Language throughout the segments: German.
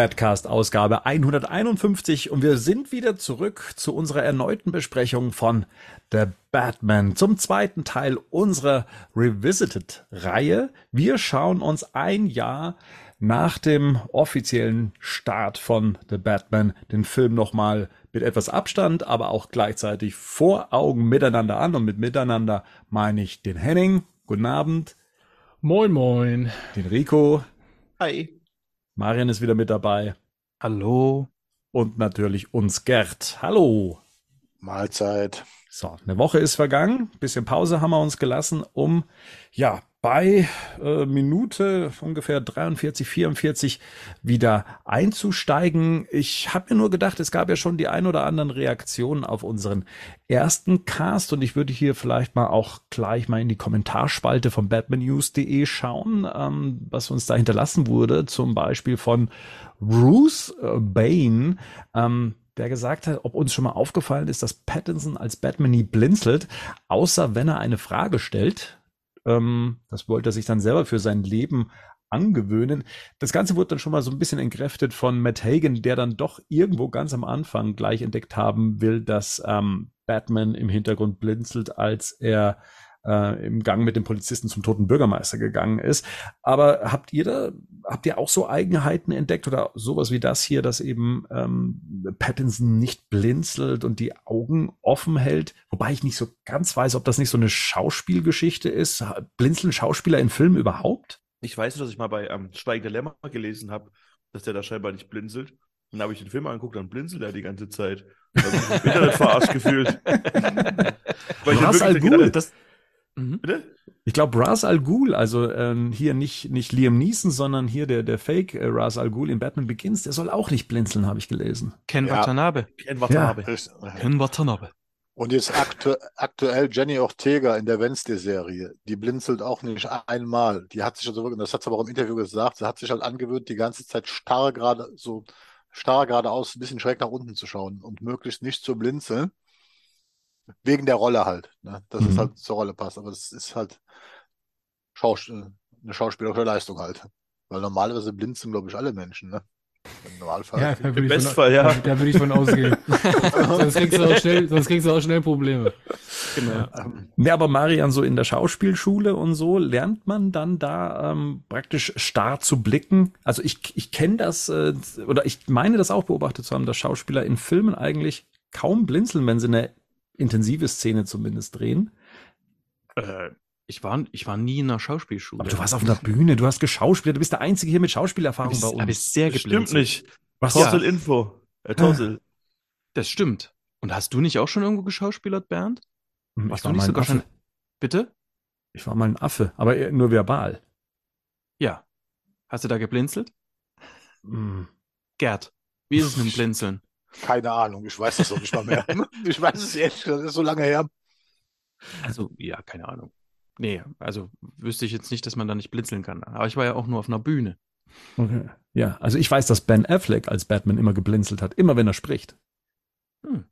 Badcast Ausgabe 151 und wir sind wieder zurück zu unserer erneuten Besprechung von The Batman zum zweiten Teil unserer Revisited Reihe. Wir schauen uns ein Jahr nach dem offiziellen Start von The Batman den Film nochmal mit etwas Abstand, aber auch gleichzeitig vor Augen miteinander an und mit miteinander meine ich den Henning. Guten Abend. Moin, moin. Den Rico. Hi. Marian ist wieder mit dabei. Hallo. Und natürlich uns Gerd. Hallo. Mahlzeit. So, eine Woche ist vergangen. Bisschen Pause haben wir uns gelassen, um ja bei äh, Minute ungefähr 43, 44 wieder einzusteigen. Ich habe mir nur gedacht, es gab ja schon die ein oder anderen Reaktionen auf unseren ersten Cast und ich würde hier vielleicht mal auch gleich mal in die Kommentarspalte von batmannews.de schauen, ähm, was uns da hinterlassen wurde, zum Beispiel von Bruce äh, Bain. Ähm, der gesagt hat, ob uns schon mal aufgefallen ist, dass Pattinson als Batman nie blinzelt, außer wenn er eine Frage stellt. Ähm, das wollte er sich dann selber für sein Leben angewöhnen. Das Ganze wurde dann schon mal so ein bisschen entkräftet von Matt Hagen, der dann doch irgendwo ganz am Anfang gleich entdeckt haben will, dass ähm, Batman im Hintergrund blinzelt, als er äh, im Gang mit dem Polizisten zum toten Bürgermeister gegangen ist. Aber habt ihr da, habt ihr auch so Eigenheiten entdeckt oder sowas wie das hier, dass eben ähm, Pattinson nicht blinzelt und die Augen offen hält? Wobei ich nicht so ganz weiß, ob das nicht so eine Schauspielgeschichte ist. Blinzeln Schauspieler in Filmen überhaupt? Ich weiß, dass ich mal bei ähm, Schweigen der Lämmer gelesen habe, dass der da scheinbar nicht blinzelt. Und dann habe ich den Film angeguckt, dann blinzelt er die ganze Zeit. Da habe ich mich im Internet verarscht gefühlt. Weil ich Ra's al wirklich das, Mhm. bitte? Ich glaube, Ras Al Ghul, also ähm, hier nicht, nicht Liam Neeson, sondern hier der, der Fake äh, Ras Al Ghul in Batman Begins, der soll auch nicht blinzeln, habe ich gelesen. Ken Ja. Watanabe. Ken Watanabe. Ken Watanabe. Und jetzt aktu aktuell Jenny Ortega in der Wednesday-Serie. Die blinzelt auch nicht einmal. Die hat sich also wirklich, das hat sie aber auch im Interview gesagt, sie hat sich halt angewöhnt, die ganze Zeit starr gerade, so starr geradeaus, ein bisschen schräg nach unten zu schauen und möglichst nicht zu blinzeln. Wegen der Rolle halt, ne? Dass Mhm. es halt zur Rolle passt. Aber das ist halt Schaus eine schauspielerische Leistung halt. Weil normalerweise blinzeln, glaube ich, alle Menschen, ne? Im Normalfall. Ja, Im Bestfall, ja. Da würde ich von ausgehen. sonst, kriegst du auch schnell, sonst kriegst du auch schnell Probleme. Genau. Ähm, Ne, aber Marian, so in der Schauspielschule und so, lernt man dann da ähm, praktisch starr zu blicken? Also ich, ich kenne das, äh, oder ich meine das auch beobachtet zu haben, dass Schauspieler in Filmen eigentlich kaum blinzeln, wenn sie eine intensive Szene zumindest drehen. Äh, ich, war, ich war nie in einer Schauspielschule. Aber du warst auf einer Bühne, du hast geschauspielt, du bist der Einzige hier mit Schauspielerfahrung Hab bei uns. hab ich sehr Das geblinzelt. stimmt nicht. Was? Torsel Info. Äh, Torsel. Das stimmt. Und hast du nicht auch schon irgendwo geschauspielert, Bernd? Hm, Ich Warst war, du nicht mal ein sogar Affe. schon. Bitte? ich war mal ein Affe, aber nur verbal. Ja. Hast du da geblinzelt? Hm. Gerd, wie ist es mit dem Blinzeln? Keine Ahnung, ich weiß das noch nicht mal mehr. Ich weiß es echt, das ist so lange her. Also, ja, keine Ahnung. Nee, also wüsste ich jetzt nicht, dass man da nicht blinzeln kann. Aber ich war ja auch nur auf einer Bühne. Okay. Ja, also ich weiß, dass Ben Affleck als Batman immer geblinzelt hat, immer wenn er spricht. Hm.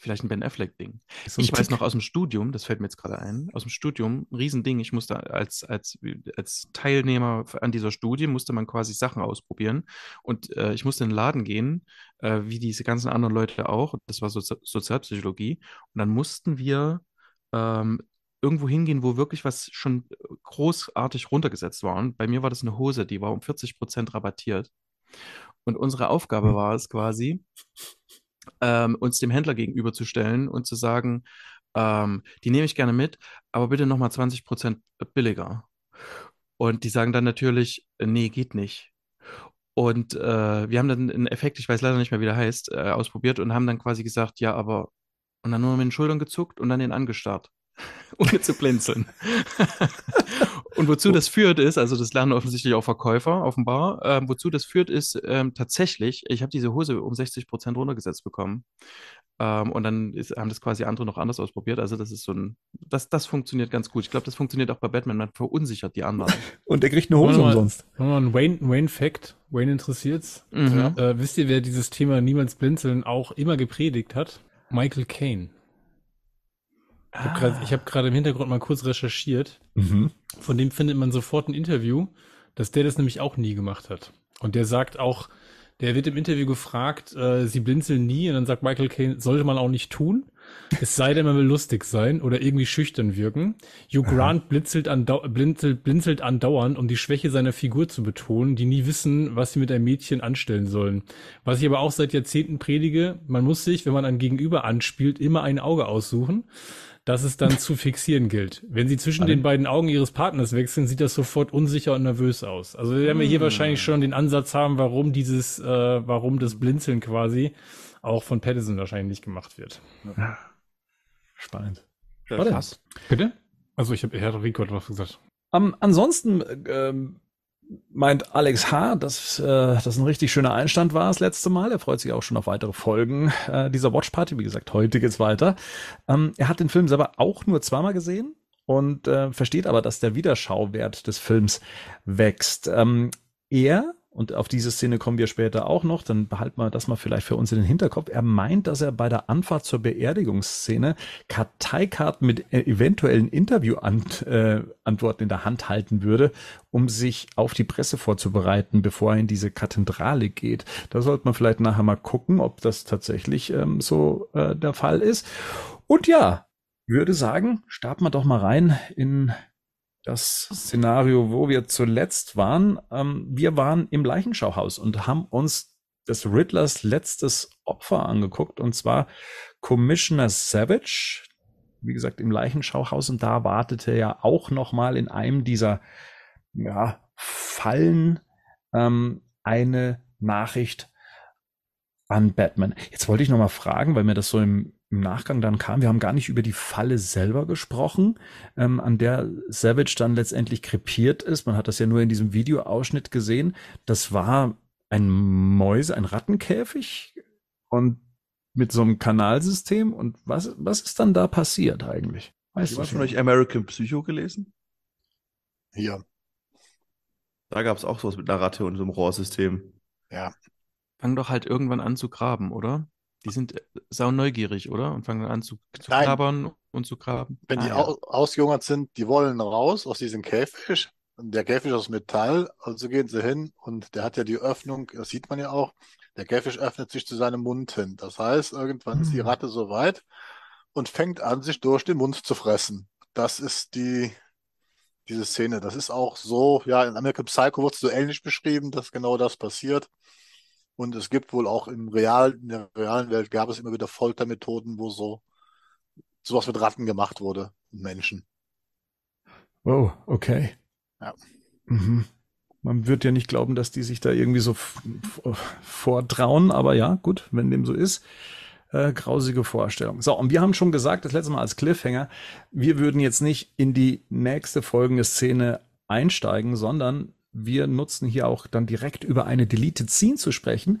Vielleicht ein Ben Affleck-Ding. So Ich weiß Tick. noch aus dem Studium, das fällt mir jetzt gerade ein, aus dem Studium, ein Riesending. Ich musste als, als, als Teilnehmer an dieser Studie, musste man quasi Sachen ausprobieren. Und äh, ich musste in den Laden gehen, äh, wie diese ganzen anderen Leute auch. Das war Sozi Sozialpsychologie. Und dann mussten wir ähm, irgendwo hingehen, wo wirklich was schon großartig runtergesetzt war. Und bei mir war das eine Hose, die war um 40 Prozent rabattiert. Und unsere Aufgabe war es quasi, ähm, uns dem Händler gegenüberzustellen und zu sagen, ähm, die nehme ich gerne mit, aber bitte nochmal 20 Prozent billiger. Und die sagen dann natürlich, nee, geht nicht. Und äh, wir haben dann einen Effekt, ich weiß leider nicht mehr, wie der heißt, äh, ausprobiert und haben dann quasi gesagt, ja, aber, und dann nur mit den Schultern gezuckt und dann den angestarrt, ohne zu blinzeln. und wozu das führt ist, also das lernen offensichtlich auch Verkäufer offenbar, ähm, wozu das führt ist ähm, tatsächlich, ich habe diese Hose um 60 Prozent runtergesetzt bekommen. Ähm, und dann ist, haben das quasi andere noch anders ausprobiert. Also das ist so ein, das, das funktioniert ganz gut. Ich glaube, das funktioniert auch bei Batman. Man verunsichert die anderen. Und der kriegt eine Hose mal. umsonst. Nochmal ein Wayne, Wayne Fact. Wayne interessiert's. Mhm. Äh, wisst ihr, wer dieses Thema niemals blinzeln auch immer gepredigt hat? Michael Caine. Ich habe gerade hab im Hintergrund mal kurz recherchiert. Mhm. Von dem findet man sofort ein Interview, dass der das nämlich auch nie gemacht hat. Und der sagt auch, Der wird im Interview gefragt, äh, sie blinzeln nie und dann sagt Michael Caine, sollte man auch nicht tun. Es sei denn, man will lustig sein oder irgendwie schüchtern wirken. Hugh Grant blinzelt, andau blinzelt, blinzelt andauernd, um die Schwäche seiner Figur zu betonen, die nie wissen, was sie mit einem Mädchen anstellen sollen. Was ich aber auch seit Jahrzehnten predige, man muss sich, wenn man ein Gegenüber anspielt, immer ein Auge aussuchen dass es dann zu fixieren gilt. Wenn sie zwischen den beiden Augen ihres Partners wechseln, sieht das sofort unsicher und nervös aus. Also werden wir hier wahrscheinlich schon den Ansatz haben, warum dieses, äh, warum das Blinzeln quasi auch von Patterson wahrscheinlich nicht gemacht wird. Spannend. Ja, Warte. Bitte? Also ich habe, er hat Rico etwas gesagt. Ähm, ansonsten ähm, meint Alex H., dass äh, das ein richtig schöner Einstand war das letzte Mal. Er freut sich auch schon auf weitere Folgen äh, dieser Watch Party. Wie gesagt, heute geht's weiter. Ähm, er hat den Film selber auch nur zweimal gesehen und äh, versteht aber, dass der Wiederschauwert des Films wächst. Ähm, er und auf diese Szene kommen wir später auch noch, dann behalten wir das mal vielleicht für uns in den Hinterkopf. Er meint, dass er bei der Anfahrt zur Beerdigungsszene Karteikarten mit äh, eventuellen Interviewantworten in der Hand halten würde, um sich auf die Presse vorzubereiten, bevor er in diese Kathedrale geht. Da sollte man vielleicht nachher mal gucken, ob das tatsächlich ähm, so äh, der Fall ist. Und ja, würde sagen, starten wir doch mal rein in das Szenario, wo wir zuletzt waren. Ähm, wir waren im Leichenschauhaus und haben uns des Riddlers letztes Opfer angeguckt, und zwar Commissioner Savage. Wie gesagt, im Leichenschauhaus und da wartete er auch noch mal in einem dieser ja, Fallen ähm, eine Nachricht an Batman. Jetzt wollte ich noch mal fragen, weil mir das so im, im Nachgang dann kam, wir haben gar nicht über die Falle selber gesprochen, ähm, an der Savage dann letztendlich krepiert ist. Man hat das ja nur in diesem Videoausschnitt gesehen. Das war ein Mäuse, ein Rattenkäfig und mit so einem Kanalsystem. Und was, was ist dann da passiert eigentlich? Weißt Jemand du von schon? euch American Psycho gelesen? Hier. Da gab es auch sowas mit einer Ratte und so einem Rohrsystem. Ja. Fangen doch halt irgendwann an zu graben, oder? Die sind äh, sau neugierig, oder? Und fangen dann an zu, zu Nein. knabbern und zu graben. Wenn die Ah, ja. au ausgehungert sind, die wollen raus aus diesem Käfig. Und der Käfig ist aus Metall, also gehen sie hin und der hat ja die Öffnung, das sieht man ja auch, der Käfig öffnet sich zu seinem Mund hin. Das heißt, irgendwann ist die Hm. Ratte so weit und fängt an, sich durch den Mund zu fressen. Das ist die, diese Szene. Das ist auch so, ja, in American Psycho wird es so ähnlich beschrieben, dass genau das passiert. Und es gibt wohl auch im real, in der realen Welt gab es immer wieder Foltermethoden, wo so sowas mit Ratten gemacht wurde und Menschen. Oh, okay. Ja. Mhm. Man wird ja nicht glauben, dass die sich da irgendwie so vortrauen, aber ja, gut, wenn dem so ist. Äh, grausige Vorstellung. So, und wir haben schon gesagt, das letzte Mal als Cliffhanger, wir würden jetzt nicht in die nächste folgende Szene einsteigen, sondern wir nutzen hier auch dann direkt über eine Deleted Scene zu sprechen,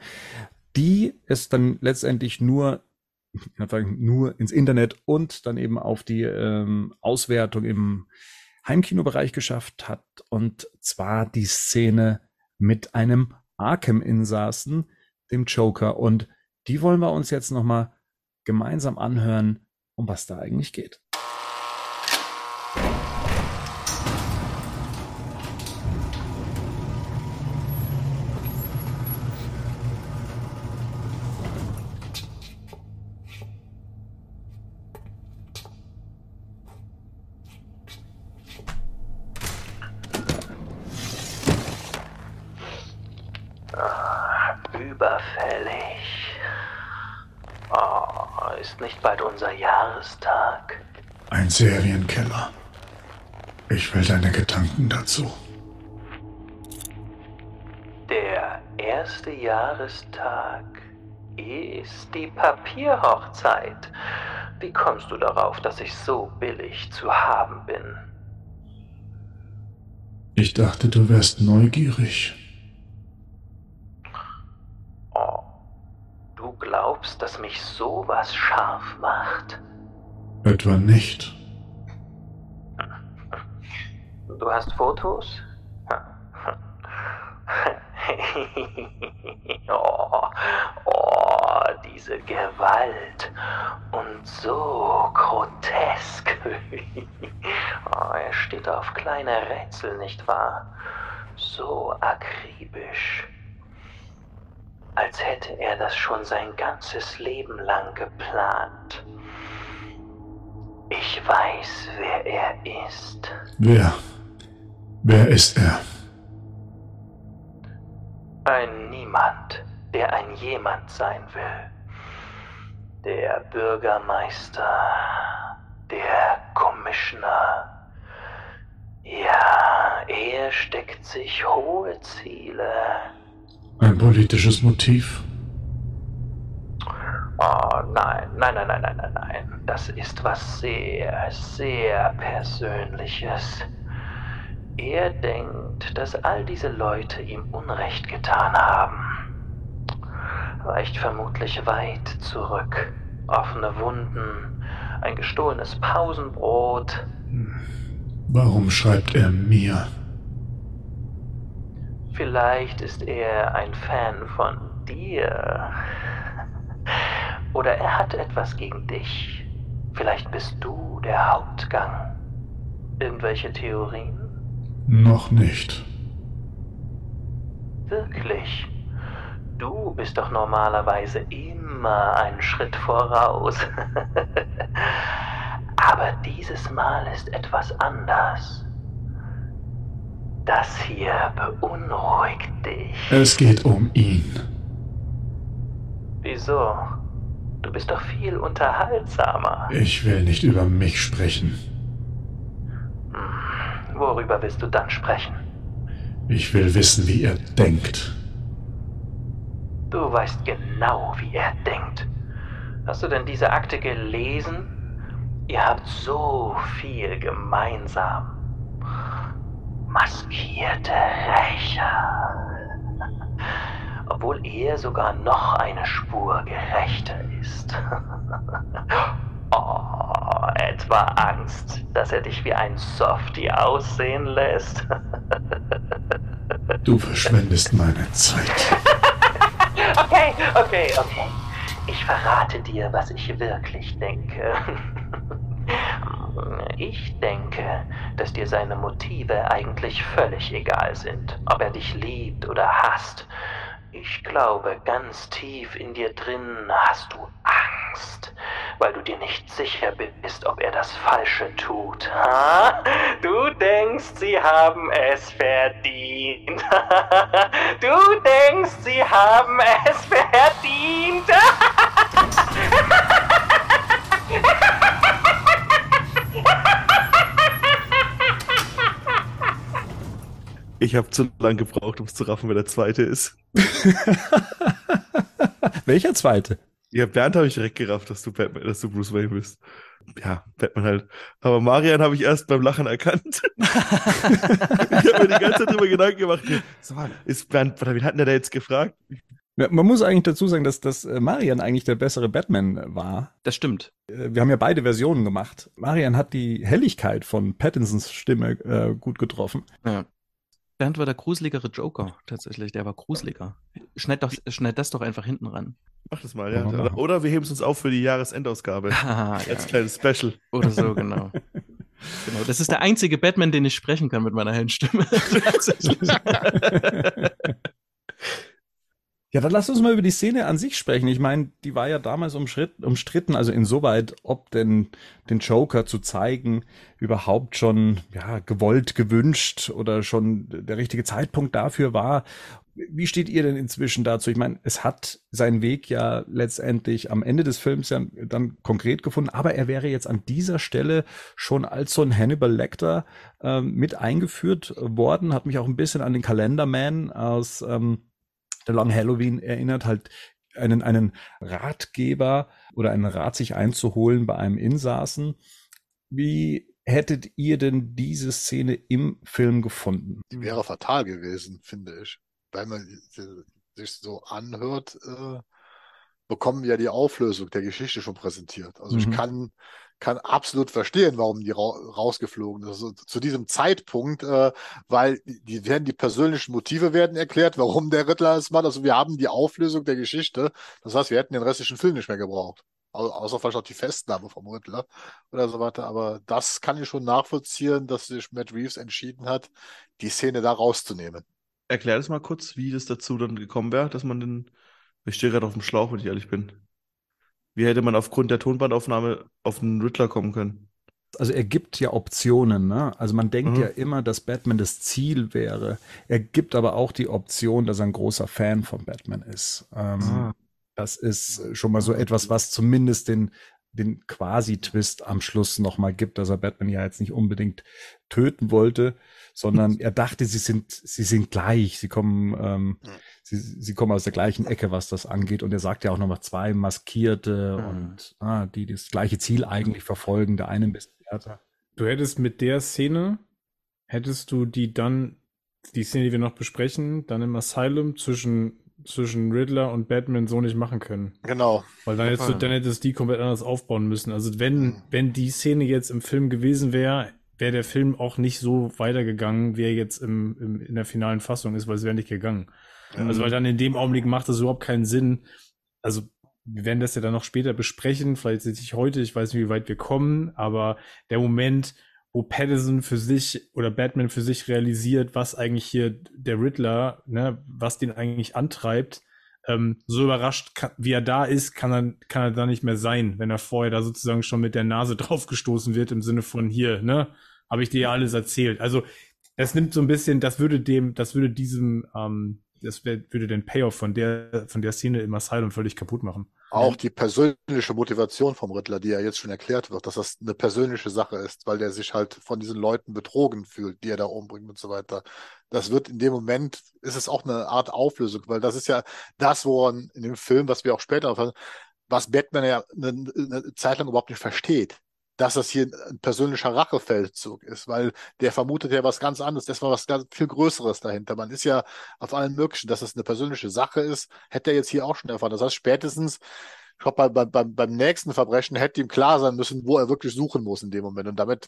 die es dann letztendlich nur nur ins Internet und dann eben auf die ähm, Auswertung im Heimkinobereich geschafft hat. Und zwar die Szene mit einem Arkham-Insassen, dem Joker. Und die wollen wir uns jetzt nochmal gemeinsam anhören, um was da eigentlich geht. Überfällig. Oh, ist nicht bald unser Jahrestag? Ein Serienkiller. Ich will deine Gedanken dazu. Der erste Jahrestag ist die Papierhochzeit. Wie kommst du darauf, dass ich so billig zu haben bin? Ich dachte, du wärst neugierig. Oh, du glaubst, dass mich sowas scharf macht? Etwa nicht. Du hast Fotos? oh, oh, diese Gewalt. Und so grotesk. oh, er steht auf kleine Rätsel, nicht wahr? So akribisch. als hätte er das schon sein ganzes Leben lang geplant. Ich weiß, wer er ist. Wer? Wer ist er? Ein Niemand, der ein Jemand sein will. Der Bürgermeister, der Commissioner. Ja, er steckt sich hohe Ziele. Ein politisches Motiv? Oh nein, nein, nein, nein, nein, nein, nein. Das ist was sehr, sehr Persönliches. Er denkt, dass all diese Leute ihm Unrecht getan haben. Reicht vermutlich weit zurück. Offene Wunden, ein gestohlenes Pausenbrot. Warum schreibt er mir? Vielleicht ist er ein Fan von dir. Oder er hat etwas gegen dich. Vielleicht bist du der Hauptgang. Irgendwelche Theorien? Noch nicht. Wirklich? Du bist doch normalerweise immer einen Schritt voraus. Aber dieses Mal ist etwas anders. Das hier beunruhigt dich. Es geht um ihn. Wieso? Du bist doch viel unterhaltsamer. Ich will nicht über mich sprechen. Hm, Worüber willst du dann sprechen? Ich will wissen, wie er denkt. Du weißt genau, wie er denkt. Hast du denn diese Akte gelesen? Ihr habt so viel gemeinsam. Maskierte Rächer. Obwohl er sogar noch eine Spur gerechter ist. Oh, etwa Angst, dass er dich wie ein Softie aussehen lässt. Du verschwendest meine Zeit. Okay, okay, okay. Ich verrate dir, was ich wirklich denke. Ich denke, dass dir seine Motive eigentlich völlig egal sind, ob er dich liebt oder hasst. Ich glaube, ganz tief in dir drin hast du Angst, weil du dir nicht sicher bist, ob er das Falsche tut. Ha? Du denkst, sie haben es verdient. Du denkst, sie haben es verdient. Ich habe zu lange gebraucht, um es zu raffen, wer der zweite ist. Welcher zweite? Ja, Bernd habe ich direkt gerafft, dass du Batman, dass du Bruce Wayne bist. Ja, Batman halt. Aber Marian habe ich erst beim Lachen erkannt. ich habe mir die ganze Zeit drüber Gedanken gemacht. Sag mal, ist Bernd, wen hat denn der da jetzt gefragt? Man muss eigentlich dazu sagen, dass, dass äh, Marian eigentlich der bessere Batman war. Das stimmt. Äh, Wir haben ja beide Versionen gemacht. Marian hat die Helligkeit von Pattinsons Stimme äh, gut getroffen. Ja. Bernd war der gruseligere Joker, tatsächlich. Der war gruseliger. Schneid, doch, schneid das doch einfach hinten ran. Mach das mal, ja. Oder, wir heben es uns auf für die Jahresendausgabe. Ah, ja. Als kleines Special. Oder so, genau. genau. Das ist der einzige Batman, den ich sprechen kann mit meiner hellen Stimme. Tatsächlich. Ja, dann lass uns mal über die Szene an sich sprechen. Ich meine, die war ja damals umstritten, also insoweit, ob denn den Joker zu zeigen überhaupt schon ja, gewollt, gewünscht oder schon der richtige Zeitpunkt dafür war. Wie steht ihr denn inzwischen dazu? Ich meine, es hat seinen Weg ja letztendlich am Ende des Films ja dann konkret gefunden, aber er wäre jetzt an dieser Stelle schon als so ein Hannibal Lecter ähm, mit eingeführt worden, hat mich auch ein bisschen an den Kalenderman aus ähm, The Long Halloween erinnert, halt einen, einen Ratgeber oder einen Rat sich einzuholen bei einem Insassen. Wie hättet ihr denn diese Szene im Film gefunden? Die wäre fatal gewesen, finde ich. Weil man sich so anhört, äh, bekommen wir ja die Auflösung der Geschichte schon präsentiert. Also ich Mhm. kann, kann absolut verstehen, warum die ra rausgeflogen ist. Also zu diesem Zeitpunkt, äh, weil die, werden, die persönlichen Motive werden erklärt, warum der Riddler es macht. Also wir haben die Auflösung der Geschichte. Das heißt, wir hätten den restlichen Film nicht mehr gebraucht. Au außer vielleicht auch die Festnahme vom Riddler oder so weiter. Aber das kann ich schon nachvollziehen, dass sich Matt Reeves entschieden hat, die Szene da rauszunehmen. Erklär das mal kurz, wie das dazu dann gekommen wäre, dass man den Ich stehe gerade auf dem Schlauch, wenn ich ehrlich bin. Wie hätte man aufgrund der Tonbandaufnahme auf den Riddler kommen können? Also er gibt ja Optionen, ne? Also man denkt Mhm. ja immer, dass Batman das Ziel wäre. Er gibt aber auch die Option, dass er ein großer Fan von Batman ist. Ähm, Ah. Das ist schon mal so etwas, was zumindest den, den Quasi-Twist am Schluss nochmal gibt, dass er Batman ja jetzt nicht unbedingt töten wollte, sondern er dachte, sie sind, sie sind gleich, sie kommen, ähm, sie, sie kommen aus der gleichen Ecke, was das angeht. Und er sagt ja auch nochmal zwei Maskierte Mhm. und ah, die das gleiche Ziel eigentlich verfolgen, der eine ein bisschen härter. Du hättest mit der Szene, hättest du die dann, die Szene, die wir noch besprechen, dann im Asylum zwischen, zwischen Riddler und Batman so nicht machen können. Genau. Weil dann hättest du, Fall. dann hättest du die komplett anders aufbauen müssen. Also wenn, Mhm. wenn die Szene jetzt im Film gewesen wäre, wäre der Film auch nicht so weitergegangen, wie er jetzt im, im, in der finalen Fassung ist, weil es wäre nicht gegangen. Also weil dann in dem Augenblick macht es überhaupt keinen Sinn. Also wir werden das ja dann noch später besprechen, vielleicht nicht heute, ich weiß nicht, wie weit wir kommen, aber der Moment, wo Patterson für sich oder Batman für sich realisiert, was eigentlich hier der Riddler, ne, was den eigentlich antreibt, ähm, so überrascht, kann, wie er da ist, kann er, kann er da nicht mehr sein, wenn er vorher da sozusagen schon mit der Nase draufgestoßen wird, im Sinne von hier, ne, habe ich dir ja alles erzählt. Also das nimmt so ein bisschen, das würde dem, das würde diesem, ähm, das wär, würde den Payoff von der, von der Szene im Asylum völlig kaputt machen. Auch die persönliche Motivation vom Riddler, die ja jetzt schon erklärt wird, dass das eine persönliche Sache ist, weil der sich halt von diesen Leuten betrogen fühlt, die er da umbringt und so weiter. Das wird in dem Moment, ist es auch eine Art Auflösung, weil das ist ja das, woran in dem Film, was wir auch später was Batman ja eine, eine Zeit lang überhaupt nicht versteht. Dass das hier ein persönlicher Rachefeldzug ist, weil der vermutet ja was ganz anderes. Das war was ganz viel Größeres dahinter. Man ist ja auf allen möglichen, dass es eine persönliche Sache ist, hätte er jetzt hier auch schon erfahren. Das heißt, spätestens, ich glaube, bei, bei, beim, beim nächsten Verbrechen hätte ihm klar sein müssen, wo er wirklich suchen muss in dem Moment. Und damit,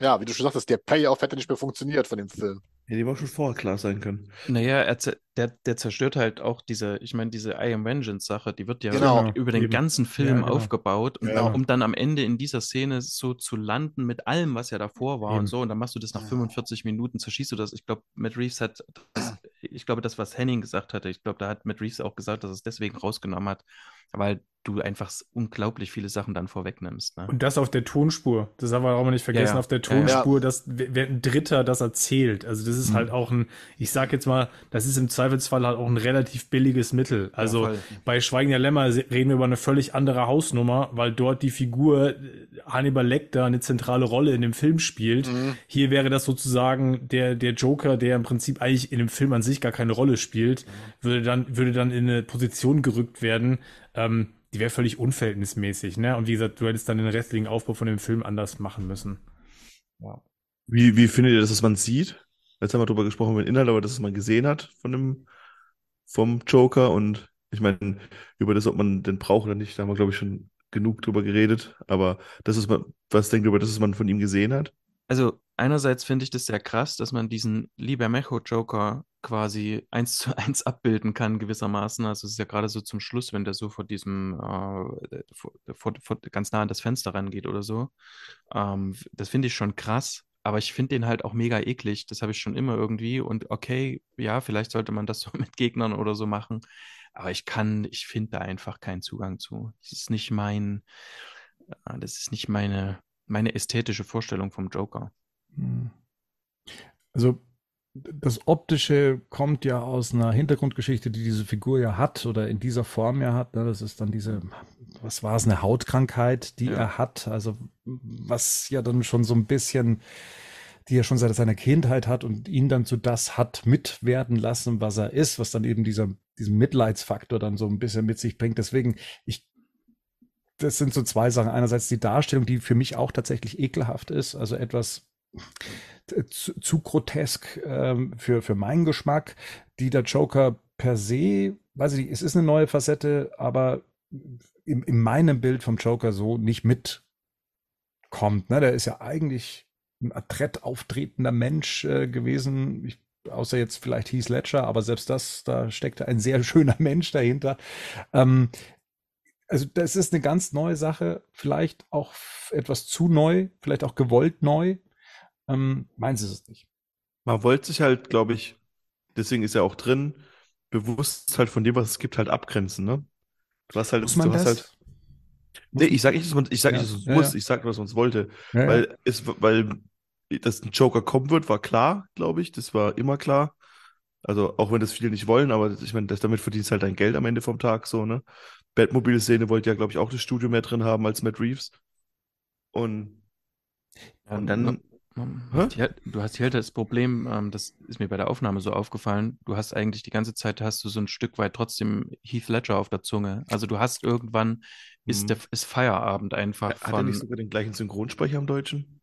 ja, wie du schon sagtest, der Payoff hätte nicht mehr funktioniert von dem Film. Ja, die war schon vorher klar sein können. Naja, er, der, der zerstört halt auch diese, ich meine, diese I Am Vengeance-Sache, die wird ja Genau. über den Eben. ganzen Film Ja, genau. aufgebaut und Ja. um dann am Ende in dieser Szene so zu landen mit allem, was ja davor war Eben. und so, und dann machst du das nach Ja. 45 Minuten, zerschießt du das. Ich glaube, Matt Reeves hat, das, ich glaube, das, was Henning gesagt hatte, ich glaube, da hat Matt Reeves auch gesagt, dass er es deswegen rausgenommen hat, weil du einfach unglaublich viele Sachen dann vorwegnimmst. Ne? Und das auf der Tonspur. Das haben wir auch mal nicht vergessen. Ja, ja. Auf der Ja, ja. Tonspur, dass wer ein Dritter das erzählt. Also das ist Mhm. halt auch ein, ich sag jetzt mal, das ist im Zweifelsfall halt auch ein relativ billiges Mittel. Also bei Schweigen der Lämmer reden wir über eine völlig andere Hausnummer, weil dort die Figur äh, Hannibal Lecter eine zentrale Rolle in dem Film spielt. Mhm. Hier wäre das sozusagen der, der Joker, der im Prinzip eigentlich in dem Film an sich gar keine Rolle spielt, würde dann, würde dann in eine Position gerückt werden, ähm, die wäre völlig unverhältnismäßig, ne? Und wie gesagt, du hättest dann den restlichen Aufbau von dem Film anders machen müssen. Wie, wie findet ihr das, dass man sieht? Jetzt haben wir drüber gesprochen mit Inhalt, aber dass man gesehen hat von dem, vom Joker und ich meine, über das, ob man den braucht oder nicht, da haben wir, glaube ich, schon genug drüber geredet. Aber das ist was denkt ihr über das, was man von ihm gesehen hat? Also einerseits finde ich das sehr krass, dass man diesen Libermejo-Joker quasi eins zu eins abbilden kann gewissermaßen. Also es ist ja gerade so zum Schluss, wenn der so vor diesem, äh, vor, vor, ganz nah an das Fenster rangeht oder so. Ähm, das finde ich schon krass, aber ich finde den halt auch mega eklig. Das habe ich schon immer irgendwie. Und okay, ja, vielleicht sollte man das so mit Gegnern oder so machen. Aber ich kann, ich finde da einfach keinen Zugang zu. Das ist nicht mein, äh, das ist nicht meine, meine ästhetische Vorstellung vom Joker. Hm. Also das Optische kommt ja aus einer Hintergrundgeschichte, die diese Figur ja hat oder in dieser Form ja hat. Ne? Das ist dann diese, was war es, eine Hautkrankheit, die Ja. er hat. Also was ja dann schon so ein bisschen, die er schon seit seiner Kindheit hat und ihn dann zu das hat mitwerden lassen, was er ist, was dann eben dieser, diesen Mitleidsfaktor dann so ein bisschen mit sich bringt. Deswegen, ich das sind so zwei Sachen. Einerseits die Darstellung, die für mich auch tatsächlich ekelhaft ist, also etwas zu, zu grotesk ähm, für, für meinen Geschmack, die der Joker per se, weiß ich nicht, es ist eine neue Facette, aber in, in meinem Bild vom Joker so nicht mitkommt. Ne? Der ist ja eigentlich ein adrett auftretender Mensch äh, gewesen. Ich, außer jetzt vielleicht Heath Ledger, aber selbst das, da steckte ein sehr schöner Mensch dahinter. Ähm, also das ist eine ganz neue Sache, vielleicht auch etwas zu neu, vielleicht auch gewollt neu. Ähm, meins ist es nicht. Man wollte sich halt, glaube ich, deswegen ist er auch drin, bewusst halt von dem, was es gibt, halt abgrenzen, ne? Du hast halt, Muss man du hast das? halt. Nee, ich sag nicht, dass man, ich sag Ja, nicht, dass man es ja, muss, ja. ich sag, was man es wollte. Ja, ja. Weil es, weil, dass ein Joker kommen wird, war klar, glaube ich. Das war immer klar. Also, auch wenn das viele nicht wollen, aber ich meine, damit verdienst du halt dein Geld am Ende vom Tag, so, ne? Batmobile-Szene wollte ja, glaube ich, auch das Studio mehr drin haben als Matt Reeves. Und, und dann, Hä? Ja, du hast hier halt das Problem, ähm, das ist mir bei der Aufnahme so aufgefallen, du hast eigentlich die ganze Zeit, hast du so ein Stück weit trotzdem Heath Ledger auf der Zunge. Also du hast irgendwann, ist, Mhm. der, ist Feierabend einfach hat er von, nicht sogar den gleichen Synchronsprecher im Deutschen?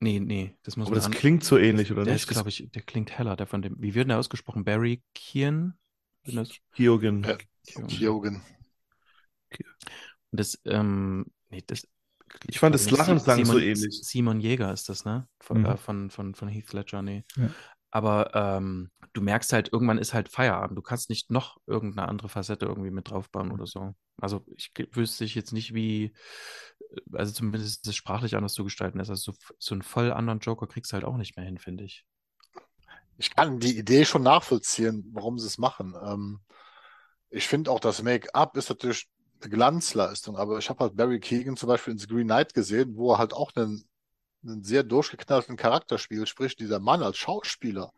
nee, nee, das muss Aber man das an- klingt so ähnlich, oder der nicht? ist, glaube ich, der klingt heller, der von dem, wie wird der ausgesprochen? Barry das- Hiogen. Ja. Kyogen. Das, ähm, nee, das. Ich fand das glaub Lachen klang so Simon, ähnlich. Simon Jäger ist das, ne? Von, Mhm. äh, von, von, von Heath Ledger, nee. Ja. Aber ähm, du merkst halt, irgendwann ist halt Feierabend. Du kannst nicht noch irgendeine andere Facette irgendwie mit draufbauen oder so. Also ich wüsste ich jetzt nicht, wie, äh, also zumindest ist es sprachlich anders zu gestalten ist. Also so, so einen voll anderen Joker kriegst du halt auch nicht mehr hin, finde ich. Ich kann die Idee schon nachvollziehen, warum sie es machen. Ähm, ich finde auch, das Make-up ist natürlich Glanzleistung, aber ich habe halt Barry Keegan zum Beispiel in The Green Knight gesehen, wo er halt auch einen, einen sehr durchgeknallten Charakter spielt, sprich dieser Mann als Schauspieler,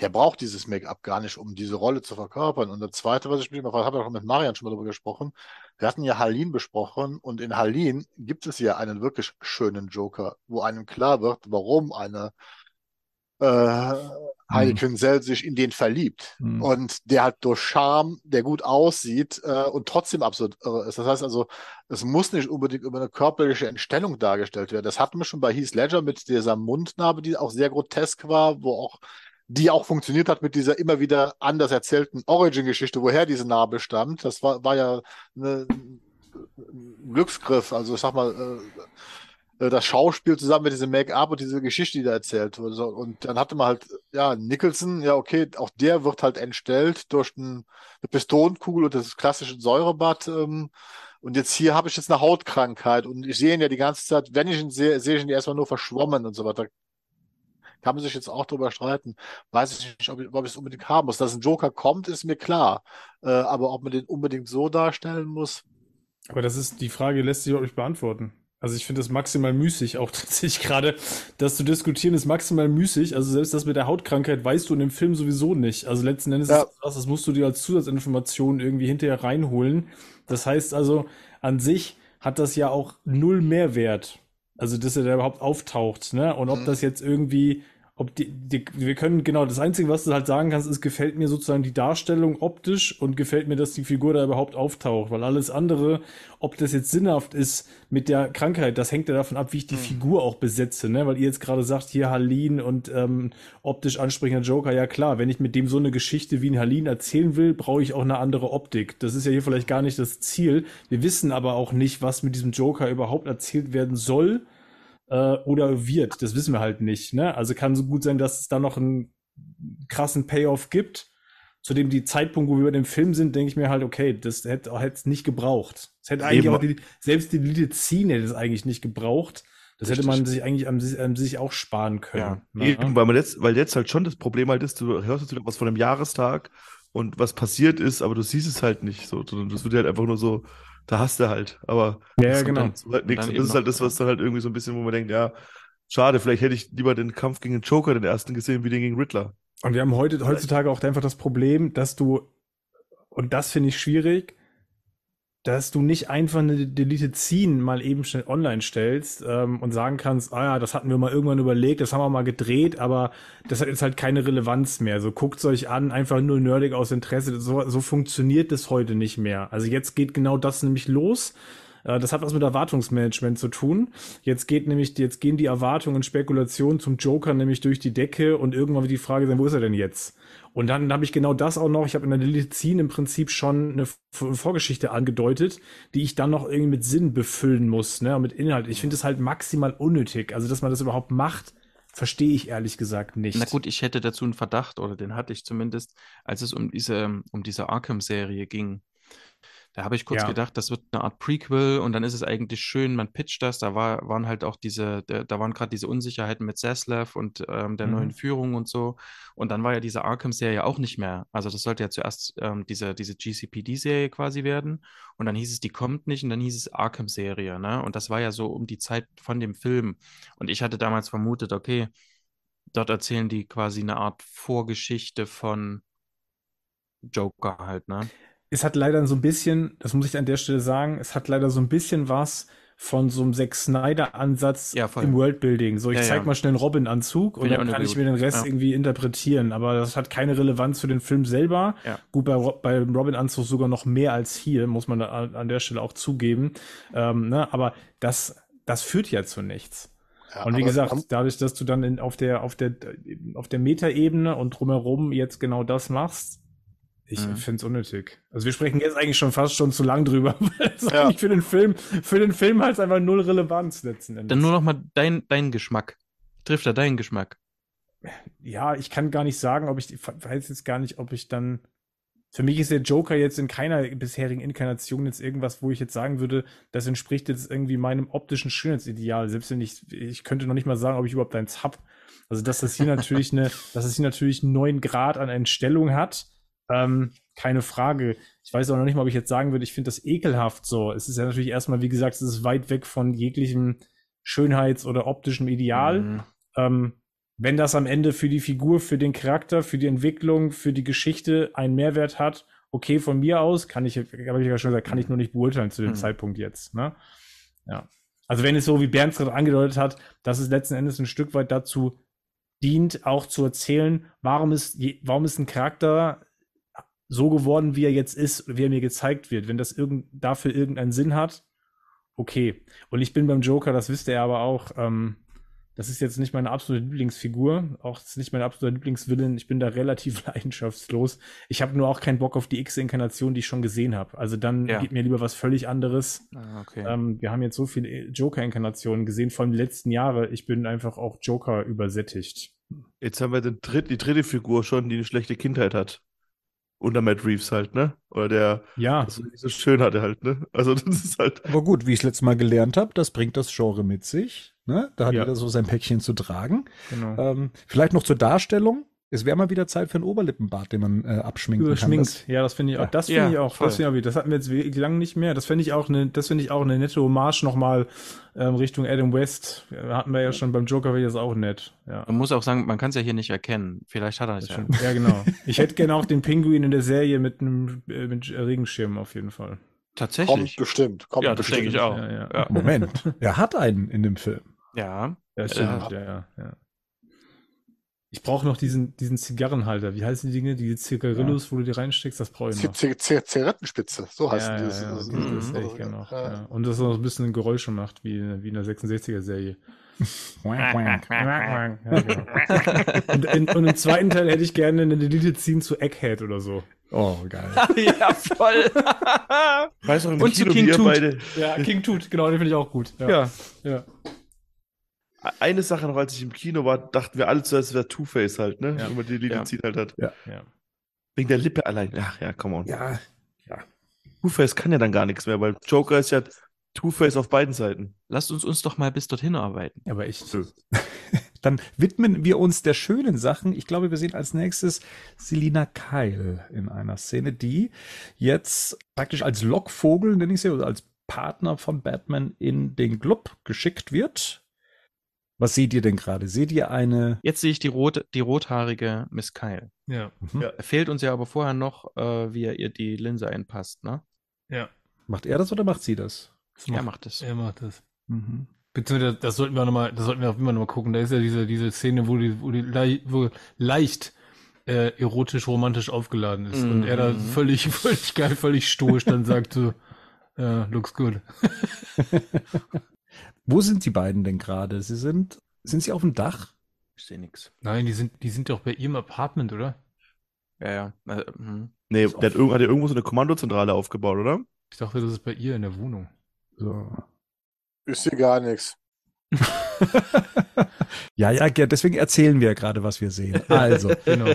der braucht dieses Make-up gar nicht, um diese Rolle zu verkörpern. Und das Zweite, was ich mich immer frage, habe ich auch mit Marian schon mal darüber gesprochen, wir hatten ja Harleen besprochen und in Harleen gibt es ja einen wirklich schönen Joker, wo einem klar wird, warum eine äh, Heidi Mhm. Quinzel sich in den verliebt. Mhm. Und der halt durch Charme, der gut aussieht äh, und trotzdem absurd irre ist. Das heißt also, es muss nicht unbedingt über eine körperliche Entstellung dargestellt werden. Das hatten wir schon bei Heath Ledger mit dieser Mundnarbe, die auch sehr grotesk war, wo auch die auch funktioniert hat mit dieser immer wieder anders erzählten Origin-Geschichte, woher diese Narbe stammt. Das war, war ja eine, ein Glücksgriff. Also ich sag mal, äh, äh, das Schauspiel zusammen mit diesem Make-up und diese Geschichte, die da erzählt wurde. Und dann hatte man halt, ja, Nicholson, ja, okay, auch der wird halt entstellt durch ein, eine Pistonenkugel und das klassische Säurebad. Ähm, und jetzt hier habe ich jetzt eine Hautkrankheit und ich sehe ihn ja die ganze Zeit, wenn ich ihn sehe, sehe ich ihn erstmal nur verschwommen und so weiter. Kann man sich jetzt auch drüber streiten. Weiß ich nicht, ob ich, ob ich es unbedingt haben muss. Dass ein Joker kommt, ist mir klar. Äh, aber ob man den unbedingt so darstellen muss, Aber das ist, die Frage lässt sich überhaupt nicht beantworten. Also ich finde das maximal müßig, auch tatsächlich gerade, das zu diskutieren ist maximal müßig. Also selbst das mit der Hautkrankheit weißt du in dem Film sowieso nicht. Also letzten Endes Ja. ist das was, das musst du dir als Zusatzinformation irgendwie hinterher reinholen. Das heißt also, an sich hat das ja auch null Mehrwert. Also, dass er da überhaupt auftaucht, ne? Und ob Mhm. das jetzt irgendwie, ob die, die, wir können, genau, das Einzige, was du halt sagen kannst, ist, gefällt mir sozusagen die Darstellung optisch und gefällt mir, dass die Figur da überhaupt auftaucht, weil alles andere, ob das jetzt sinnhaft ist mit der Krankheit, das hängt ja davon ab, wie ich die Mhm. Figur auch besetze, ne? Weil ihr jetzt gerade sagt, hier Harleen und ähm, optisch ansprechender Joker, ja klar, wenn ich mit dem so eine Geschichte wie ein Harleen erzählen will, brauche ich auch eine andere Optik. Das ist ja hier vielleicht gar nicht das Ziel. Wir wissen aber auch nicht, was mit diesem Joker überhaupt erzählt werden soll äh, oder wird. Das wissen wir halt nicht. Ne? Also kann so gut sein, dass es da noch einen krassen Payoff gibt. Zu dem die Zeitpunkt, wo wir bei dem Film sind, denke ich mir halt, okay, das hätte es nicht gebraucht. Es hätte eigentlich Eben. auch die, selbst die Lilith Scene hätte es eigentlich nicht gebraucht. Das hätte Richtig. man sich eigentlich an, sich- an sich auch sparen können. ne? Eben, weil man jetzt, weil jetzt halt schon das Problem halt ist, du hörst jetzt was von einem Jahrestag und was passiert ist, aber du siehst es halt nicht so, das wird halt einfach nur so, da hast du halt, aber Ja, ja, das genau. dann halt nichts. das ist halt das, was dann halt irgendwie so ein bisschen, wo man denkt, ja, schade, vielleicht hätte ich lieber den Kampf gegen den Joker, den ersten gesehen, wie den gegen Riddler. Und wir haben heute, heutzutage auch einfach das Problem, dass du, und das finde ich schwierig, dass du nicht einfach eine Deleted Scene mal eben schnell online stellst ähm, und sagen kannst, ah ja, das hatten wir mal irgendwann überlegt, das haben wir mal gedreht, aber das hat jetzt halt keine Relevanz mehr. So guckt's euch an, einfach nur nerdig aus Interesse. So, so funktioniert das heute nicht mehr. Also jetzt geht genau das nämlich los. Äh, Das hat was mit Erwartungsmanagement zu tun. Jetzt geht nämlich, jetzt gehen die Erwartungen und Spekulationen zum Joker nämlich durch die Decke und irgendwann wird die Frage sein, wo ist er denn jetzt? Und dann habe ich genau das auch noch. Ich habe in der Lilithine im Prinzip schon eine Vorgeschichte angedeutet, die ich dann noch irgendwie mit Sinn befüllen muss, ne, mit Inhalt. Ich finde es halt maximal unnötig. Also, dass man das überhaupt macht, verstehe ich ehrlich gesagt nicht. Na gut, ich hätte dazu einen Verdacht, oder den hatte ich zumindest, als es um diese, um diese Arkham-Serie ging. Da habe ich kurz Ja. gedacht, das wird eine Art Prequel und dann ist es eigentlich schön, man pitcht das. Da war, waren halt auch diese, da, waren gerade diese Unsicherheiten mit Zaslav und ähm, der Mhm. neuen Führung und so. Und dann war ja diese Arkham-Serie auch nicht mehr. Also das sollte ja zuerst ähm, diese, diese GCPD-Serie quasi werden. Und dann hieß es, die kommt nicht und dann hieß es Arkham-Serie, ne? Und das war ja so um die Zeit von dem Film. Und ich hatte damals vermutet, okay, dort erzählen die quasi eine Art Vorgeschichte von Joker halt, ne? Es hat leider so ein bisschen, das muss ich an der Stelle sagen, es hat leider so ein bisschen was von so einem Zack Snyder-Ansatz Ja, im Worldbuilding. So, ich Ja, zeig ja. mal schnell einen Robin-Anzug und dann kann ich mir den Rest Ja. irgendwie interpretieren. Aber das hat keine Relevanz für den Film selber. Ja. Gut, bei, beim Robin-Anzug sogar noch mehr als hier, muss man da an an der Stelle auch zugeben. Ähm, ne? Aber das, das führt ja zu nichts. Ja, Und wie gesagt, dadurch, dass du dann in, auf der, auf der, auf der Metaebene und drumherum jetzt genau das machst, ich Mhm. finde es unnötig. Also wir sprechen jetzt eigentlich schon fast schon zu lang drüber, weil es Ja. eigentlich für den Film, für den Film hat es einfach null Relevanz letzten Endes. Dann nur noch mal dein, dein Geschmack. Trifft er deinen Geschmack? ja, ich kann gar nicht sagen, ob ich, ich weiß jetzt gar nicht, ob ich dann, für mich ist der Joker jetzt in keiner bisherigen Inkarnation jetzt irgendwas, wo ich jetzt sagen würde, das entspricht jetzt irgendwie meinem optischen Schönheitsideal. Selbst wenn ich, ich könnte noch nicht mal sagen, ob ich überhaupt eins hab. Also, dass das hier natürlich eine, dass es hier natürlich einen neuen Grad an Entstellung hat, ähm, keine Frage. Ich weiß auch noch nicht mal, ob ich jetzt sagen würde, ich finde das ekelhaft so. Es ist ja natürlich erstmal, wie gesagt, es ist weit weg von jeglichem Schönheits- oder optischem Ideal. Mhm. Ähm, wenn das am Ende für die Figur, für den Charakter, für die Entwicklung, für die Geschichte einen Mehrwert hat, okay, von mir aus, kann ich, habe ich ja schon gesagt, kann ich nur nicht beurteilen zu dem Hm. Zeitpunkt jetzt. Ne? Ja. Also wenn es so, wie Bernd gerade angedeutet hat, dass es letzten Endes ein Stück weit dazu dient, auch zu erzählen, warum ist, warum ist ein Charakter so geworden, wie er jetzt ist, wie er mir gezeigt wird. Wenn das irgend, dafür irgendeinen Sinn hat, okay. Und ich bin beim Joker, das wisst ihr aber auch, ähm, das ist jetzt nicht meine absolute Lieblingsfigur, auch das ist nicht mein absoluter Lieblingswillen. Ich bin da relativ leidenschaftslos. Ich habe nur auch keinen Bock auf die X-Inkarnation, die ich schon gesehen habe. Also dann Ja. geht mir lieber was völlig anderes. Ah, okay. Ähm, wir haben jetzt so viele Joker-Inkarnationen gesehen, vor allem die letzten Jahre. Ich bin einfach auch Joker übersättigt. Jetzt haben wir den dritt, die dritte Figur schon, die eine schlechte Kindheit hat. Unter Matt Reeves halt, ne? Oder der Ja, das so schön hatte halt, ne? Also das ist halt. Aber gut, wie ich es letztes Mal gelernt habe, das bringt das Genre mit sich. Ne? Da hat Ja. jeder so sein Päckchen zu tragen. genau. Ähm, vielleicht noch zur Darstellung. Es wäre mal wieder Zeit für einen Oberlippenbart, den man äh, abschminken kann. Überschminkt. Ja, das finde ich auch. Das finde Ja, ich auch. voll. Das, ich auch. Das hatten wir jetzt wirklich lang nicht mehr. Das finde ich auch eine. Das finde ich auch eine nette Hommage nochmal ähm, Richtung Adam West. Hatten wir ja schon beim Joker, wäre das auch nett. Ja. Man muss auch sagen, man kann es ja hier nicht erkennen. Vielleicht hat er es Das ja. stimmt. ja, genau. Ich hätte gerne auch den Pinguin in der Serie mit einem äh, mit Regenschirm auf jeden Fall. Kommt Tatsächlich. bestimmt. Kommt Ja, das bestimmt. denke ich auch. Ja, ja. Ja. Moment, er hat einen in dem Film. Ja. Ja, stimmt. Ja, ja, ja. Ich brauche noch diesen, diesen Zigarrenhalter. Wie heißen die Dinge? Die Zigarillos, wo du die reinsteckst, das brauche ich noch. Zigarettenspitze, so heißt ja, die. ja, Das- ja, das- das, das hätte ich gerne noch. Ja. Ja. Und das noch ein bisschen Geräusche macht, wie, wie in der 66er-Serie. Ja, genau. und, in, und im zweiten Teil hätte ich gerne eine Deleted Scene zu Egghead oder so. Oh, geil. ja, voll. Weißt du, Und zu Kino, King wie ihr Tut. beide. Ja, King Tut, genau, den finde ich auch gut. Ja. ja. Eine Sache noch, als ich im Kino war, dachten wir alle zuerst, es wäre Two-Face halt, ne? Ja. Wenn man die Ja. Medizin halt hat. ja. Wegen der Lippe allein. Ach ja, come on. Ja, Two-Face kann ja dann gar nichts mehr, weil Joker ist ja Two-Face auf beiden Seiten. Lasst uns uns doch mal bis dorthin arbeiten. Aber. Nö. dann widmen wir uns der schönen Sachen. Ich glaube, wir sehen als nächstes Selina Kyle in einer Szene, die jetzt praktisch als Lockvogel, nenne ich sie, oder als Partner von Batman in den Club geschickt wird. Was seht ihr denn gerade? Seht ihr eine Jetzt sehe ich die, rot, die rothaarige Miss Kyle. Ja. Fehlt uns ja aber vorher noch, äh, wie er ihr die Linse einpasst, ne? Ja. Macht er das oder macht sie das? Er macht es. Er macht das. Mhm. Beziehungsweise, das sollten wir auch nochmal, das sollten wir auch immer nochmal gucken. Da ist ja diese, diese Szene, wo die, wo die lei wo leicht äh, erotisch, romantisch aufgeladen ist. Und er da Mhm. völlig, völlig geil, völlig stoisch dann sagt so, äh, looks good. Wo sind die beiden denn gerade? Sie sind, sind sie auf dem Dach? Ich sehe nichts. Nein, die sind, die sind doch bei ihrem Apartment, oder? Ja, ja. Äh, hm. Nee, der hat, irg hat ja irgendwo so eine Kommandozentrale aufgebaut, oder? Ich dachte, das ist bei ihr in der Wohnung. So. Ist hier gar nichts. ja, ja, deswegen erzählen wir ja gerade, was wir sehen. Also, Genau.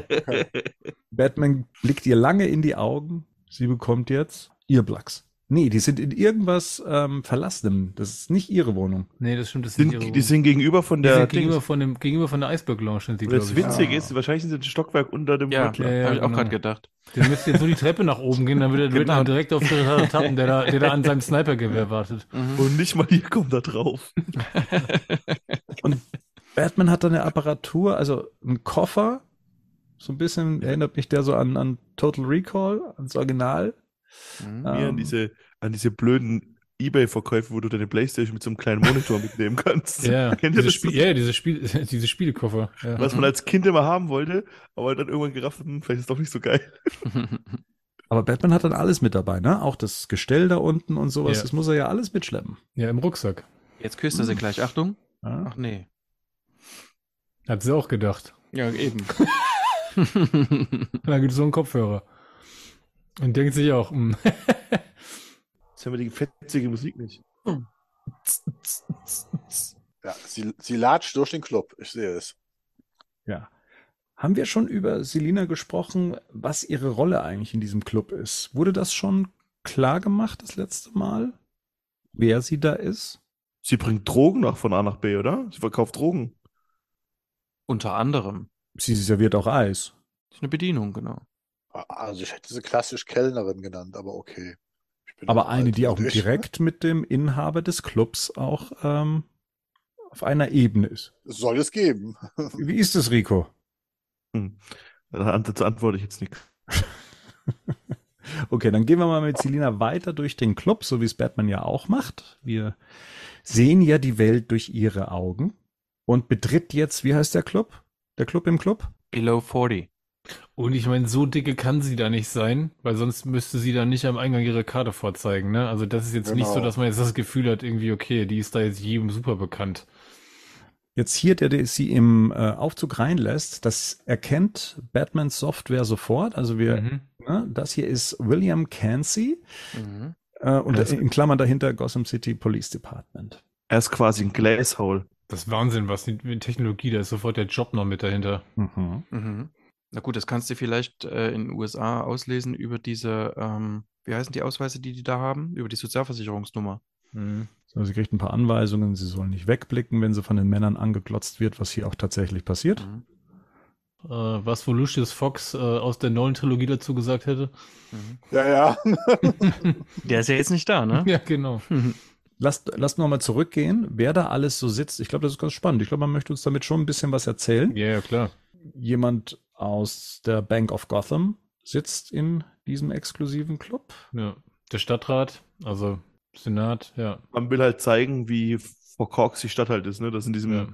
Batman blickt ihr lange in die Augen. Sie bekommt jetzt ihr Blacks. Nee, die sind in irgendwas ähm, Verlassenem. Das ist nicht ihre Wohnung. Nee, das stimmt, das sind, ihre Sind, die sind gegenüber von Die der sind Dings. gegenüber von dem, gegenüber von der Eisberg Lounge sind die, Und das glaube ich. Winzige Ah. ist, wahrscheinlich sind sie ein Stockwerk unter dem Ja. Ja, ja, habe ich auch genau. gerade gedacht. Der müsste jetzt nur die Treppe nach oben gehen, dann wird er, Genau. direkt auf den tappen, der da, der da an seinem Snipergewehr wartet. Und nicht mal hier kommt da drauf. Batman hat dann eine Apparatur, also einen Koffer. So ein bisschen erinnert mich der so an, an Total Recall, ans Original. Mhm. Wie an Ähm, diese, an diese blöden Ebay-Verkäufe, wo du deine Playstation mit so einem kleinen Monitor mitnehmen kannst. Ja, diese, das? Spiel, ja, diese, Spiel, diese Spielekoffer. Ja. Was man als Kind immer haben wollte, aber dann irgendwann gerafft, hat, hm, vielleicht ist es doch nicht so geil. Aber Batman hat dann alles mit dabei, ne? Auch das Gestell da unten und sowas. Ja. Das muss er ja alles mitschleppen. ja, im Rucksack. Jetzt küsst er sie gleich. Achtung. Ja? Ach nee. Hat sie auch gedacht. Ja, eben. Dann gibt es so einen Kopfhörer. Und denkt sich auch, Jetzt haben wir die fetzige Musik nicht. Ja, sie, sie latscht durch den Club. Ich sehe es. Ja. Haben wir schon über Selina gesprochen, was ihre Rolle eigentlich in diesem Club ist? Wurde das schon klar gemacht das letzte Mal? Wer sie da ist? Sie bringt Drogen nach von A nach B, oder? Sie verkauft Drogen. Unter anderem. Sie serviert auch Eis. Das ist eine Bedienung, genau. Also ich hätte sie klassisch Kellnerin genannt, aber okay. Ich bin Aber eine, die auch altmodisch. direkt mit dem Inhaber des Clubs auch ähm, auf einer Ebene ist. Soll es geben. Wie ist es, Rico? Hm. Dazu antworte ich jetzt nichts. Okay, dann gehen wir mal mit Selina weiter durch den Club, so wie es Batman ja auch macht. Wir sehen ja die Welt durch ihre Augen und betritt jetzt, wie heißt der Club? Der Club im Club? Below 40. Und ich meine, so dicke kann sie da nicht sein, weil sonst müsste sie da nicht am Eingang ihre Karte vorzeigen, ne? Also das ist jetzt nicht so, Genau. dass man jetzt das Gefühl hat, irgendwie, okay, die ist da jetzt jedem super bekannt. Jetzt hier, der, der sie im äh, Aufzug reinlässt, das erkennt Batmans Software sofort. Also wir, Mhm. ne, das hier ist William Cansey Mhm. äh, und Das- in Klammern dahinter Gotham City Police Department. Er ist quasi ein Glasshole. Das ist Wahnsinn, was die die Technologie, da ist sofort der Job noch mit dahinter. Mhm. Mhm. Na gut, das kannst du vielleicht äh, in den USA auslesen über diese, ähm, wie heißen die Ausweise, die die da haben? Über die Sozialversicherungsnummer. Mhm. So, sie kriegt ein paar Anweisungen, sie soll nicht wegblicken, wenn sie von den Männern angeglotzt wird, was hier auch tatsächlich passiert. Mhm. Äh, was wohl Lucius Fox äh, aus der neuen Trilogie dazu gesagt hätte. Mhm. Ja, ja. Der ist ja jetzt nicht da, ne? Ja, genau. Lasst, lasst noch mal zurückgehen, wer da alles so sitzt. Ich glaube, das ist ganz spannend. Ich glaube, man möchte uns damit schon ein bisschen was erzählen. Ja, ja, klar. Jemand aus der Bank of Gotham sitzt in diesem exklusiven Club. Ja. Der Stadtrat, also Senat, ja. Man will halt zeigen, wie verkorkst die Stadt halt ist, ne? Das in diesem, ja.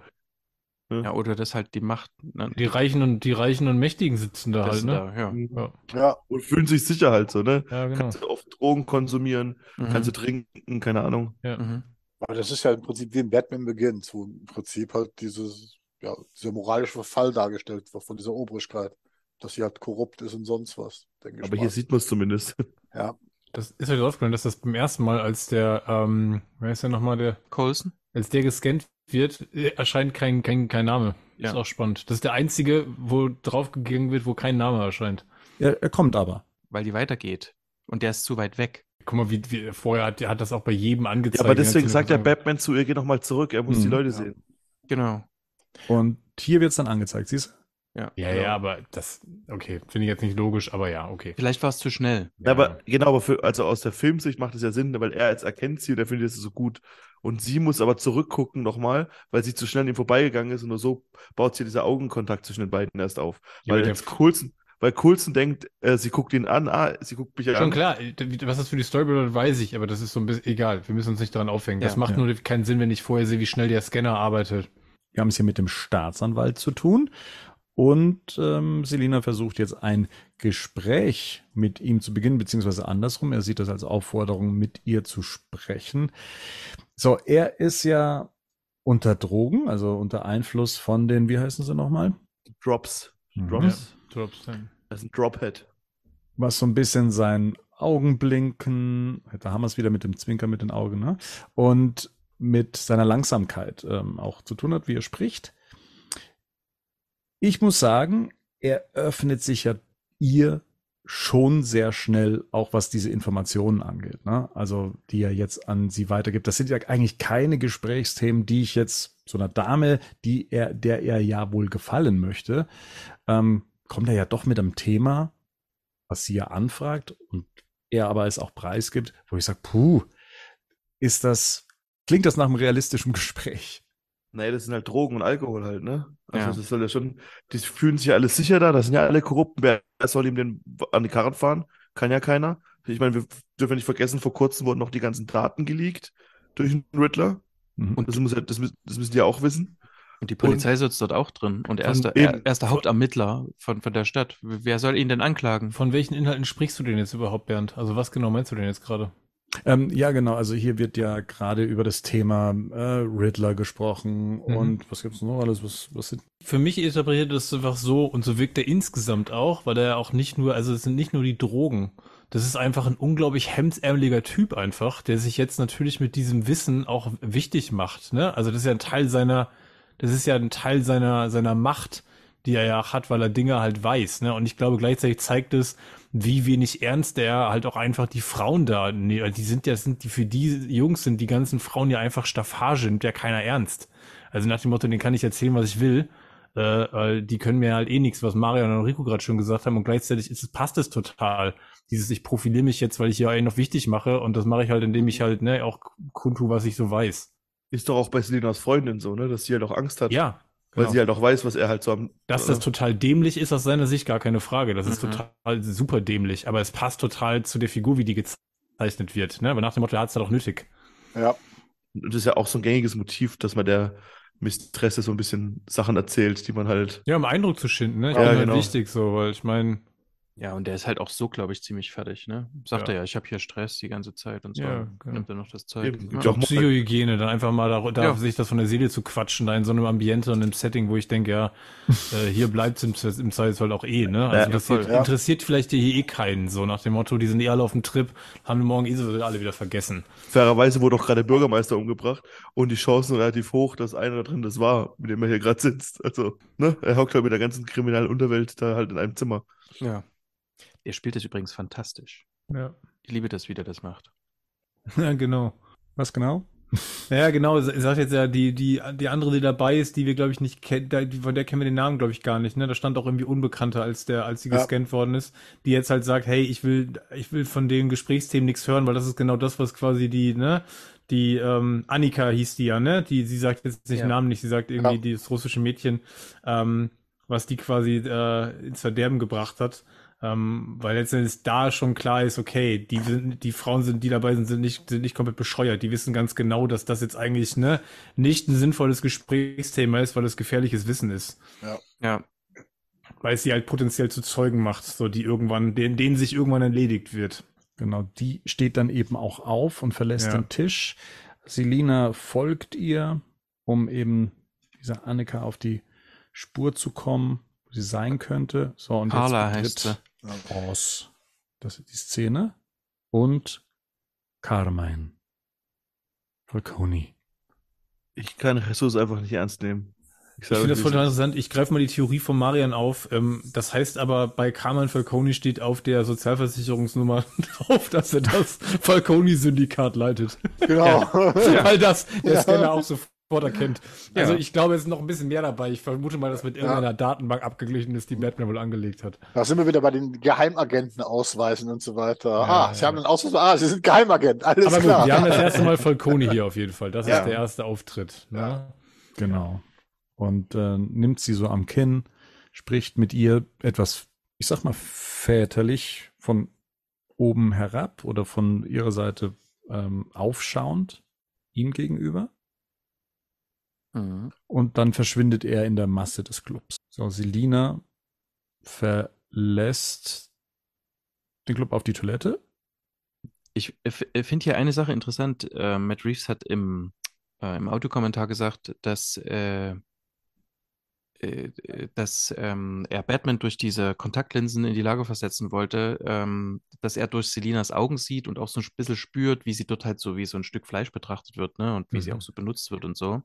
Ja, oder das halt die Macht. ne, Die Reichen und die Reichen und Mächtigen sitzen da das halt, ne? da, ja. Ja, ja. und fühlen sich sicher halt so, ne? ja genau. Kannst du oft Drogen konsumieren, Mhm. kannst du trinken, keine Ahnung. Ja. Mhm. Aber das ist ja im Prinzip wie in Batman Begins, wo im Prinzip halt dieses, ja, dieser moralische Verfall dargestellt wird von dieser Obrigkeit. Dass sie halt korrupt ist und sonst was, denke ich Aber mal. hier sieht man es zumindest. ja. Das ist halt aufgefallen, dass das beim ersten Mal, als der, ähm, wer ist der nochmal, der, Colson? als der gescannt wird, äh, erscheint kein, kein, kein Name. Ja. Ist auch spannend. Das ist der einzige, wo draufgegangen wird, wo kein Name erscheint. Er, er kommt aber. Weil die weitergeht. Und der ist zu weit weg. Guck mal, wie, wie vorher hat, hat das auch bei jedem Ja, angezeigt. aber Die deswegen sagt der. Batman zu ihr, geh noch mal zurück, er muss Mhm. die Leute Ja. sehen. Genau. Und hier wird es dann angezeigt, siehst du? Ja, Ja, genau. ja, aber das, okay, finde ich jetzt nicht logisch, aber ja, okay. Vielleicht war es zu schnell. Ja, aber genau, aber für, also aus der Filmsicht macht es ja Sinn, weil er jetzt erkennt sie und er findet es so gut. Und sie muss aber zurückgucken nochmal, weil sie zu schnell an ihm vorbeigegangen ist und nur so baut sie dieser Augenkontakt zwischen den beiden erst auf. Ja, weil jetzt Coulson, weil Coulson denkt, äh, sie guckt ihn an, ah, sie guckt mich ja Schon an. klar, äh, was das für die Story bedeutet, weiß ich, aber das ist so ein bisschen egal. Wir müssen uns nicht daran aufhängen. Das macht Ja. nur keinen Sinn, wenn ich vorher sehe, wie schnell der Scanner arbeitet. Wir haben es hier mit dem Staatsanwalt zu tun. Und ähm, Selina versucht jetzt ein Gespräch mit ihm zu beginnen, beziehungsweise andersrum. Er sieht das als Aufforderung, mit ihr zu sprechen. So, er ist ja unter Drogen, also unter Einfluss von den, wie heißen sie nochmal? Drops. Mhm. Drops. Drops dann. Das ist ein Drophead. was so ein bisschen sein Augenblinken, da haben wir es wieder mit dem Zwinker mit den Augen, ne? Und mit seiner Langsamkeit ähm, auch zu tun hat, wie er spricht. Ich muss sagen, er öffnet sich ja ihr schon sehr schnell, auch was diese Informationen angeht, ne? also die er jetzt an sie weitergibt. Das sind ja eigentlich keine Gesprächsthemen, die ich jetzt so einer Dame, die er, der er ja wohl gefallen möchte, ähm, kommt er ja doch mit einem Thema, was sie ja anfragt und er aber es auch preisgibt, wo ich sage, puh, ist das, klingt das nach einem realistischen Gespräch? Nee, das sind halt Drogen und Alkohol halt, ne? Also Ja. das soll ja schon, die fühlen sich ja alle sicher da, das sind ja alle Korrupten. Wer soll ihm denn an die Karren fahren? Kann ja keiner. Ich meine, wir dürfen nicht vergessen, vor kurzem wurden noch die ganzen Daten geleakt durch den Riddler. Mhm. Und das, muss ja, das, müssen- das müssen die ja auch wissen. Und die Polizei sitzt dort auch drin. Und er ist der, eben. er, er ist der Hauptermittler von, von der Stadt. Wer soll ihn denn anklagen? Von welchen Inhalten sprichst du denn jetzt überhaupt, Bernd? Also was genau meinst du denn jetzt gerade? Ähm, ja, genau. Also hier wird ja gerade über das Thema äh, Riddler gesprochen Mhm. und was gibt's noch alles? Was, was sind Für mich interpretiert das einfach so und so wirkt er insgesamt auch, weil er ja auch nicht nur, also es sind nicht nur die Drogen. Das ist einfach ein unglaublich hemdsärmeliger Typ einfach, der sich jetzt natürlich mit diesem Wissen auch wichtig macht. Ne? Also das ist ja ein Teil seiner, das ist ja ein Teil seiner seiner Macht, die er ja hat, weil er Dinge halt weiß. Ne? Und ich glaube gleichzeitig zeigt es, wie wenig ernst er halt auch einfach die Frauen da, nee, die sind ja, sind die für die Jungs sind die ganzen Frauen ja einfach Staffage, nimmt ja keiner ernst. Also nach dem Motto, den kann ich erzählen, was ich will, äh, die können mir halt eh nichts, was Marian und Rico gerade schon gesagt haben und gleichzeitig ist es, passt es total. Dieses, ich profiliere mich jetzt, weil ich hier einen noch wichtig mache und das mache ich halt, indem ich halt ne, auch kundtue, was ich so weiß. Ist doch auch bei Selinas Freundin so, ne? Dass sie halt auch Angst hat. Ja, Weil genau. sie halt auch weiß, was er halt so am. Dass das total dämlich ist aus seiner Sicht, gar keine Frage. Das ist Mhm. total super dämlich, aber es passt total zu der Figur, wie die gezeichnet wird. Ne? Aber nach dem Motto, er hat es halt auch nötig. Ja. Und das ist ja auch so ein gängiges Motiv, dass man der Mistresse so ein bisschen Sachen erzählt, die man halt. Ja, um Eindruck zu schinden, ne? Ich Ja, finde genau. halt wichtig so, weil ich meine, Ja, und der ist halt auch so, glaube ich, ziemlich fertig, ne? Sagt Ja. er ja, ich habe hier Stress die ganze Zeit und so. Ja, genau. Nimmt er noch das Zeug. Eben, Ja. ja auch Psychohygiene, dann einfach mal da, da Ja. sich das von der Seele zu quatschen, da in so einem Ambiente und einem Setting, wo ich denke, ja, äh, hier bleibt es im, im Zweifelsfall auch eh, ne? Also Ja, das voll. interessiert vielleicht hier eh keinen, so nach dem Motto, die sind eh alle auf dem Trip, haben morgen eh so alle wieder vergessen. Fairerweise wurde auch gerade der Bürgermeister umgebracht und die Chancen relativ hoch, dass einer da drin das war, mit dem er hier gerade sitzt. Also, ne? Er hockt halt mit der ganzen kriminellen Unterwelt da halt in einem Zimmer. ja. Er spielt das übrigens fantastisch. Ja. Ich liebe das, wie der das macht. ja, genau. was genau? Ja, genau. Er sagt jetzt ja, die, die, die andere, die dabei ist, die wir, glaube ich, nicht kennen, die- von der kennen wir den Namen, glaube ich, gar nicht. Ne? Da stand auch irgendwie unbekannter, als der, als sie Ja. gescannt worden ist, die jetzt halt sagt, hey, ich will, ich will von den Gesprächsthemen nichts hören, weil das ist genau das, was quasi die, ne, die ähm, Annika hieß die ja, ne? Die, sie sagt jetzt nicht Ja. den Namen nicht, sie sagt irgendwie Ja. dieses russische Mädchen, ähm, was die quasi äh, ins Verderben gebracht hat. Ähm, weil letztendlich da schon klar ist, okay, die, sind, die Frauen sind, die dabei sind, sind nicht, sind nicht komplett bescheuert. Die wissen ganz genau, dass das jetzt eigentlich ne, nicht ein sinnvolles Gesprächsthema ist, weil es gefährliches Wissen ist. Ja. Weil es sie halt potenziell zu Zeugen macht, so die irgendwann, denen, denen sich irgendwann erledigt wird. Genau, die steht dann eben auch auf und verlässt Ja. den Tisch. Selina folgt ihr, um eben dieser Annika auf die Spur zu kommen, wo sie sein könnte. So, und Carla jetzt heißt Ross. Das ist die Szene. Und Carmine. Falconi. Ich kann Jesus einfach nicht ernst nehmen. Ich sage finde das voll interessant. Ich greife mal die Theorie von Marian auf. Ähm, das heißt aber, bei Carmen Falconi steht auf der Sozialversicherungsnummer drauf, dass er das Falconi-Syndikat leitet. Genau. Weil das der Ja. Scanner auch sofort erkennt. Also Ja. ich glaube, es ist noch ein bisschen mehr dabei. Ich vermute mal, dass mit irgendeiner Datenbank abgeglichen ist, die Batman wohl angelegt hat. Da sind wir wieder bei den Geheimagenten ausweisen und so weiter. Ja, ah, ja. Sie haben einen Ausweis. Ah, Sie sind Geheimagent. Alles Aber klar. gut, wir haben das erste Mal Falconi hier auf jeden Fall. Das Ja. ist der erste Auftritt. Ne? Genau. Und äh, nimmt sie so am Kinn, spricht mit ihr etwas, ich sag mal, väterlich von oben herab oder von ihrer Seite ähm, aufschauend ihm gegenüber. Mhm. Und dann verschwindet er in der Masse des Clubs. So, Selina verlässt den Club auf die Toilette. Ich finde hier eine Sache interessant. Äh, Matt Reeves hat im, äh, im Audiokommentar gesagt, dass, äh, äh, dass ähm, er Batman durch diese Kontaktlinsen in die Lage versetzen wollte, ähm, dass er durch Selinas Augen sieht und auch so ein bisschen spürt, wie sie dort halt so wie so ein Stück Fleisch betrachtet wird, ne? Und wie sie Mhm. auch so benutzt wird und so.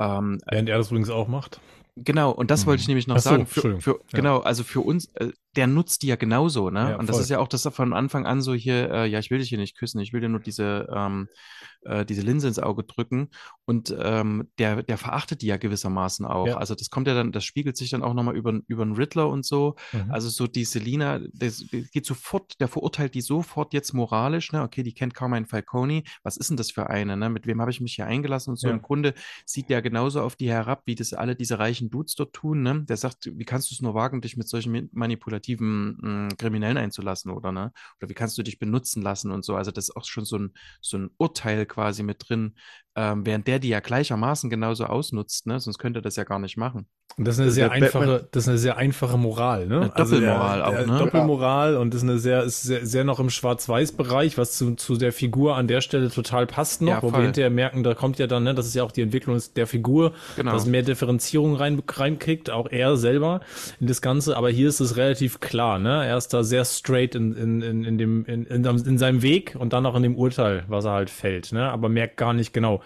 Ähm, Während er das übrigens auch macht. Genau, und das wollte ich Mhm. nämlich noch Ach so, sagen. Für, für, Ja. Genau, also für uns, äh, der nutzt die ja genauso, ne? Ja, und das voll. ist ja auch das von Anfang an so hier, äh, ja, ich will dich hier nicht küssen, ich will dir nur diese, ähm, äh, diese Linse ins Auge drücken. Und ähm, der, der verachtet die ja gewissermaßen auch. Ja. Also das kommt ja dann, das spiegelt sich dann auch nochmal über, über den Riddler und so. Mhm. Also so die Selina, das, geht sofort, der verurteilt die sofort jetzt moralisch, ne? Okay, die kennt kaum einen Falcone. Was ist denn das für eine, ne? Mit wem habe ich mich hier eingelassen und so. Im Grunde sieht der genauso auf die herab, wie das alle diese reichen Dudes dort tun, ne? Der sagt, wie kannst du es nur wagen, dich mit solchen manipulativen mh, Kriminellen einzulassen, oder ne? Oder wie kannst du dich benutzen lassen und so. Also das ist auch schon so ein, so ein Urteil quasi mit drin, ähm, während der die ja gleichermaßen genauso ausnutzt, ne? Sonst könnte er das ja gar nicht machen. Und das ist eine Also sehr der Batman- einfache, das ist eine sehr einfache Moral, ne? Eine Doppelmoral der, auch, der ne? Doppelmoral und das ist eine sehr, ist sehr, sehr noch im Schwarz-Weiß-Bereich, was zu, zu der Figur an der Stelle total passt noch, Ja, wo wir hinterher merken, da kommt ja dann, ne, das ist ja auch die Entwicklung der Figur, Genau. dass mehr Differenzierung rein, reinkriegt, auch er selber in das Ganze, aber hier ist es relativ klar, ne? Er ist da sehr straight in, in, in, in dem, in, in, in seinem Weg und dann auch in dem Urteil, was er halt fällt, ne? Aber merkt gar nicht genau,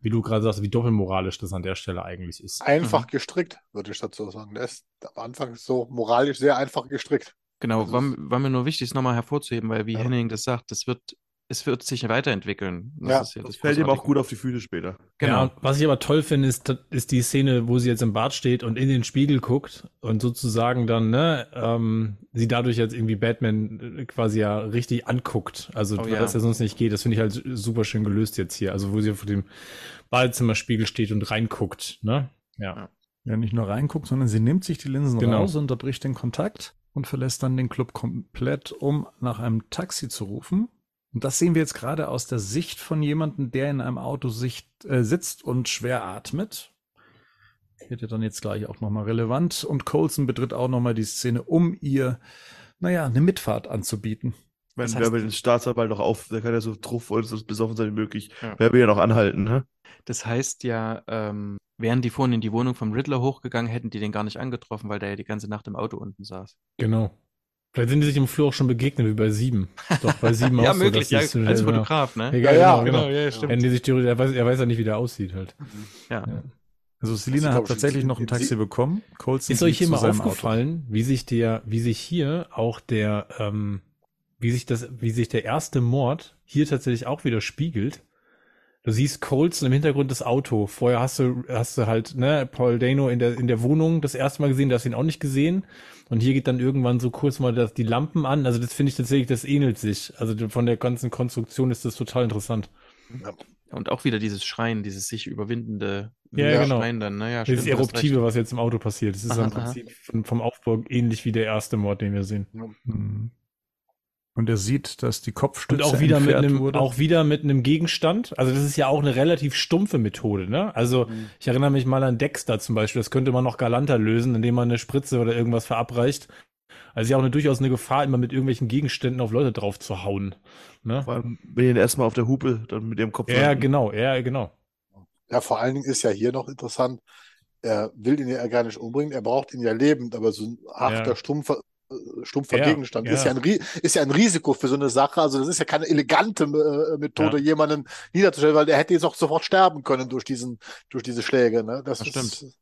wie du gerade sagst, wie doppelmoralisch das an der Stelle eigentlich ist. Einfach gestrickt, würde ich dazu sagen. Der ist am Anfang so moralisch sehr einfach gestrickt. Genau, Also war, war mir nur wichtig, es nochmal hervorzuheben, weil wie Ja. Henning das sagt, das wird, es wird sich weiterentwickeln. Das Ja, ist ja Das das fällt ihm auch gut auf die Füße später. Genau. Ja, was ich aber toll finde, ist, ist die Szene, wo sie jetzt im Bad steht und in den Spiegel guckt und sozusagen dann, ne, ähm, sie dadurch jetzt irgendwie Batman äh, quasi ja richtig anguckt. Also, Oh weil ja. das ja sonst nicht geht. Das finde ich halt super schön gelöst jetzt hier. Also, wo sie vor dem Badezimmerspiegel steht und reinguckt, ne? Ja. Ja, nicht nur reinguckt, sondern sie nimmt sich die Linsen Genau. raus, unterbricht den Kontakt und verlässt dann den Club komplett, um nach einem Taxi zu rufen. Und das sehen wir jetzt gerade aus der Sicht von jemandem, der in einem Auto sicht, äh, sitzt und schwer atmet. Wird ja dann jetzt gleich auch nochmal relevant. Und Colson betritt auch nochmal die Szene, um ihr, naja, eine Mitfahrt anzubieten. Wenn Das wer heißt- will den Staatsanwalt noch auf, der kann ja so truff und so besoffen sein wie möglich. Ja. Wer will ja noch anhalten, ne? Das heißt ja, ähm, wären die vorhin in die Wohnung vom Riddler hochgegangen, hätten die den gar nicht angetroffen, weil der ja die ganze Nacht im Auto unten saß. Genau. Vielleicht sind die sich im Flur auch schon begegnet, wie bei sieben. Doch, bei sieben auch ja, so, möglich, ja, dass die- als ja, Fotograf, ne? Egal, Ja, genau, ja, genau. ja, Hätten die sich theoretisch, er weiß, er weiß ja nicht, wie der aussieht halt. Ja. Ja. Also Selina ist, hat tatsächlich noch ein Taxi sie- bekommen. Colson Ist euch hier mal aufgefallen, wie sich der, wie sich hier auch der, ähm, wie sich das, wie sich der erste Mord hier tatsächlich auch wieder spiegelt? Du siehst Colson im Hintergrund das Auto. Vorher hast du, hast du halt, ne, Paul Dano in der, in der Wohnung das erste Mal gesehen, du hast ihn auch nicht gesehen. Und hier geht dann irgendwann so kurz mal das, die Lampen an. Also das finde ich tatsächlich, das ähnelt sich. Also von der ganzen Konstruktion ist das total interessant. Und auch wieder dieses Schreien, dieses sich überwindende Ja, wilde genau. Schreien dann, naja, Dieses stimmt, du hast Eruptive, was jetzt im Auto passiert. Das ist Aha, im Prinzip von, vom Aufbau ähnlich wie der erste Mord, den wir sehen. Mhm. Und er sieht, dass die Und Kopfstütze auch wieder mit einem, wurde. auch wieder mit einem Gegenstand. Also das ist ja auch eine relativ stumpfe Methode, ne? Also Mhm. ich erinnere mich mal an Dexter zum Beispiel. Das könnte man noch galanter lösen, indem man eine Spritze oder irgendwas verabreicht. Also ja auch eine, durchaus eine Gefahr, immer mit irgendwelchen Gegenständen auf Leute drauf zu hauen. Ne? Vor allem, wenn ihr ihn erstmal auf der Hupe dann mit ihrem Kopf Ja, landen. genau, ja, genau. Ja, vor allen Dingen ist ja hier noch interessant, er will ihn ja gar nicht umbringen, er braucht ihn ja lebend, aber so ein harter, Ja. stumpfer, stumpfer Ja, Gegenstand ist ja. ja, ein, ist ja ein Risiko für so eine Sache. Also das ist ja keine elegante äh, Methode, Ja. jemanden niederzustellen, weil er hätte jetzt auch sofort sterben können durch diesen, durch diese Schläge. Ne? Das, Das ist, stimmt.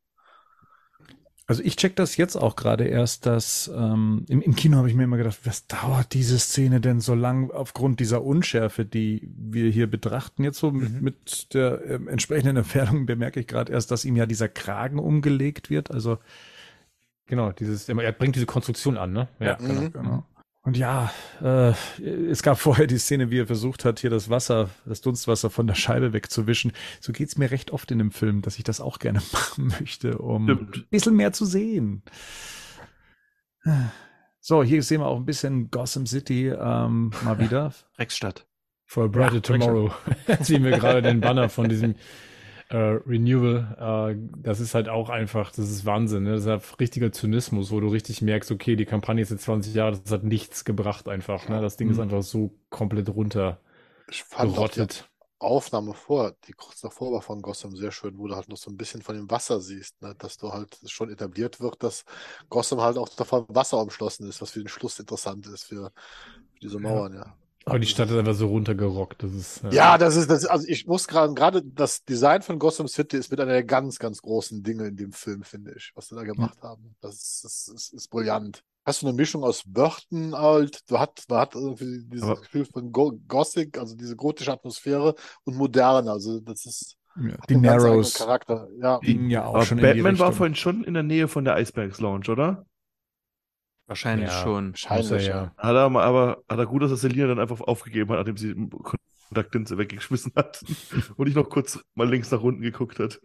Also ich check das jetzt auch gerade erst, dass ähm, im, im Kino habe ich mir immer gedacht, was dauert diese Szene denn so lang aufgrund dieser Unschärfe, die wir hier betrachten? Jetzt so mit, Mhm. mit der ähm, entsprechenden Entfernung bemerke ich gerade erst, dass ihm ja dieser Kragen umgelegt wird. Also Genau, dieses, er bringt diese Konstruktion an, ne? Ja, Mhm. genau. Genau. Und ja, äh, es gab vorher die Szene, wie er versucht hat, hier das Wasser, das Dunstwasser von der Scheibe wegzuwischen. So geht's mir recht oft in dem Film, dass ich das auch gerne machen möchte, um Stimmt. ein bisschen mehr zu sehen. So, hier sehen wir auch ein bisschen Gotham City ähm, mal wieder. Rexstadt. For a brighter Ja, tomorrow. Jetzt sehen wir gerade den Banner von diesem äh, Renewal. Äh, das ist halt auch einfach, das ist Wahnsinn. Ne? Das ist halt richtiger Zynismus, wo du richtig merkst, okay, die Kampagne ist jetzt 20 Jahre, das hat nichts gebracht einfach. Ne? Das Ding ist Mhm. einfach so komplett runter ich fand auch die gerottet. Aufnahme vor, die kurz davor war von Gotham sehr schön, wo du halt noch so ein bisschen von dem Wasser siehst, ne? dass du halt schon etabliert wird, dass Gotham halt auch davon Wasser umschlossen ist, was für den Schluss interessant ist für, für diese Mauern, ja. Aber die Stadt ist einfach so runtergerockt. Das ist, äh, Ja, das ist, das, also ich muss gerade, gerade das Design von Gotham City ist mit einer der ganz, ganz großen Dinge in dem Film, finde ich, was sie da gemacht haben. Das ist, das ist, ist brillant. hast du eine Mischung aus Wörtern halt, du hat, man hat irgendwie dieses Aber- Gefühl von Go Gothic, also diese gotische Atmosphäre und modern, also das ist Ja, die Narrows Charakter. Ja, gingen ja auch Aber schon in die Batman war vorhin schon in der Nähe von der Eisbergs Lounge, oder? Wahrscheinlich Ja. schon. er ja. ja. Hat er mal, aber hat er gut, dass er Selina dann einfach aufgegeben hat, nachdem sie Kontaktlinse weggeschmissen hat und ich noch kurz mal links nach unten geguckt hat.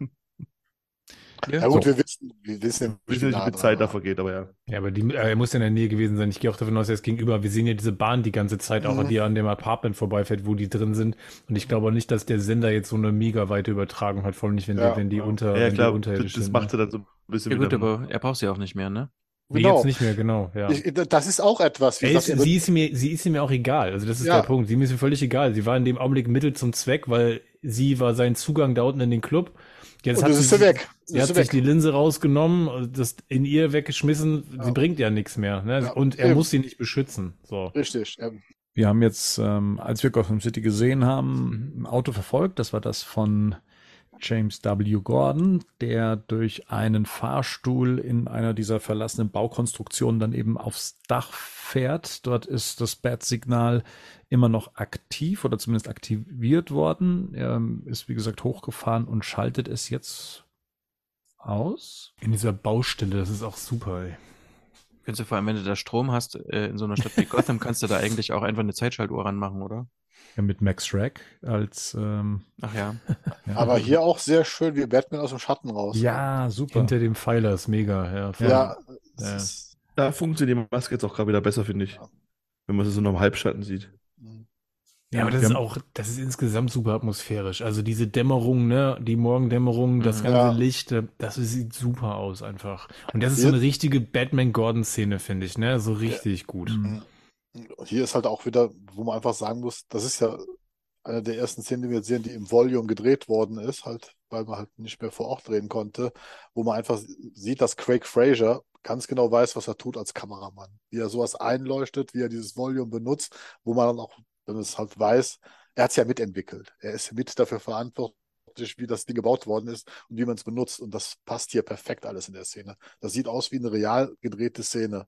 Ja gut, So. wir wissen, wir wissen ja, Ich weiß nicht, wie viel Zeit da vergeht, aber ja. Ja, aber die, äh, er muss ja in der Nähe gewesen sein. Ich gehe auch davon aus, er ist gegenüber. Wir sehen ja diese Bahn die ganze Zeit auch, Mhm. die an dem Apartment vorbeifährt, wo die drin sind. Und ich glaube auch nicht, dass der Sender jetzt so eine mega weite Übertragung hat, vor allem nicht, wenn, Ja. die, wenn die unter, Ja, wenn klar, das, das sind. macht ne? er dann so ein bisschen Ja gut, aber er braucht sie auch nicht mehr, ne? Wie Genau. jetzt nicht mehr, genau, ja. Ich, das ist auch etwas, wie ist, gesagt, er sie, ist mir, sie ist ihm auch egal. Also das ist Ja. der Punkt. Sie ist mir völlig egal. Sie war in dem Augenblick Mittel zum Zweck, weil sie war sein Zugang da unten in den Club. Jetzt und hat ist sie weg. Sie Das hat ist sich weg. die Linse rausgenommen, das in ihr weggeschmissen. Sie Ja. bringt ja nichts mehr. Ne? Ja, und er eben. muss sie nicht beschützen. So. Richtig. Ähm, Wir haben jetzt, ähm, als wir Gotham City gesehen haben, ein Auto verfolgt. Das war das von James W. Gordon, der durch einen Fahrstuhl in einer dieser verlassenen Baukonstruktionen dann eben aufs Dach fährt. Dort ist das Bat-Signal immer noch aktiv oder zumindest aktiviert worden. Er ähm, ist, wie gesagt, hochgefahren und schaltet es jetzt aus. In dieser Baustelle, das ist auch super. Ey. Könntest du vor allem, wenn du da Strom hast, äh, in so einer Stadt wie Gotham, kannst du da eigentlich auch einfach eine Zeitschaltuhr ranmachen, oder? Ja, mit Max Schreck als ähm, Ach ja. ja, aber hier auch sehr schön, wie Batman aus dem Schatten raus. Ja, super. Hinter dem Pfeiler ist mega. Ja. Ja, das Ja. ist, Da funktioniert die Maske jetzt auch gerade wieder besser, finde ich. Wenn man sie so noch im Halbschatten sieht. Ja, aber das ist auch, das ist insgesamt super atmosphärisch. Also diese Dämmerung, ne, die Morgendämmerung, das Mhm. ganze Ja. Licht, äh, das sieht super aus einfach. Und das ist so eine richtige Batman-Gordon-Szene, finde ich, ne, so richtig gut. Mhm. Hier ist halt auch wieder, wo man einfach sagen muss, das ist ja eine der ersten Szenen, die wir jetzt sehen, die im Volume gedreht worden ist, halt, weil man halt nicht mehr vor Ort drehen konnte, wo man einfach sieht, dass Craig Fraser ganz genau weiß, was er tut als Kameramann. Wie er sowas einleuchtet, wie er dieses Volume benutzt, wo man dann auch, wenn man es halt weiß, er hat es ja mitentwickelt. Er ist mit dafür verantwortlich, wie das Ding gebaut worden ist und wie man es benutzt. Und das passt hier perfekt alles in der Szene. Das sieht aus wie eine real gedrehte Szene.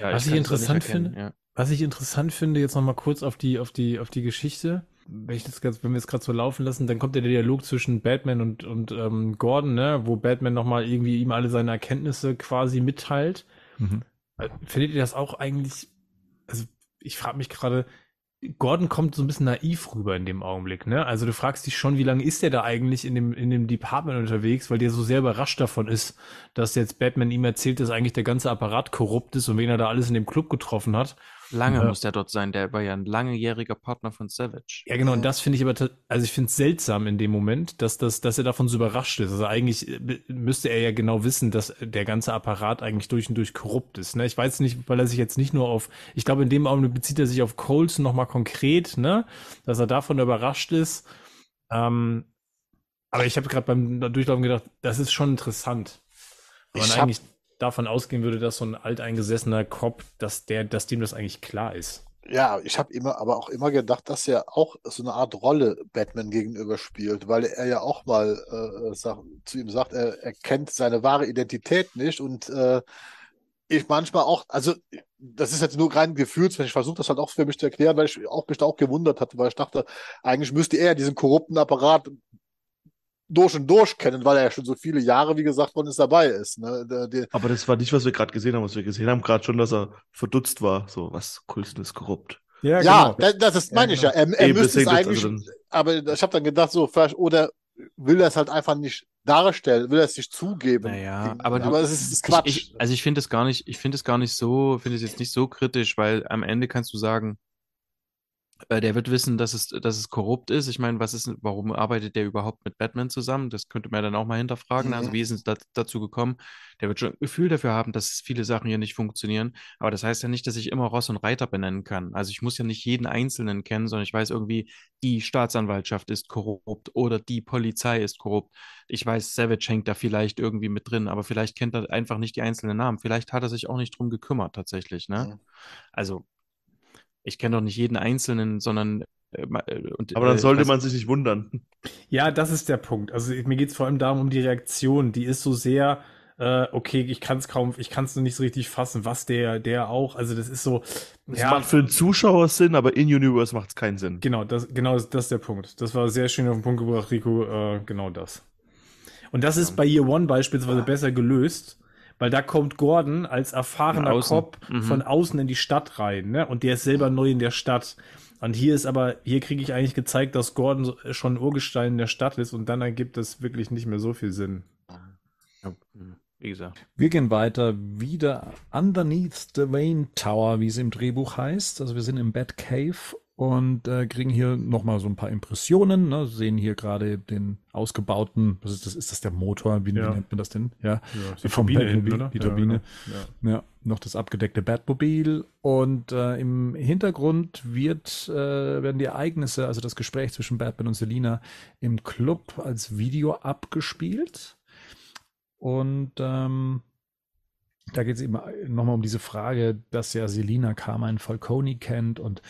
Ja Was ich auch interessant finde- Ja. Was ich interessant finde, jetzt noch mal kurz auf die, auf die, auf die Geschichte. Wenn, ich das ganz, wenn wir es gerade so laufen lassen, dann kommt ja der Dialog zwischen Batman und, und ähm, Gordon, ne, wo Batman noch mal irgendwie ihm alle seine Erkenntnisse quasi mitteilt. Mhm. Äh, Findet ihr das auch eigentlich? Also ich frage mich gerade, Gordon kommt so ein bisschen naiv rüber in dem Augenblick, ne? Also du fragst dich schon, wie lange ist der da eigentlich in dem in dem Department unterwegs, weil der so sehr überrascht davon ist, dass jetzt Batman ihm erzählt, dass eigentlich der ganze Apparat korrupt ist und wen er da alles in dem Club getroffen hat. Lange Ja. muss der dort sein. Der war ja ein langjähriger Partner von Savage. Ja, genau, und das finde ich aber, also ich finde es seltsam in dem Moment, dass, das, dass er davon so überrascht ist. Also eigentlich äh, müsste er ja genau wissen, dass der ganze Apparat eigentlich durch und durch korrupt ist. Ne? Ich weiß nicht, weil er sich jetzt nicht nur auf, ich glaube, in dem Augenblick bezieht er sich auf Coles nochmal konkret, ne? dass er davon überrascht ist. Ähm, aber ich habe gerade beim Durchlaufen gedacht, das ist schon interessant. Man Ich hab- eigentlich davon ausgehen würde, dass so ein alteingesessener Cop, dass der, dass dem das eigentlich klar ist. Ja, ich habe immer, aber auch immer gedacht, dass er auch so eine Art Rolle Batman gegenüber spielt, weil er ja auch mal äh, sag, zu ihm sagt, er, er kennt seine wahre Identität nicht und äh, ich manchmal auch, also das ist jetzt nur rein Gefühls, wenn ich versuche das halt auch für mich zu erklären, weil ich auch mich da auch gewundert hatte, weil ich dachte, eigentlich müsste er diesen korrupten Apparat durch und durch kennen, weil er ja schon so viele Jahre, wie gesagt worden ist, dabei ist. Ne? Der, der, Aber das war nicht, was wir gerade gesehen haben. Was wir gesehen haben, gerade schon, dass er verdutzt war. So, was Coulson ist korrupt. Ja, ja, das, das ist, meine ich ja. Er, er Eben, müsste es das- eigentlich, also aber ich habe dann gedacht, so, vielleicht, oder will er es halt einfach nicht darstellen, will er es nicht zugeben. Naja, aber du- aber es ist, ist Quatsch. Ich, ich, also ich finde es gar nicht, ich finde es gar nicht so, finde es jetzt nicht so kritisch, weil am Ende kannst du sagen, der wird wissen, dass es, dass es korrupt ist. Ich meine, was ist, warum arbeitet der überhaupt mit Batman zusammen? Das könnte man dann auch mal hinterfragen. Mhm. Also wie ist es da, dazu gekommen? Der wird schon ein Gefühl dafür haben, dass viele Sachen hier nicht funktionieren. Aber das heißt ja nicht, dass ich immer Ross und Reiter benennen kann. Also ich muss ja nicht jeden Einzelnen kennen, sondern ich weiß irgendwie, die Staatsanwaltschaft ist korrupt oder die Polizei ist korrupt. Ich weiß, Savage hängt da vielleicht irgendwie mit drin, aber vielleicht kennt er einfach nicht die einzelnen Namen. Vielleicht hat er sich auch nicht drum gekümmert, tatsächlich. Ne? Mhm. Also, ich kenne doch nicht jeden Einzelnen, sondern. Äh, äh, und, Aber dann äh, sollte man sich nicht wundern. Ja, das ist der Punkt. Also mir geht es vor allem darum, um die Reaktion. Die ist so sehr, äh, okay, ich kann es kaum, ich kann es noch nicht so richtig fassen, was der, der auch, also das ist so, Das ja, macht für den Zuschauer Sinn, aber in Universe macht es keinen Sinn. genau, das, genau, das, das ist der Punkt. Das war sehr schön auf den Punkt gebracht, Rico, äh, genau das. Und das ist bei Year One beispielsweise besser gelöst, weil da kommt Gordon als erfahrener außen. Cop Mhm. von außen in die Stadt rein, ne? Und der ist selber neu in der Stadt. Und hier ist aber, hier kriege ich eigentlich gezeigt, dass Gordon so- schon ein Urgestein in der Stadt ist und dann ergibt es wirklich nicht mehr so viel Sinn. Ja, hm, wie gesagt. Wir gehen weiter wieder underneath the Wayne Tower, wie es im Drehbuch heißt. Also wir sind im Batcave und äh, kriegen hier nochmal so ein paar Impressionen. Ne? Sehen hier gerade den ausgebauten, was ist das? Ist das der Motor? Wie, Ja. wie nennt man das denn? Ja, die vom Turbine hinten, oder? Die Ja, Turbine. genau. Ja. Ja, noch das abgedeckte Batmobil und äh, im Hintergrund wird, äh, werden die Ereignisse, also das Gespräch zwischen Batman und Selina im Club als Video abgespielt. Und ähm, da geht es eben nochmal um diese Frage, dass ja Selina Carmine Falcone kennt und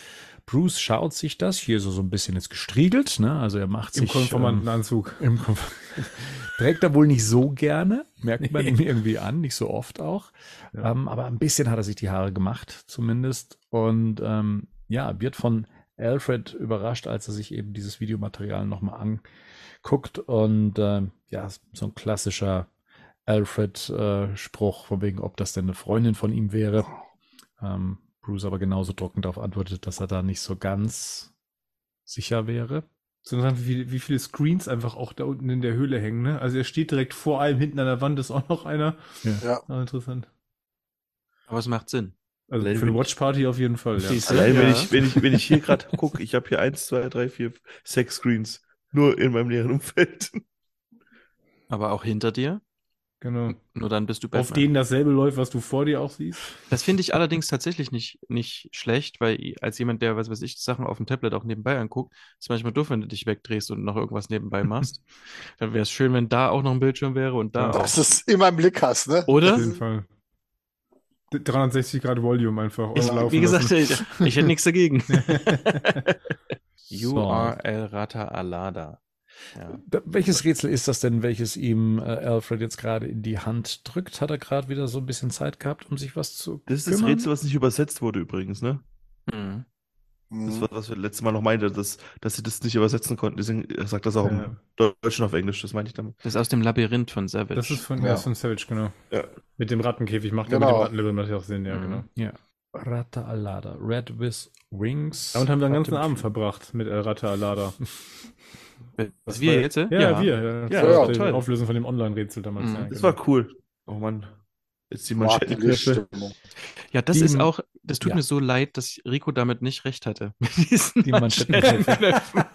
Bruce schaut sich das hier so, so ein bisschen jetzt gestriegelt, ne? Also er macht Im sich Konformantenanzug. im Konf Trägt er wohl nicht so gerne, merkt man ihm irgendwie an, nicht so oft auch. Ja. Ähm, aber ein bisschen hat er sich die Haare gemacht, zumindest. Und ähm, ja, wird von Alfred überrascht, als er sich eben dieses Videomaterial nochmal anguckt. Und ähm, ja, so ein klassischer Alfred-Spruch, von wegen, ob das denn eine Freundin von ihm wäre. Ähm, Bruce aber genauso trocken darauf antwortet, dass er da nicht so ganz sicher wäre. So interessant, wie, wie viele Screens einfach auch da unten in der Höhle hängen, ne? Also er steht direkt vor allem, hinten an der Wand ist auch noch einer. Ja. Ah, interessant. Aber es macht Sinn. Also Allein für eine wenn- Watchparty auf jeden Fall, ja. Allein wenn, Ja. ich, wenn, ich, wenn ich hier gerade gucke, ich habe hier eins, zwei, drei, vier, sechs Screens. Nur in meinem näheren Umfeld. Aber auch hinter dir. Genau. Nur dann bist du Batman. Auf denen dasselbe läuft, was du vor dir auch siehst. Das finde ich allerdings tatsächlich nicht, nicht schlecht, weil als jemand, der, was weiß ich, Sachen auf dem Tablet auch nebenbei anguckt, ist manchmal doof, wenn du dich wegdrehst und noch irgendwas nebenbei machst. Dann wäre es schön, wenn da auch noch ein Bildschirm wäre und da Ja. auch. Dass du es immer im Blick hast, ne? Oder? Auf jeden Fall. 360 Grad Volume einfach. Ich, wie gesagt, ich, ich hätte nichts dagegen. you So. are El Rata Alada. Ja. Welches Rätsel ist das denn, welches ihm äh, Alfred jetzt gerade in die Hand drückt? Hat er gerade wieder so ein bisschen Zeit gehabt, um sich was zu Das ist das kümmern? Rätsel, was nicht übersetzt wurde übrigens, ne? Mhm. Das Mhm. war, was wir letztes Mal noch meinte, dass, dass sie das nicht übersetzen konnten. Deswegen sagt das auch Ja. im Deutschen auf Englisch, das meinte ich damit. Das ist aus dem Labyrinth von Savage. Das ist von, Ja. ja. ist von Savage, genau. Ja. Mit dem Rattenkäfig macht er mit Genau. dem Rattenlippe macht ja auch Sinn, ja, Mhm. genau. Ja. Rata Alada, Red with Wings. Damit haben wir den ganzen Ratte mit Abend verbracht mit El Ratte Alada. Was wir jetzt? äh? Ja, wir. Ja, Ja, Das war ja, die toll. Auflösung von dem Online-Rätsel damals. Mhm. Ja, Das genau. war cool. Oh Mann. Jetzt die. Lichtstimmung. Ja, das Die- ist auch, das tut ja. mir so leid, dass Rico damit nicht recht hatte. Die Manschettenknöpfe.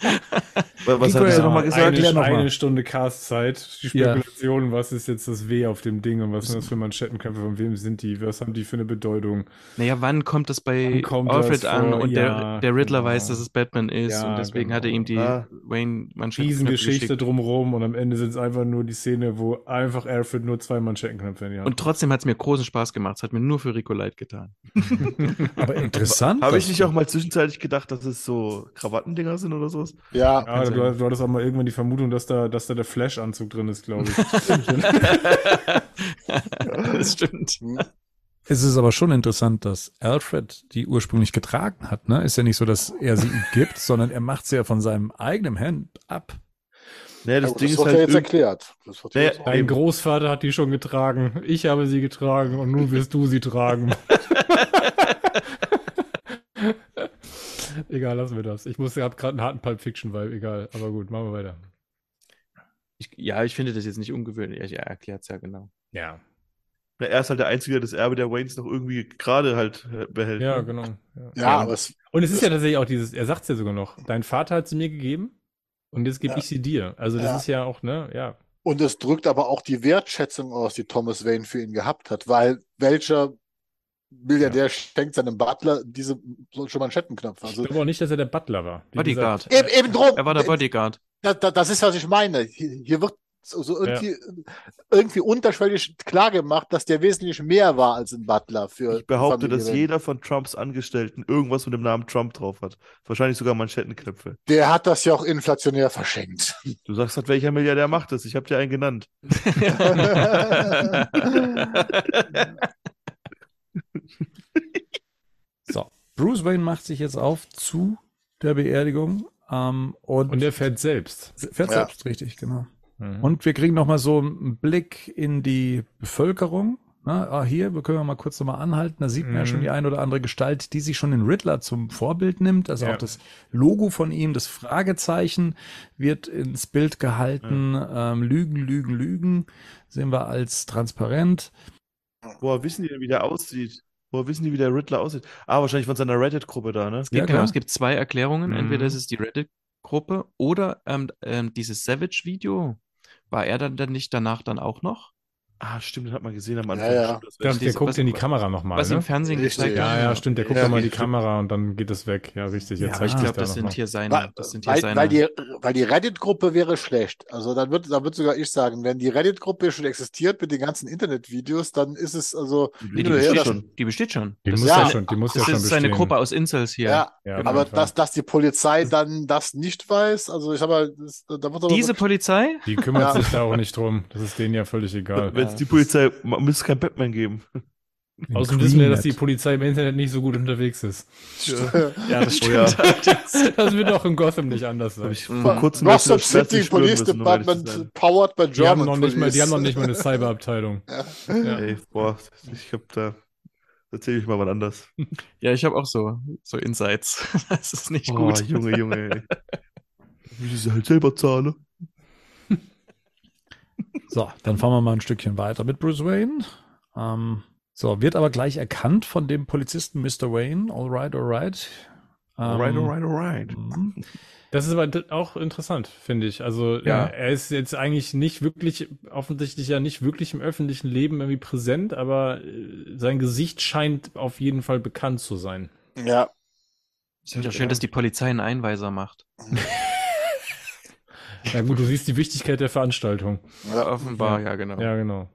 Was Rico, hat ja, er nochmal gesagt? Eine, noch eine Stunde Castzeit, die Ja. Spekulation, was ist jetzt das W auf dem Ding und was sind das für Manschettenköpfe, von wem sind die, was haben die für eine Bedeutung? Naja, wann kommt das bei kommt Alfred das an und Ja, der, der Riddler genau. weiß, dass es Batman ist Ja, und deswegen genau. hat er ihm die Ah. Wayne Manschettenknöpfe Riesengeschichte geschickt. drumherum und am Ende sind es einfach nur die Szene, wo einfach Alfred nur zwei Manschettenknöpfe in die Hand Und trotzdem hat es mir großen Spaß gemacht. Es hat mir nur für Rico leid getan. Aber interessant. Habe ich nicht auch mal zwischenzeitlich gedacht, dass es so Krawattendinger sind oder sowas? Ja, Ja, du, du hattest auch mal irgendwann die Vermutung, dass da, dass da der Flash-Anzug drin ist, glaube ich. das stimmt. Es ist aber schon interessant, dass Alfred die ursprünglich getragen hat. Ne? Ist ja nicht so, dass er sie ihm gibt, sondern er macht sie ja von seinem eigenen Hand ab. Naja, das, Ding das ist wird halt ja jetzt erklärt. Das wird ja Naja, jetzt Dein Großvater hat die schon getragen. Ich habe sie getragen und nun wirst du sie tragen. egal, lassen wir das. Ich muss, habe gerade einen harten Pulp Fiction, weil egal. Aber gut, machen wir weiter. Ich, ja, ich finde das jetzt nicht ungewöhnlich. Er erklärt es ja genau. Ja. Na, er ist halt der Einzige, der das Erbe der Waynes noch irgendwie gerade halt äh, behält. Ja, ne? genau. Ja. ja, aber es, Und es ist ja tatsächlich auch dieses, er sagt es ja sogar noch, dein Vater hat sie mir gegeben und jetzt gebe Ja. ich sie dir. Also das Ja. ist ja auch, ne, ja. und es drückt aber auch die Wertschätzung aus, die Thomas Wayne für ihn gehabt hat, weil welcher Milliardär schenkt seinem Butler diese solche Manschettenknöpfe? Ich Also, glaube auch nicht, dass er der Butler war. Bodyguard. eben, eben drum. Er war der Bodyguard. Da, da, das ist, was ich meine. Hier, hier wird so, so irgendwie, irgendwie unterschwellig klar gemacht, dass der wesentlich mehr war als ein Butler für Ich behaupte, Familie dass jeder von Trumps Angestellten irgendwas mit dem Namen Trump drauf hat. Wahrscheinlich sogar Manschettenknöpfe. Der hat das ja auch inflationär verschenkt. Du sagst halt, welcher Milliardär macht das? Ich habe dir einen genannt. So, Bruce Wayne macht sich jetzt auf zu der Beerdigung ähm, und, Und er fährt selbst. fährt Ja. selbst, richtig, genau. Mhm. Und wir kriegen nochmal so einen Blick in die Bevölkerung. Na, ah, hier, wir können wir mal kurz nochmal anhalten. Da sieht man ja Mhm. schon die ein oder andere Gestalt, die sich schon den Riddler zum Vorbild nimmt. Also Ja. auch das Logo von ihm, das Fragezeichen wird ins Bild gehalten. Ähm, Lügen, Lügen, Lügen sehen wir als transparent. Woher wissen die denn, wie der aussieht? Woher wissen die, wie der Riddler aussieht? Ah, wahrscheinlich von seiner Reddit-Gruppe da, ne? Es gibt, Ja, genau, es gibt zwei Erklärungen. Entweder Mhm. ist es die Reddit-Gruppe oder ähm, ähm, dieses Savage-Video. War er dann, dann nicht danach dann auch noch? Ah, stimmt, den hat man gesehen am Ja, Anfang. ja. Stimmt, das Der, der guckt was- in die Kamera nochmal, Was ne? im Fernsehen Richtig. gezeigt Ja, ja, stimmt. Der guckt Ja, nochmal in die. Kamera und dann geht es weg. Ja, richtig. Jetzt Ja, Ich glaube, da das noch sind hier seine. Weil, Das sind hier weil, seine. weil die, weil die Reddit-Gruppe wäre schlecht. Also dann wird, dann wird sogar ich sagen, wenn die Reddit-Gruppe schon existiert mit den ganzen Internetvideos, dann ist es also Die Nee, die besteht das- schon. Die besteht schon. Die Das muss ja ja- schon, die muss ja Das schon ist eine bestehen. Gruppe aus Incels hier. ja, Ja, aber dass, dass die Polizei dann das nicht weiß, also ich sag mal, das, da Diese Polizei? Die kümmert Ja. sich da auch nicht drum. Das ist denen ja völlig egal. Es die Polizei, man müsste es kein Batman geben. Außerdem wissen wir, dass die. Polizei im Internet nicht so gut unterwegs ist. Ja, das Oh ja. Das wird auch in Gotham nicht anders sein. Habe ich vor kurzem Gotham City Police müssen. Department powered by Die haben, German noch nicht mal, die haben noch Police. nicht mal eine Cyberabteilung. Ja. Ey, boah, ich hab da. Erzähl ich mal was anders. Ja, ich habe auch so, so Insights. Das ist nicht Oh, gut. Junge, Junge, ey. Wie sie halt selber zahlen. So, dann fahren wir mal ein Stückchen weiter mit Bruce Wayne. Ähm, so, wird aber gleich erkannt von dem Polizisten Mr. Wayne. All right, all right. Ähm, Alright, alright, alright. mhm. Das ist aber auch interessant, finde ich. Also Ja. äh, er ist jetzt eigentlich nicht wirklich, offensichtlich ja nicht wirklich im öffentlichen Leben irgendwie präsent, aber äh, sein Gesicht scheint auf jeden Fall bekannt zu sein. Ja, Es ist ja schön, dass die Polizei einen Einweiser macht. Na gut, du siehst die Wichtigkeit der Veranstaltung. ja. Offenbar, ja, genau. Ja, genau.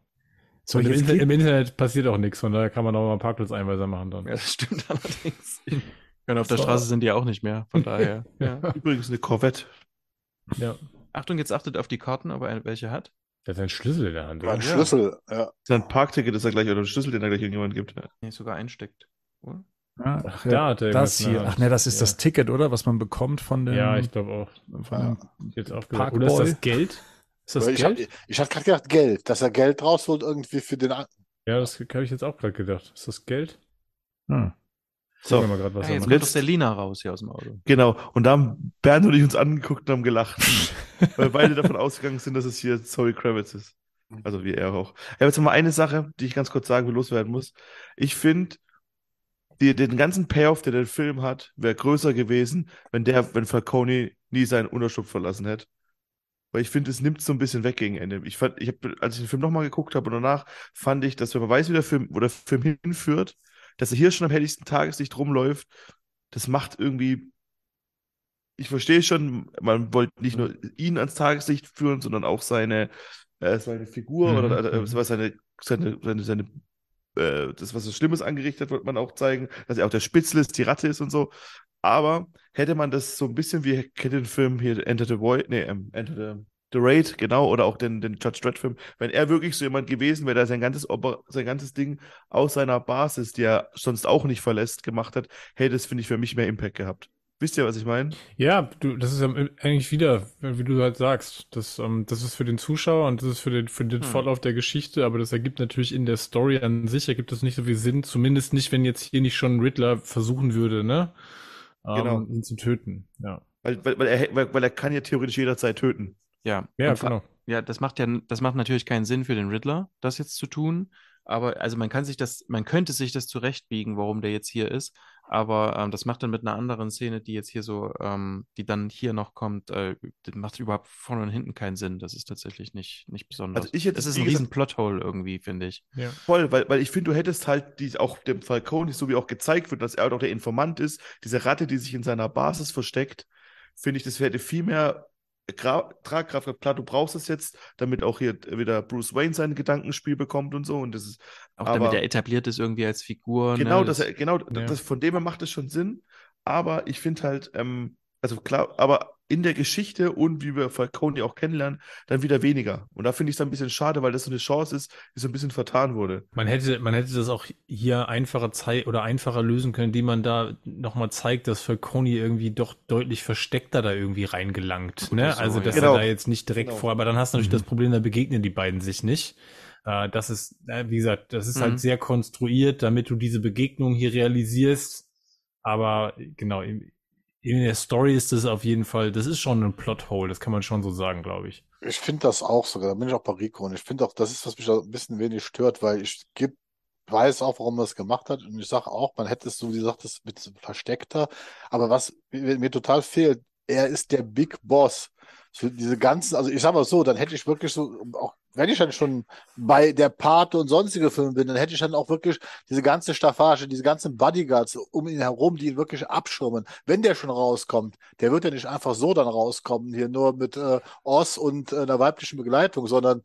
So, im, Inter geht, im Internet passiert auch nichts, von daher kann man auch mal einen Parkplatzeinweiser machen dann. Ja, das stimmt allerdings. Und auf der So. Straße sind die auch nicht mehr, von daher. ja. Übrigens eine Corvette. Ja. Achtung, jetzt achtet auf die Karten, ob er welche hat. Der hat einen Schlüssel in der Hand. Ein Oder? Schlüssel, ja. Sein Parkticket ist er gleich, oder ein Schlüssel, den er gleich irgendjemand gibt. Nee, sogar einsteckt. Oder? Ja, ach, Da ja, hat er das hier. Ach ne, das ist Ja. das Ticket, oder? Was man bekommt von dem. Ja, ich glaube auch. von Jetzt auch Parkboy. Oder ist das Geld? Ist das ich Geld? habe ich hab gerade gedacht, Geld, dass er Geld rausholt irgendwie für den. An Ja, das habe ich jetzt auch gerade gedacht. Ist das Geld? Hm. So, Gucken wir mal grad, was Ja, jetzt kommt doch der Lina raus hier aus dem Auto. genau. Und da haben Bernd und ich uns angeguckt und haben gelacht. weil beide davon ausgegangen sind, dass es hier Zoe Kravitz ist. Also wie er auch. Ich habe jetzt noch mal eine Sache, die ich ganz kurz sagen will, loswerden muss. Ich finde, die, den ganzen Payoff, der der Film hat, wäre größer gewesen, wenn der, wenn Falcone nie seinen Unterschlupf verlassen hätte. Weil ich finde, es nimmt so ein bisschen weg gegen Ende. Ich fand, ich habe, als ich den Film nochmal geguckt habe und danach, fand ich, dass wenn man weiß, wie der Film, wo der Film hinführt, dass er hier schon am helligsten Tageslicht rumläuft, das macht irgendwie, ich verstehe schon, man wollte nicht nur ihn ans Tageslicht führen, sondern auch seine, äh, seine Figur Mhm, oder äh, mhm. seine, seine, seine, seine äh, das, was so Schlimmes angerichtet hat, wollte man auch zeigen, dass er auch der Spitzel ist, die Ratte ist und so. Aber hätte man das so ein bisschen wie, kennt den Film hier, Enter the Void, nee, ähm, Enter the, the Raid, genau, oder auch den, den Judge Dredd-Film, wenn er wirklich so jemand gewesen wäre, der sein ganzes, Oper sein ganzes Ding aus seiner Basis, die er sonst auch nicht verlässt, gemacht hat, hätte es, finde ich, für mich mehr Impact gehabt. Wisst ihr, was ich meine? Ja, du, das ist ja eigentlich wieder, wie du halt sagst, das, ähm, das ist für den Zuschauer und das ist für den, für den Hm. Fortlauf der Geschichte, aber das ergibt natürlich in der Story an sich, ergibt es nicht so viel Sinn, zumindest nicht, wenn jetzt hier nicht schon Riddler versuchen würde, ne? Ähm, Genau. ihn zu töten. Ja. Weil, weil, weil, er, weil, weil er kann ja theoretisch jederzeit töten. Ja, Ja, genau. Ja, das macht ja, das macht natürlich keinen Sinn für den Riddler, das jetzt zu tun. Aber also man kann sich das, man könnte sich das zurechtbiegen, warum der jetzt hier ist. Aber ähm, das macht dann mit einer anderen Szene, die jetzt hier so, ähm, die dann hier noch kommt, äh, das macht überhaupt vorne und hinten keinen Sinn. Das ist tatsächlich nicht, nicht besonders. Also ich hätte das es ist ein riesen Plothole irgendwie, finde ich. Ja. Voll, weil, weil ich finde, du hättest halt die, auch dem Falcone, so wie auch gezeigt wird, dass er halt auch der Informant ist, diese Ratte, die sich in seiner Basis versteckt, finde ich, das hätte viel mehr Gra Tragkraft gehabt. Klar, du brauchst es jetzt, damit auch hier wieder Bruce Wayne sein Gedankenspiel bekommt und so. Und das ist, Auch aber damit er etabliert ist irgendwie als Figur. genau, ne? dass er, genau, ja. das, von dem her macht es schon Sinn. Aber ich finde halt, ähm, also klar, aber in der Geschichte und wie wir Falcone auch kennenlernen, dann wieder weniger. Und da finde ich es ein bisschen schade, weil das so eine Chance ist, die so ein bisschen vertan wurde. Man hätte, man hätte das auch hier einfacher zei oder einfacher lösen können, indem man da nochmal zeigt, dass Falcone irgendwie doch deutlich versteckter da irgendwie reingelangt. Ne? so, also, dass ja. Genau. er da jetzt nicht direkt Genau. vor, aber dann hast du natürlich Mhm. das Problem, da begegnen die beiden sich nicht. Äh, das ist, äh, wie gesagt, das ist Mhm. halt sehr konstruiert, damit du diese Begegnung hier realisierst. Aber genau, in, der Story ist das auf jeden Fall, das ist schon ein Plothole, das kann man schon so sagen, glaube ich. Ich finde das auch sogar, da bin ich auch bei Rico und ich finde auch, das ist, was mich da ein bisschen wenig stört, weil ich geb, weiß auch, warum er es gemacht hat und ich sage auch, man hätte es so, wie du sagtest, mit versteckter, aber was mir total fehlt, er ist der Big Boss. Diese ganzen, also ich sag mal so, dann hätte ich wirklich so, auch wenn ich dann schon bei der Pate und sonstige Filme bin, dann hätte ich dann auch wirklich diese ganze Staffage, diese ganzen Bodyguards um ihn herum, die ihn wirklich abschirmen. Wenn der schon rauskommt, der wird ja nicht einfach so dann rauskommen, hier nur mit äh, Oz und äh, einer weiblichen Begleitung, sondern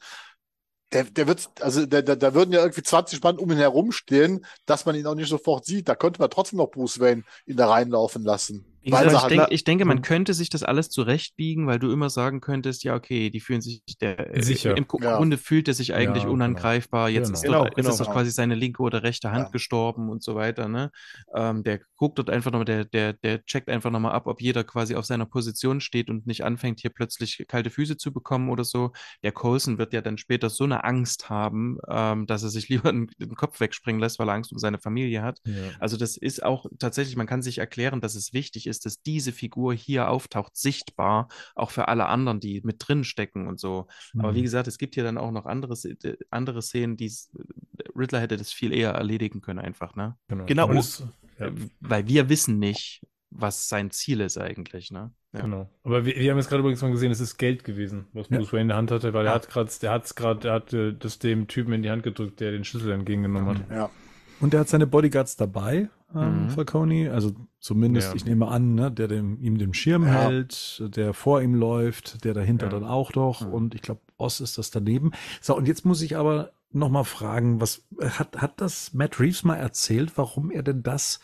der, der wird, also da der, da würden ja irgendwie 20 Mann um ihn herumstehen, dass man ihn auch nicht sofort sieht. Da könnte man trotzdem noch Bruce Wayne ihn da reinlaufen lassen. Weil ich, denk, ich denke, man Mhm. könnte sich das alles zurechtbiegen, weil du immer sagen könntest, ja, okay, die fühlen sich, der, äh, Sicher. im Gru- Ja. Grunde fühlt er sich eigentlich Ja, genau. unangreifbar. Jetzt ist, Genau. dort, Genau, jetzt ist genau. doch quasi seine linke oder rechte Hand Ja. gestorben und so weiter, ne? Ähm, der guckt dort einfach nochmal, der, der, der checkt einfach nochmal ab, ob jeder quasi auf seiner Position steht und nicht anfängt, hier plötzlich kalte Füße zu bekommen oder so. Der Coulson wird ja dann später so eine Angst haben, ähm, dass er sich lieber den, den Kopf wegspringen lässt, weil er Angst um seine Familie hat. Also das ist auch tatsächlich, man kann sich erklären, dass es wichtig ist, dass diese Figur hier auftaucht, sichtbar, auch für alle anderen, die mit drin stecken und so. Aber Mhm. wie gesagt, es gibt hier dann auch noch andere, äh, andere Szenen, die Riddler hätte das viel eher erledigen können, einfach, ne? Genau. Aber das- ja. Äh, Weil wir wissen nicht, was sein Ziel ist eigentlich, ne? Ja. Genau. Aber wir, wir haben jetzt gerade übrigens mal gesehen, es ist Geld gewesen, was Ja. Bruce Wayne in der Hand hatte, weil er hat gerade, der hat's gerade, der hat äh, das dem Typen in die Hand gedrückt, der den Schlüssel entgegengenommen hat. Ja. Und er hat seine Bodyguards dabei, ähm, Mhm. Falcone. Also zumindest, Ja. ich nehme an, ne, der dem, ihm den Schirm Ja. hält, der vor ihm läuft, der dahinter Ja. dann auch noch. Mhm. Und ich glaube, Oz ist das daneben. So, und jetzt muss ich aber noch mal fragen, was hat, hat das Matt Reeves mal erzählt, warum er denn das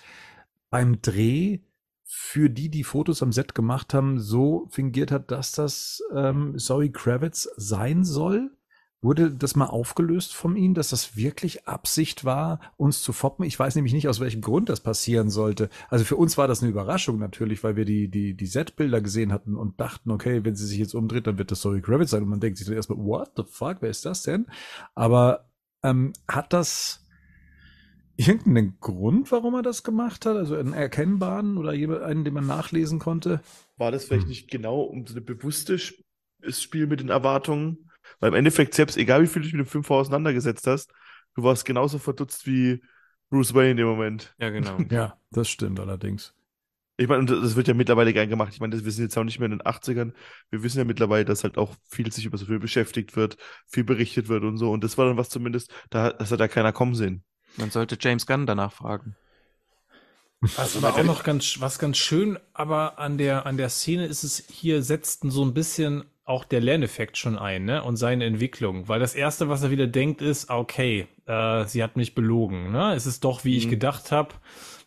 beim Dreh für die, die Fotos am Set gemacht haben, so fingiert hat, dass das ähm, Zoe Kravitz sein soll? Wurde das mal aufgelöst von Ihnen, dass das wirklich Absicht war, uns zu foppen? Ich weiß nämlich nicht, aus welchem Grund das passieren sollte. Also für uns war das eine Überraschung natürlich, weil wir die, die, die Set-Bilder gesehen hatten und dachten, okay, wenn sie sich jetzt umdreht, dann wird das Zoe Kravitz sein. Und man denkt sich dann erstmal, what the fuck, wer ist das denn? Aber ähm, hat das irgendeinen Grund, warum er das gemacht hat? Also einen erkennbaren oder einen, den man nachlesen konnte? War das vielleicht nicht genau um so eine bewusste Sp- Spiel mit den Erwartungen? Weil im Endeffekt, selbst egal wie viel du dich mit dem Film vorher auseinandergesetzt hast, du warst genauso verdutzt wie Bruce Wayne in dem Moment. Ja, genau. Ja, das stimmt allerdings. Ich meine, und das wird ja mittlerweile gern gemacht. Ich meine, das- wir sind jetzt auch nicht mehr in den 80ern. Wir wissen ja mittlerweile, dass halt auch viel sich über so viel beschäftigt wird, viel berichtet wird und so. Und das war dann was zumindest, da, das hat da keiner kommen sehen. Man sollte James Gunn danach fragen. Was aber auch noch ganz, was ganz schön, aber an der, an der Szene ist es, hier setzt so ein bisschen auch der Lerneffekt schon ein, ne? Und seine Entwicklung. Weil das erste, was er wieder denkt, ist, okay, äh, sie hat mich belogen, ne? Es ist doch, wie ich Mhm. gedacht habe,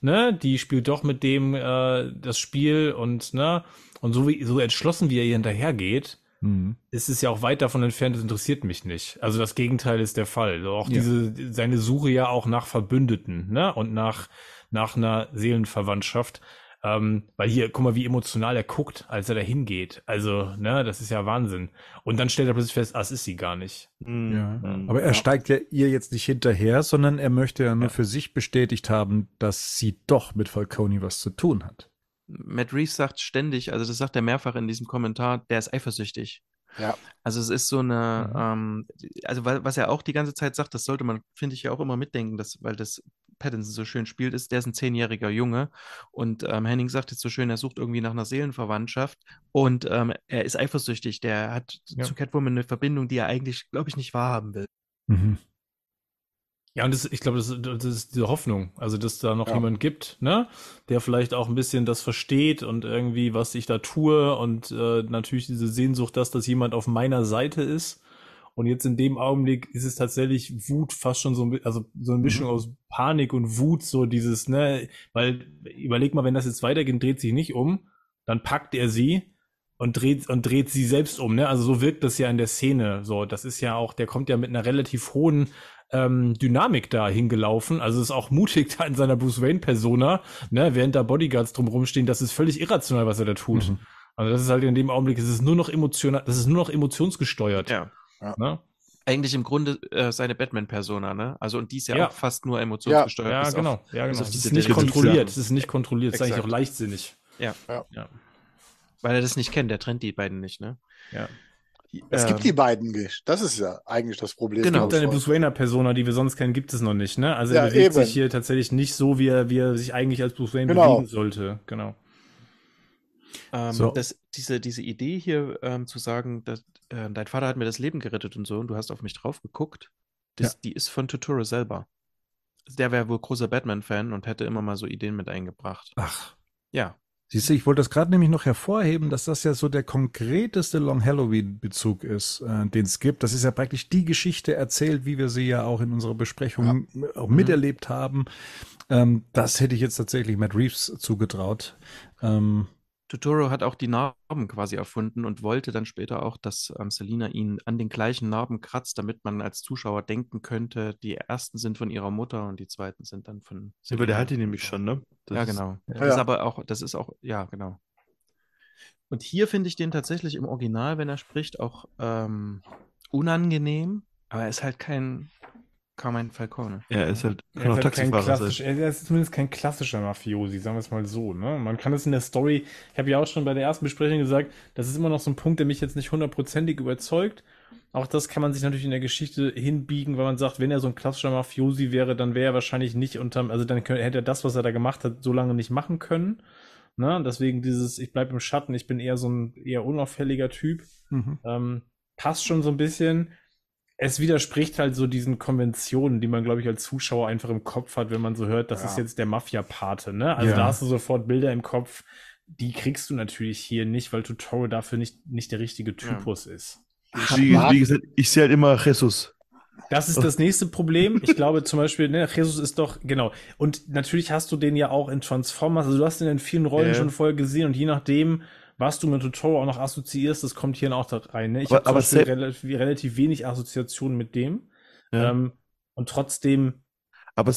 ne? Die spielt doch mit dem äh, das Spiel und, ne? Und so wie, so entschlossen, wie er ihr hinterhergeht, Mhm. ist es ja auch weit davon entfernt, das interessiert mich nicht. Also das Gegenteil ist der Fall. So auch Ja. diese, seine Suche ja auch nach Verbündeten, ne? Und nach, nach einer Seelenverwandtschaft. Ähm, weil hier, guck mal, wie emotional er guckt, als er da hingeht. Also, ne, das ist ja Wahnsinn. Und dann stellt er plötzlich fest, ah, es ist sie gar nicht. Mhm. Ja. Mhm. Aber er Ja. steigt ja ihr jetzt nicht hinterher, sondern er möchte ja nur für sich bestätigt haben, dass sie doch mit Falcone was zu tun hat. Matt Reeves sagt ständig, also das sagt er mehrfach in diesem Kommentar, der ist eifersüchtig. Ja. Also es ist so eine, Mhm. ähm, also wa- was er auch die ganze Zeit sagt, das sollte man, finde ich, ja auch immer mitdenken, dass, weil das Pattinson so schön spielt, ist, der ist ein zehnjähriger Junge und ähm, Henning sagt jetzt so schön, er sucht irgendwie nach einer Seelenverwandtschaft und ähm, er ist eifersüchtig, der hat Ja. zu Catwoman eine Verbindung, die er eigentlich, glaube ich, nicht wahrhaben will. Mhm. Ja, und das, ich glaube, das, das ist diese Hoffnung, also dass da noch Ja. jemand gibt, ne, der vielleicht auch ein bisschen das versteht und irgendwie, was ich da tue und äh, natürlich diese Sehnsucht, dass das jemand auf meiner Seite ist. Und jetzt in dem Augenblick ist es tatsächlich Wut, fast schon so, ein, also so eine Mischung aus Panik und Wut, so dieses, ne, weil überleg mal, wenn das jetzt weitergeht, dreht sich nicht um, dann packt er sie und dreht und dreht sie selbst um, ne? Also so wirkt das ja in der Szene. So, das ist ja auch, der kommt ja mit einer relativ hohen ähm, Dynamik da hingelaufen. Also ist auch mutig da in seiner Bruce Wayne Persona, ne? Während da Bodyguards drumherum stehen, das ist völlig irrational, was er da tut. Mhm. Also das ist halt in dem Augenblick, es ist nur noch emotional, das ist nur noch emotionsgesteuert. Ja. Ne? Eigentlich im Grunde äh, seine Batman-Persona, ne? Also, und die ist ja, Ja. auch fast nur emotionsgesteuert. Ja, bis genau. Auf, ja, genau. Es ist nicht kontrolliert. Es ist nicht kontrolliert. Es ist eigentlich auch leichtsinnig. weil er das nicht kennt, der trennt die beiden nicht, ne? Ja. Es Ähm, gibt die beiden nicht. Das ist ja eigentlich das Problem. Genau. gibt eine Bruce Wayne Persona, die wir sonst kennen, gibt es noch nicht, ne? Also Ja, er bewegt eben. sich hier tatsächlich nicht so, wie er, wie er sich eigentlich als Bruce Wayne Genau. bewegen sollte. Genau. Ähm, So. das, diese, diese Idee hier ähm, zu sagen, dass, äh, dein Vater hat mir das Leben gerettet und so, und du hast auf mich drauf geguckt, das, die ist von Totoro selber. Der wäre wohl großer Batman-Fan und hätte immer mal so Ideen mit eingebracht. Ach, Ja, Siehst du, ich wollte das gerade nämlich noch hervorheben, dass das ja so der konkreteste Long Halloween-Bezug ist, äh, den es gibt. Das ist ja praktisch die Geschichte erzählt, wie wir sie ja auch in unserer Besprechung auch miterlebt haben. Ähm, das hätte ich jetzt tatsächlich Matt Reeves zugetraut. Ähm, Totoro hat auch die Narben quasi erfunden und wollte dann später auch, dass ähm, Selina ihn an den gleichen Narben kratzt, damit man als Zuschauer denken könnte, die ersten sind von ihrer Mutter und die zweiten sind dann von Ja, aber der Selina. hat die nämlich schon, ne? Das ja, ist- genau. Ja. Das ist aber auch, das ist auch, ja, genau. Und hier finde ich den tatsächlich im Original, wenn er spricht, auch ähm, unangenehm, aber er ist halt kein Carmine Falcone. Ja, er ist halt, Er ist, halt kein klassisch, sein. er ist zumindest kein klassischer Mafiosi, sagen wir es mal so. Ne? Man kann es in der Story, ich habe ja auch schon bei der ersten Besprechung gesagt, das ist immer noch so ein Punkt, der mich jetzt nicht hundertprozentig überzeugt. Auch das kann man sich natürlich in der Geschichte hinbiegen, weil man sagt, wenn er so ein klassischer Mafiosi wäre, dann wäre er wahrscheinlich nicht unterm, also dann könnte, hätte er das, was er da gemacht hat, so lange nicht machen können. Ne? Deswegen dieses, ich bleibe im Schatten, ich bin eher so ein eher unauffälliger Typ. mhm. Ähm, passt schon so ein bisschen. Es widerspricht halt so diesen Konventionen, die man, glaube ich, als Zuschauer einfach im Kopf hat, wenn man so hört, das Ja. ist jetzt der Mafia-Pate, ne? Also Ja. da hast du sofort Bilder im Kopf, die kriegst du natürlich hier nicht, weil Tutorial dafür nicht, nicht der richtige Typus ist. Wie, wie gesagt, ich sehe halt immer Jesus. Das ist das nächste Problem. Ich glaube zum Beispiel, ne, Jesus ist doch, genau. Und natürlich hast du den ja auch in Transformers, also du hast ihn in vielen Rollen Ja. schon vorher gesehen und je nachdem, was du mit Tutorial auch noch assoziierst, das kommt hier auch da rein. Ne? Ich habe relativ, relativ wenig Assoziationen mit dem. Ja. Ähm, und trotzdem Aber,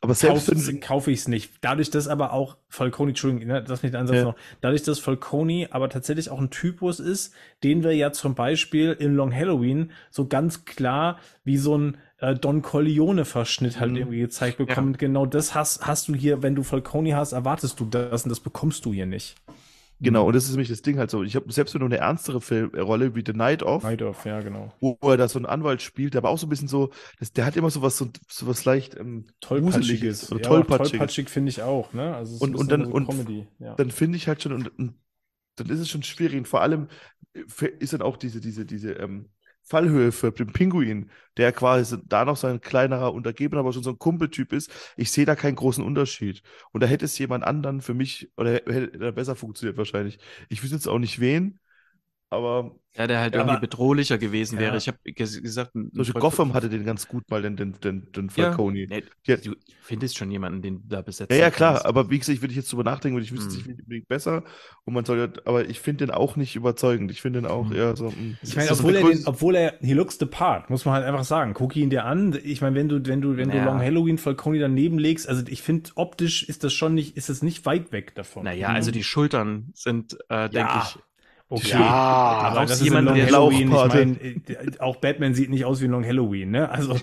aber selbst kaufe, kaufe ich es nicht. Dadurch, dass aber auch Falcone, Entschuldigung, ne, das nicht Ansatz Ja. noch, dadurch, dass Falcone aber tatsächlich auch ein Typus ist, den wir ja zum Beispiel in Long Halloween so ganz klar wie so ein äh, Don Corleone-Verschnitt halt Mhm. irgendwie gezeigt bekommen. Genau das hast, hast du hier, wenn du Falcone hast, erwartest du das und das bekommst du hier nicht. Genau, und das ist nämlich das Ding halt so. Ich habe selbst wenn du eine ernstere Filmrolle wie The Night Of, Night of, ja, genau. wo er da so einen Anwalt spielt, der aber auch so ein bisschen so, das, der hat immer so was, so, so was leicht ähm, Tollpatschiges. oder Ja, tollpatschiges. tollpatschig finde ich auch, ne? Also Und- und dann- so und- Comedy, ja. dann finde ich halt schon, und, und dann ist es schon schwierig. Und vor allem äh, ist dann auch diese, diese, diese ähm, Fallhöhe für den Pinguin, der quasi da noch so ein kleinerer Untergebener, aber schon so ein Kumpeltyp ist. Ich sehe da keinen großen Unterschied. Und da hätte es jemand anderen für mich, oder hätte er besser funktioniert wahrscheinlich. Ich wüsste jetzt auch nicht wen, aber Ja, der halt Ja, irgendwie aber- bedrohlicher gewesen wäre. Ja. Ich habe gesagt, Freund- Gotham hatte den ganz gut mal, den, den, den, den ja, Falcone. nee, Ja. du findest schon jemanden, den du da besetzt. Ja, ja, klar, aber wie gesagt, ich würde jetzt drüber nachdenken, weil ich wüsste es Hm. nicht unbedingt besser. Und man soll ja, aber ich finde den auch nicht überzeugend. Ich finde den auch Hm. eher so. mm, Ich meine, das obwohl er, den, obwohl er, he looks the part, muss man halt einfach sagen. Guck ihn dir an. Ich meine, wenn du, wenn du, wenn du Ja. Long Halloween Falcone daneben legst, also ich finde, optisch ist das schon nicht, ist es nicht weit weg davon. Naja, also die Schultern sind, äh, denke Ja. ich, okay. Ja, aber das ist Long der Halloween. Ich Lauchpate. meine, äh, auch Batman sieht nicht aus wie Long Halloween, ne? Also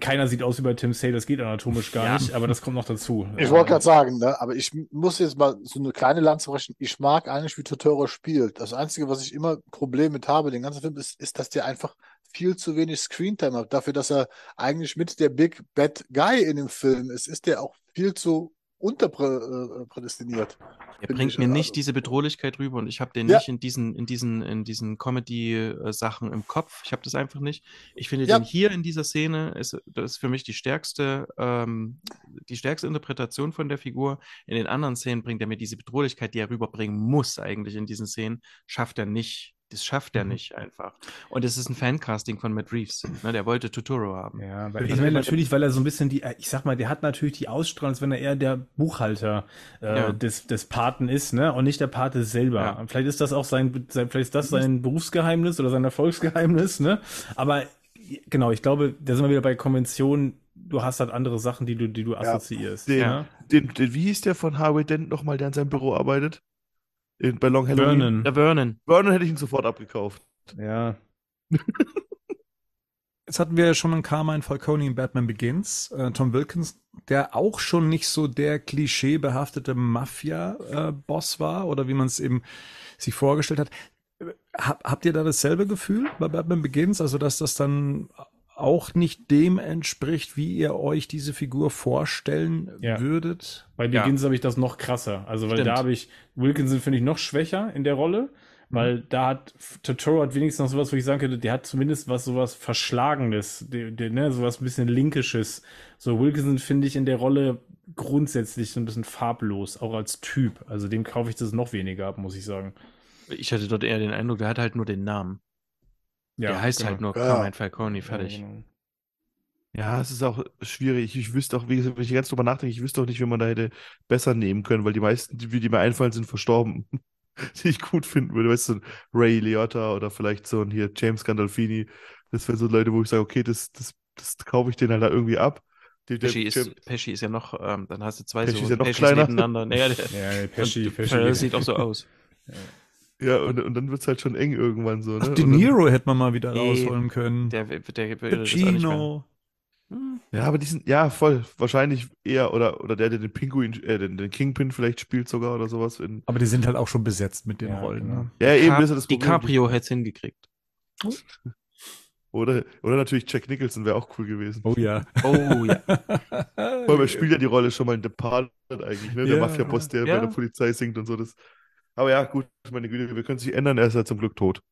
keiner sieht aus wie bei Tim Sale, das geht anatomisch gar Ja. nicht, aber das kommt noch dazu. Ich wollte gerade sagen, ne, aber ich muss jetzt mal so eine kleine Lanze brechen. Ich mag eigentlich, wie Totoro spielt. Das Einzige, was ich immer Problem mit habe, den ganzen Film, ist, ist, dass der einfach viel zu wenig Screentime hat. Dafür, dass er eigentlich mit der Big Bad Guy in dem Film ist, ist der auch viel zu unterprädestiniert. Er Finde bringt mir also- nicht diese Bedrohlichkeit rüber und ich habe den Ja. nicht in diesen, in diesen, in diesen Comedy-Sachen im Kopf. Ich habe das einfach nicht. Ich finde Ja. den hier in dieser Szene ist, das ist für mich die stärkste, ähm, die stärkste Interpretation von der Figur. In den anderen Szenen bringt er mir diese Bedrohlichkeit, die er rüberbringen muss eigentlich in diesen Szenen, schafft er nicht. Das schafft er Mhm. nicht einfach. Und es ist ein Fancasting von Matt Reeves. Ne, der wollte Totoro haben. Ja, weil ich meine natürlich, weil er so ein bisschen die, ich sag mal, der hat natürlich die Ausstrahlung, als wenn er eher der Buchhalter äh, Ja. des, des Paten ist, ne? Und nicht der Pate selber. Ja. Vielleicht ist das auch sein, sein, vielleicht ist das sein Berufsgeheimnis oder sein Erfolgsgeheimnis, ne? Aber genau, ich glaube, da sind wir wieder bei Konventionen. Du hast halt andere Sachen, die du, die du assoziierst. Den, ja? den, den, wie hieß der von Harvey Dent nochmal, der in seinem Büro arbeitet? In, bei Long Halloween. Vernon. Der Vernon. Vernon hätte ich ihn sofort abgekauft. Ja. Jetzt hatten wir ja schon einen Carmine Falcone in Batman Begins, äh, Tom Wilkins, der auch schon nicht so der klischeebehaftete Mafia-Boss war oder wie man es eben sich vorgestellt hat. Hab, habt ihr da dasselbe Gefühl bei Batman Begins? Also, dass das dann auch nicht dem entspricht, wie ihr euch diese Figur vorstellen Ja. würdet? Bei Ja. Begins habe ich das noch krasser. Also, weil Stimmt. da habe ich Wilkinson finde ich noch schwächer in der Rolle, weil da hat Totoro hat wenigstens noch sowas, wo ich sagen könnte, der hat zumindest was sowas Verschlagenes, der, der, ne, sowas ein bisschen Linkisches. So Wilkinson finde ich in der Rolle grundsätzlich so ein bisschen farblos, auch als Typ. Also dem kaufe ich das noch weniger ab, muss ich sagen. Ich hatte dort eher den Eindruck, der hat halt nur den Namen. Der heißt halt nur Ja. Carmine Falcone, fertig. Ja, genau. Ja, es ist auch schwierig. Ich wüsste auch, wie gesagt, wenn ich ganz drüber nachdenke, ich wüsste auch nicht, wie man da hätte besser nehmen können, weil die meisten, die, die mir einfallen, sind verstorben, die ich gut finden würde. Weißt du, so ein Ray Liotta oder vielleicht so ein hier James Gandolfini. Das wären so Leute, wo ich sage, okay, das, das, das kaufe ich denen halt da irgendwie ab. Die, der- Pesci ist, Pesci ist ja noch, ähm, dann hast du zwei Pesci so ist ja noch Peschis kleiner. nebeneinander. Naja, der, Ja, Pesci, Pesci. Das sieht auch so aus. ja, und, und dann wird es halt schon eng irgendwann so. Ne? Ach, De Und dann- Niro hätte man mal wieder Nee, rausholen können. Der, der, der. Pacino. Hm. Ja, aber die sind, ja, voll. Wahrscheinlich eher, oder, oder der, der den Pinguin, äh, den, den Kingpin vielleicht spielt sogar oder sowas. In, Aber die sind halt auch schon besetzt mit den Ja, Rollen. genau. Ne? ja, eben, das ist das Problem. DiCaprio hätte es hingekriegt. Oder, oder natürlich Jack Nicholson wäre auch cool gewesen. Oh ja. Oh ja. Vor allem, er spielt ja die Rolle schon mal in Departed eigentlich, ne? Der Ja. Mafia-Boss, der Ja. bei der Polizei singt und so. Das. Aber ja, gut, meine Güte, wir können sich ändern, er ist ja zum Glück tot.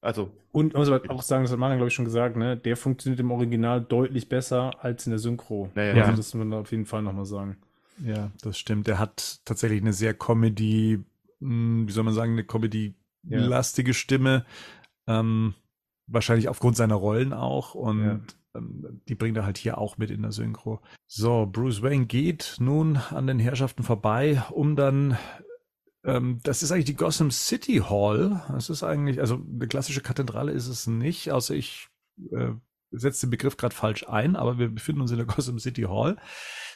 Also, Und man muss aber auch sagen, das hat Marian, glaube ich, schon gesagt, ne? Der funktioniert im Original deutlich besser als in der Synchro. Naja. Also Ja. das muss man auf jeden Fall nochmal sagen. Ja, das stimmt. Er hat tatsächlich eine sehr Comedy, mh, wie soll man sagen, eine Comedy-lastige Stimme. Ähm, wahrscheinlich aufgrund seiner Rollen auch. Und Ja. ähm, die bringt er halt hier auch mit in der Synchro. So, Bruce Wayne geht nun an den Herrschaften vorbei, um dann das ist eigentlich die Gotham City Hall. Das ist eigentlich, also eine klassische Kathedrale ist es nicht, außer ich äh, setze den Begriff gerade falsch ein, aber wir befinden uns in der Gotham City Hall.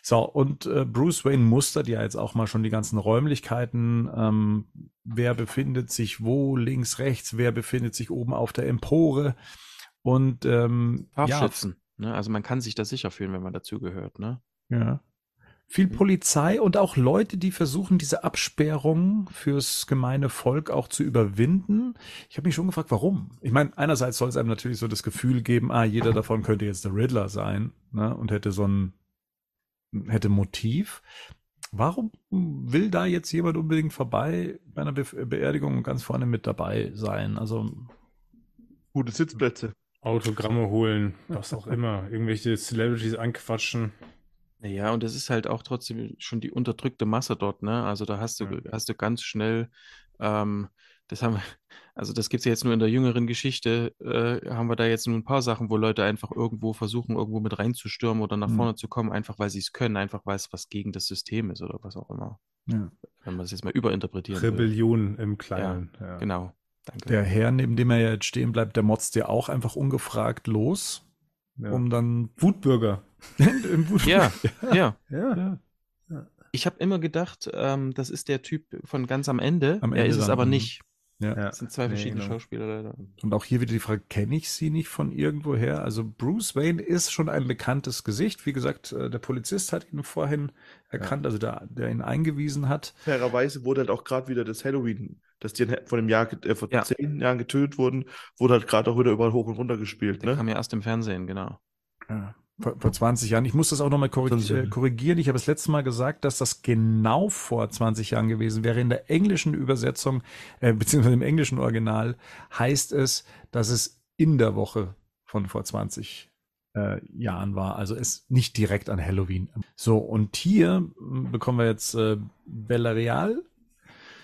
So, und äh, Bruce Wayne mustert ja jetzt auch mal schon die ganzen Räumlichkeiten. Ähm, wer befindet sich wo, links, rechts, wer befindet sich oben auf der Empore. Und ähm, ja, Scharfschützen. Ne? Also man kann sich da sicher fühlen, wenn man dazugehört. Ne? ja. Viel Polizei und auch Leute, die versuchen, diese Absperrung fürs gemeine Volk auch zu überwinden. Ich habe mich schon gefragt, warum. Ich meine, einerseits soll es einem natürlich so das Gefühl geben, ah, jeder davon könnte jetzt der Riddler sein ne, und hätte so ein hätte Motiv. Warum will da jetzt jemand unbedingt vorbei bei einer Be Beerdigung und ganz vorne mit dabei sein? Also gute Sitzplätze. Autogramme holen, was auch immer. Irgendwelche Celebrities anquatschen. Ja, und das ist halt auch trotzdem schon die unterdrückte Masse dort, ne? Also da hast du, Ja. hast du ganz schnell, ähm, das haben wir, also das gibt's ja jetzt nur in der jüngeren Geschichte, äh, haben wir da jetzt nur ein paar Sachen, wo Leute einfach irgendwo versuchen, irgendwo mit reinzustürmen oder nach Mhm. vorne zu kommen, einfach weil sie es können, einfach weil es was gegen das System ist oder was auch immer. ja. Wenn man das jetzt mal überinterpretieren will. Rebellion im Kleinen. Ja. Genau. Danke. der Herr, neben dem er ja jetzt stehen bleibt, der motzt ja auch einfach ungefragt los, Ja. um dann Wutbürger. Ja, ja. Ja. ja. Ich habe immer gedacht, ähm, das ist der Typ von ganz am Ende. Am er Ende ist es aber nicht. Ja. Ja. Das sind zwei Nee, verschiedene genau. Schauspieler leider. Und auch hier wieder die Frage, kenne ich sie nicht von irgendwoher? Also Bruce Wayne ist schon ein bekanntes Gesicht. Wie gesagt, äh, der Polizist hat ihn vorhin erkannt, also der, der ihn eingewiesen hat. Fairerweise wurde halt auch gerade wieder das Halloween, das die von dem Jahr, äh, vor Ja. zehn Jahren getötet wurden, wurde halt gerade auch wieder überall hoch und runter gespielt, Der ne? kam ja erst im Fernsehen, genau. Ja. Vor, vor 20 Jahren. Ich muss das auch nochmal korrig äh, korrigieren. Ich habe das letzte Mal gesagt, dass das genau vor 20 Jahren gewesen wäre. In der englischen Übersetzung, äh, beziehungsweise im englischen Original, heißt es, dass es in der Woche von vor 20 äh, Jahren war. Also es nicht direkt an Halloween. So, und hier äh, bekommen wir jetzt äh, Bellarial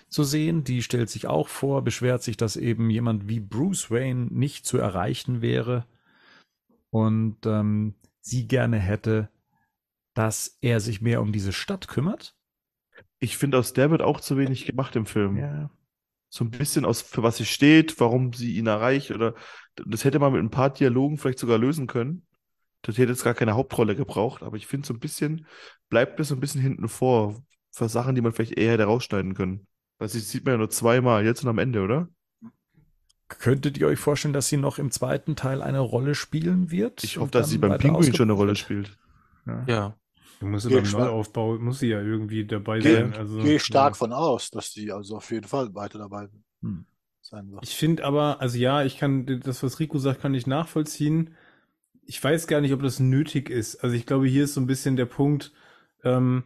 zu sehen. Die stellt sich auch vor, beschwert sich, dass eben jemand wie Bruce Wayne nicht zu erreichen wäre. Und ähm, sie gerne hätte, dass er sich mehr um diese Stadt kümmert. Ich finde, aus der wird auch zu wenig gemacht im Film. Ja. So ein bisschen aus, für was sie steht, warum sie ihn erreicht oder das hätte man mit ein paar Dialogen vielleicht sogar lösen können. Das hätte jetzt gar keine Hauptrolle gebraucht, aber ich finde so ein bisschen, bleibt mir so ein bisschen hinten vor für Sachen, die man vielleicht eher hätte rausschneiden können. Das sieht man ja nur zweimal, jetzt und am Ende, oder? Könntet ihr euch vorstellen, dass sie noch im zweiten Teil eine Rolle spielen wird? Ich hoffe, dass sie beim Pinguin schon eine Rolle spielt. Ja. ja. Du musst beim Neuaufbau muss sie ja irgendwie dabei Geh, sein. Also, Gehe stark ja. von aus, dass sie also auf jeden Fall weiter dabei hm. sein wird. Ich finde aber, also ja, ich kann das, was Rico sagt, kann ich nachvollziehen. Ich weiß gar nicht, ob das nötig ist. Also ich glaube, hier ist so ein bisschen der Punkt, ähm,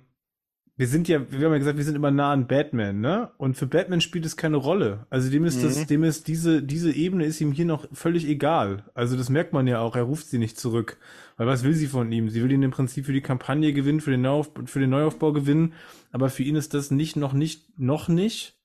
wir sind ja, wir haben ja gesagt, wir sind immer nah an Batman, ne? Und für Batman spielt es keine Rolle. Also dem ist mhm. das, dem ist diese, diese Ebene ist ihm hier noch völlig egal. Also das merkt man ja auch, er ruft sie nicht zurück. Weil was will sie von ihm? Sie will ihn im Prinzip für die Kampagne gewinnen, für den, Neuauf, für den Neuaufbau gewinnen. Aber für ihn ist das nicht, noch nicht, noch nicht.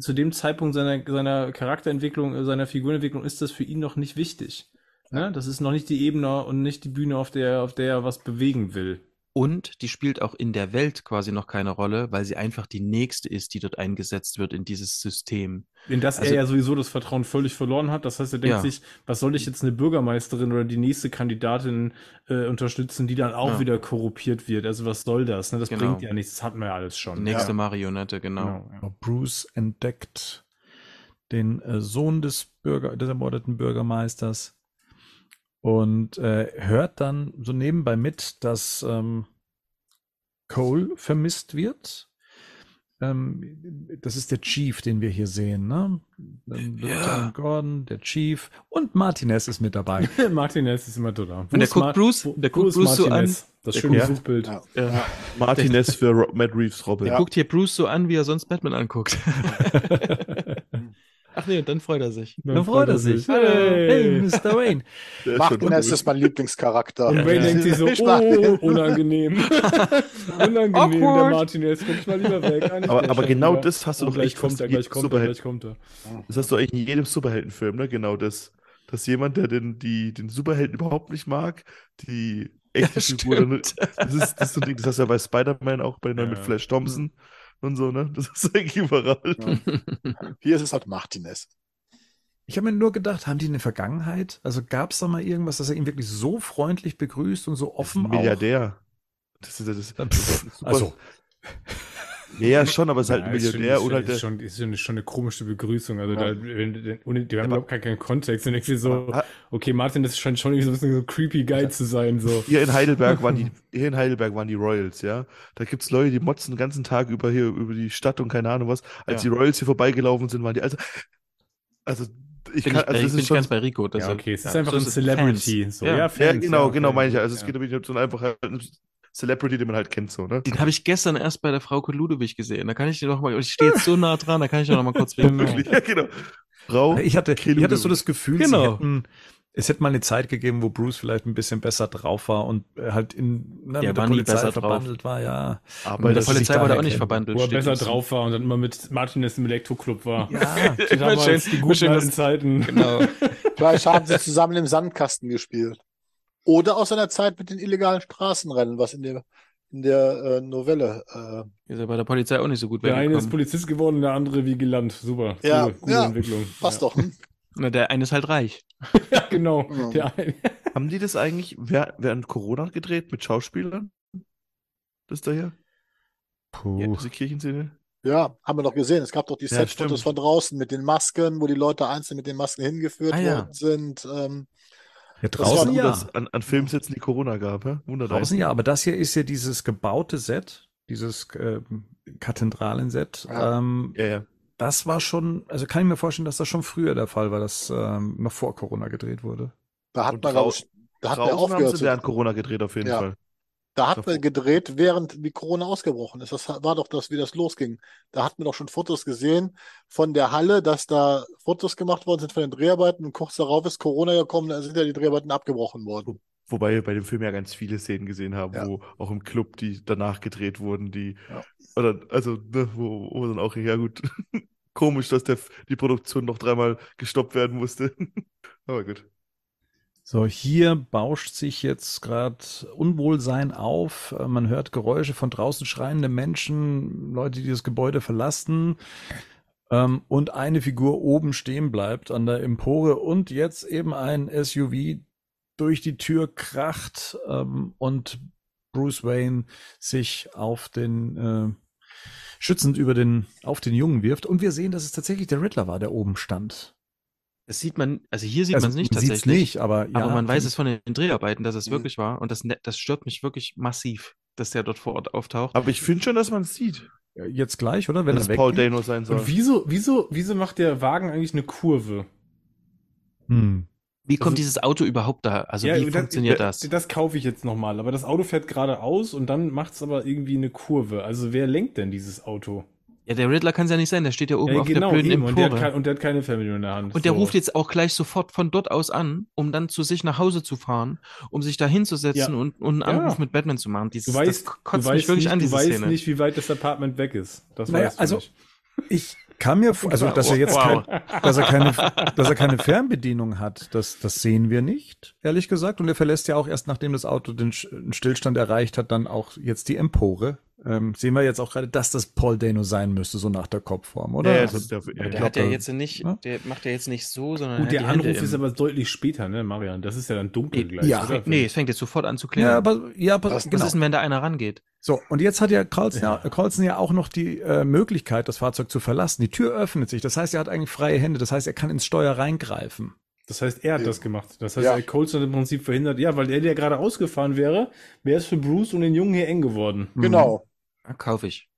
Zu dem Zeitpunkt seiner, seiner Charakterentwicklung, seiner Figurenentwicklung ist das für ihn noch nicht wichtig. Ne? Das ist noch nicht die Ebene und nicht die Bühne, auf der, auf der er was bewegen will. Und die spielt auch in der Welt quasi noch keine Rolle, weil sie einfach die nächste ist, die dort eingesetzt wird in dieses System. In das also, er ja sowieso das Vertrauen völlig verloren hat. Das heißt, er denkt ja. sich, was soll ich jetzt eine Bürgermeisterin oder die nächste Kandidatin äh, unterstützen, die dann auch ja. wieder korruptiert wird? Also was soll das? Ne? Das genau. bringt ja nichts, das hatten wir ja alles schon. Die nächste ja. Marionette, genau. genau Bruce entdeckt den äh, Sohn des, Bürger, des ermordeten Bürgermeisters und äh, hört dann so nebenbei mit, dass ähm, Cole vermisst wird. Ähm, das ist der Chief, den wir hier sehen. Ne? Ja. Gordon, der Chief und Martinez ist mit dabei. Martinez ist immer da. Und der guckt Bruce, der guckt Bruce so an. Das schöne ja. Suchbild. Ja. Ja. Martinez für Matt Reeves Robin. Der guckt hier Bruce so an, wie er sonst Batman anguckt. Ach nee, dann freut er sich. Dann, dann freut er sich. Hallo, hey, Mr. Wayne. Martinez ist mein Lieblingscharakter. Und Wayne denkt sich so, oh, unangenehm. unangenehm, Awkward. der Martinez. Guck ich mal lieber weg. aber, aber genau das hast du oh, doch gleich kommt er, gleich kommt er, gleich kommt er. Das hast du eigentlich in jedem Superheldenfilm, ne? Genau das. Dass jemand, der den, die, den Superhelden überhaupt nicht mag, die echte ja, Figur, das ist, das, ist so ein Ding, das hast du ja bei Spider-Man auch bei ja. mit Flash Thompson und so, ne? Das ist eigentlich überall. Ja. Hier ist es halt Martinez. Ich habe mir nur gedacht, haben die eine Vergangenheit? Also gab es da mal irgendwas, dass er ihn wirklich so freundlich begrüßt und so offen das ist ein Milliardär. Das ist, das ist, das ist also. Ja, schon, aber es ist halt ein Milliardär schon, oder halt ist schon, ist schon, schon eine komische Begrüßung. Also ja. da, wenn, ohne, die haben überhaupt gar keinen Kontext. Und irgendwie so, okay, Martin, das scheint schon irgendwie so ein bisschen so creepy geil zu sein. So. Hier in Heidelberg waren die, hier in Heidelberg waren die Royals, ja. Da gibt's Leute, die motzen den ganzen Tag über hier, über die Stadt und keine Ahnung was. Als ja. die Royals hier vorbeigelaufen sind, waren die, also, also, ich bin kann, also das ist schon ganz bei Rico. Das ja, okay, es ist einfach so ein Celebrity. So, ja, Fans, ja, genau, genau, meine ich ja. Also es geht nämlich so einfach halt Celebrity, den man halt kennt, so, ne? Den habe ich gestern erst bei der Frau Ludwig gesehen. Da kann ich dir noch mal, ich stehe jetzt so nah dran, da kann ich dir noch mal kurz reden. ja, genau. Frau ich hatte, ich hatte so das Gefühl, genau. sie hätten, es hätte mal eine Zeit gegeben, wo Bruce vielleicht ein bisschen besser drauf war und halt in ne, mit der Polizei verbandelt war, ja. Aber mit der Polizei war er auch nicht verbandelt. Wo er besser drauf war und dann immer mit Martinez im Elektroclub war. Ja, damals die guten Zeiten. Genau. Vielleicht haben sie zusammen im Sandkasten gespielt. Oder aus seiner Zeit mit den illegalen Straßenrennen, was in der, in der äh, Novelle. Äh, ist ja bei der Polizei auch nicht so gut Der eine ist Polizist geworden, der andere Vigilant. Super. Ja, coole, coole ja, Entwicklung. Passt ja. doch. Hm? Na, der eine ist halt reich. ja, genau. Ja. Haben die das eigentlich während Corona gedreht mit Schauspielern? Das da hier? Puh. Ja, diese Kirchenszene? Ja, haben wir doch gesehen. Es gab doch die ja, Setfotos von draußen mit den Masken, wo die Leute einzeln mit den Masken hingeführt ah, worden sind. Ähm, ja, draußen ja. An, an Filmsets die Corona gab, ja? Wunderbar. Draußen ja, aber das hier ist ja dieses gebaute Set, dieses äh, Kathedralenset. Ja. Ähm, ja, ja. Das war schon, also kann ich mir vorstellen, dass das schon früher der Fall war, dass ähm, noch vor Corona gedreht wurde. Da hat man, ich, Da hat haben aufgehört. sie zu- während Corona gedreht, auf jeden Ja. Fall. Da hat man gedreht, während die Corona ausgebrochen ist. Das war doch das, wie das losging. Da hat man doch schon Fotos gesehen von der Halle, dass da Fotos gemacht worden sind von den Dreharbeiten und kurz darauf ist Corona gekommen, da sind ja die Dreharbeiten abgebrochen worden. Wobei wir bei dem Film ja ganz viele Szenen gesehen haben, Ja. wo auch im Club, die danach gedreht wurden, die, Ja. oder, also, ne, wo, wo dann auch, ja gut, komisch, dass der, die Produktion noch dreimal gestoppt werden musste. Aber gut. So, hier bauscht sich jetzt gerade Unwohlsein auf. Äh, Man hört Geräusche von draußen schreiende Menschen, Leute, die das Gebäude verlassen. Ähm, und eine Figur oben stehen bleibt an der Empore und jetzt eben ein SUV durch die Tür kracht ähm, und Bruce Wayne sich auf den äh, schützend über den auf den Jungen wirft und wir sehen, dass es tatsächlich der Riddler war, der oben stand. Das sieht man, also hier sieht Also, man es nicht man sieht's tatsächlich. nicht, aber ja, aber man weiß es von den Dreharbeiten, dass es wirklich war. Und das, ne- das stört mich wirklich massiv, dass der dort vor Ort auftaucht. Aber ich finde schon, dass man es sieht, jetzt gleich, oder? Wenn dass er es Paul weggeht. Dano sein soll. Und wieso, wieso, wieso macht der Wagen eigentlich eine Kurve? Hm. Wie kommt Also- dieses Auto überhaupt da? Also wie das- funktioniert das? das? Das kaufe ich jetzt nochmal. Aber das Auto fährt geradeaus und dann macht es aber irgendwie eine Kurve. Also wer lenkt denn dieses Auto? Ja, der Riddler kann es ja nicht sein, der steht ja oben Ja, auf genau, der blöden eben. Und der, hat Empore. kein, und der hat keine Fernbedienung in der Hand. Und der So. ruft jetzt auch gleich sofort von dort aus an, um dann zu sich nach Hause zu fahren, um sich da hinzusetzen Ja. und, und einen Ja. Anruf mit Batman zu machen. Dieses, Du weißt, das du kotzt weißt mich wirklich nicht, an, du diese weißt Szene. nicht, wie weit das Apartment weg ist. Das Naja, weißt du also- nicht. Ich kann mir, vor- also dass er jetzt Wow. kein, dass er keine, dass er keine Fernbedienung hat, das, das sehen wir nicht, ehrlich gesagt. Und er verlässt ja auch erst, nachdem das Auto den Stillstand erreicht hat, dann auch jetzt die Empore. Ähm, sehen wir jetzt auch gerade, dass das Paul Dano sein müsste, so nach der Kopfform, oder? Ja, ja, Also, das- der- der glaub, hat ja jetzt nicht, Ja. der macht ja jetzt nicht so, sondern Gut, der die Hände Anruf im- ist aber deutlich später, ne, Marian? Das ist ja dann dunkel gleich, Ja. oder? Nee, es fängt jetzt sofort an zu ja, klären. aber, ja, aber Was- genau. Was ist denn, wenn da einer rangeht? So, und jetzt hat ja Carlson ja, Carlson ja auch noch die äh, Möglichkeit, das Fahrzeug zu verlassen. Die Tür öffnet sich. Das heißt, er hat eigentlich freie Hände. Das heißt, er kann ins Steuer reingreifen. Das heißt, er hat Ja. das gemacht. Das heißt, Ja. Colson im Prinzip verhindert. Ja, weil er, der gerade ausgefahren wäre, wäre es für Bruce und den Jungen hier eng geworden. Genau. Ja, kauf ich.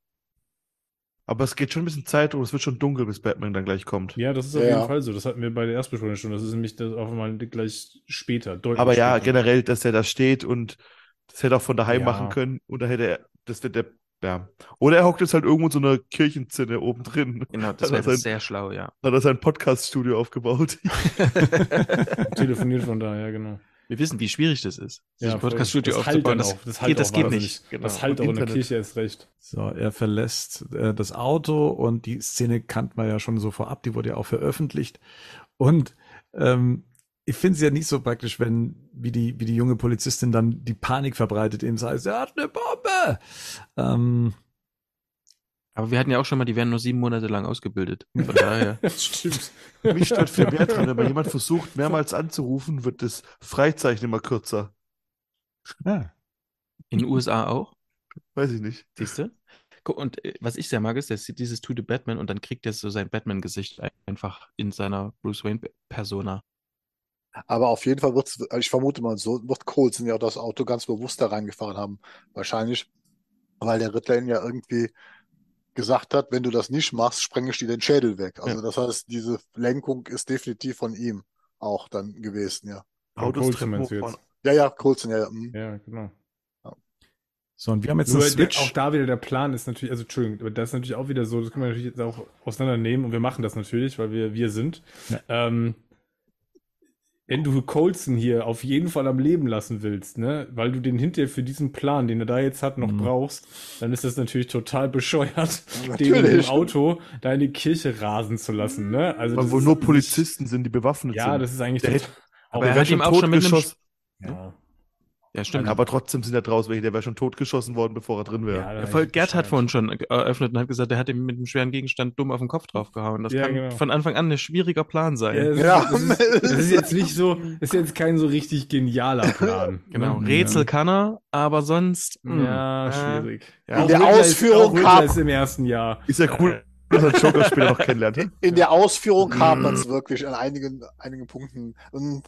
Aber es geht schon ein bisschen Zeit und es wird schon dunkel, bis Batman dann gleich kommt. Ja, das ist auf Ja. jeden Fall so. Das hatten wir bei der Erstbesprechung schon. Das ist nämlich das auf einmal gleich später. Deutlich Aber ja, später. generell, dass er da steht und das hätte er auch von daheim Ja. machen können. Und da hätte er, das wird der, ja. Oder er hockt jetzt halt irgendwo in so einer Kirchenzinne oben drin. Genau, das wäre sein- sehr schlau, ja. Dann hat er sein Podcast-Studio aufgebaut. Telefoniert von da, ja, genau. Wir wissen, wie schwierig das ist, sich Ja, ein Podcast-Studio voll. Das halt aufzubauen. Das, auch. Das halt geht, das geht wahnsinnig. nicht. Genau. Das halt Und auch in der. Kirche erst recht. So, er verlässt äh, das Auto und die Szene kannten wir ja schon so vorab, die wurde ja auch veröffentlicht. Und ähm, ich finde es ja nicht so praktisch, wenn, wie die, wie die junge Polizistin dann die Panik verbreitet, eben heißt, er hat eine Bombe. Ähm, Aber wir hatten ja auch schon mal, die werden nur sieben Monate lang ausgebildet. Von daher. Das stimmt. Mich stört viel mehr dran, wenn man jemand versucht, mehrmals anzurufen, wird das Freizeichen immer kürzer. ja. In den USA auch, Weiß ich nicht. siehst du? Guck, Und äh, was ich sehr mag, ist, der sieht dieses To the Batman und dann kriegt er so sein Batman-Gesicht einfach in seiner Bruce Wayne-Persona. Aber auf jeden Fall wird's, also ich vermute mal so, wird Coulson ja auch das Auto ganz bewusst da reingefahren haben. Wahrscheinlich, weil der Ritter ihn ja irgendwie gesagt hat, wenn du das nicht machst, sprenge ich dir den Schädel weg. Also Ja. das heißt, diese Lenkung ist definitiv von ihm auch dann gewesen, ja. Autos hochfahren. Ja, ja, Coulson, ja, ja. hm. Ja, genau. So, und wir haben jetzt Nur einen der, Switch. auch da wieder der Plan ist natürlich, also Entschuldigung, aber das ist natürlich auch wieder so, das können wir natürlich jetzt auch auseinandernehmen und wir machen das natürlich, weil wir wir sind. Ja. Ähm, wenn du Colson hier auf jeden Fall am Leben lassen willst, ne, weil du den hinterher für diesen Plan, den er da jetzt hat, noch Mhm. brauchst, dann ist das natürlich total bescheuert, den Natürlich. im Auto da in die Kirche rasen zu lassen, ne? Also Weil ist- nur Polizisten sind, die bewaffnet Ja, sind. das ist eigentlich Der total- hätte- auch Aber er hat ihm auch schon mit einem ja. Ja, stimmt. Aber trotzdem sind ja draußen welche, der wäre schon totgeschossen worden, bevor er drin wäre. Ja, Ja, voll, Gerd hat vorhin schon eröffnet und hat gesagt, er hat ihm mit einem schweren Gegenstand dumm auf den Kopf draufgehauen. Das Ja, kann genau. von Anfang an ein schwieriger Plan sein. Ja, das, Ja. ist, das, ist, das ist jetzt nicht so, das ist jetzt kein so richtig genialer Plan. Genau, Ne? Rätsel kann er, aber sonst. mh, Ja, äh, schwierig. ja. In der ist- Ausführung auch Riddler kam- ist im ersten Jahr. Ist ja cool, dass er Joker später noch kennenlernt. ne? In der Ausführung kam man es wirklich an einigen, einigen Punkten. Und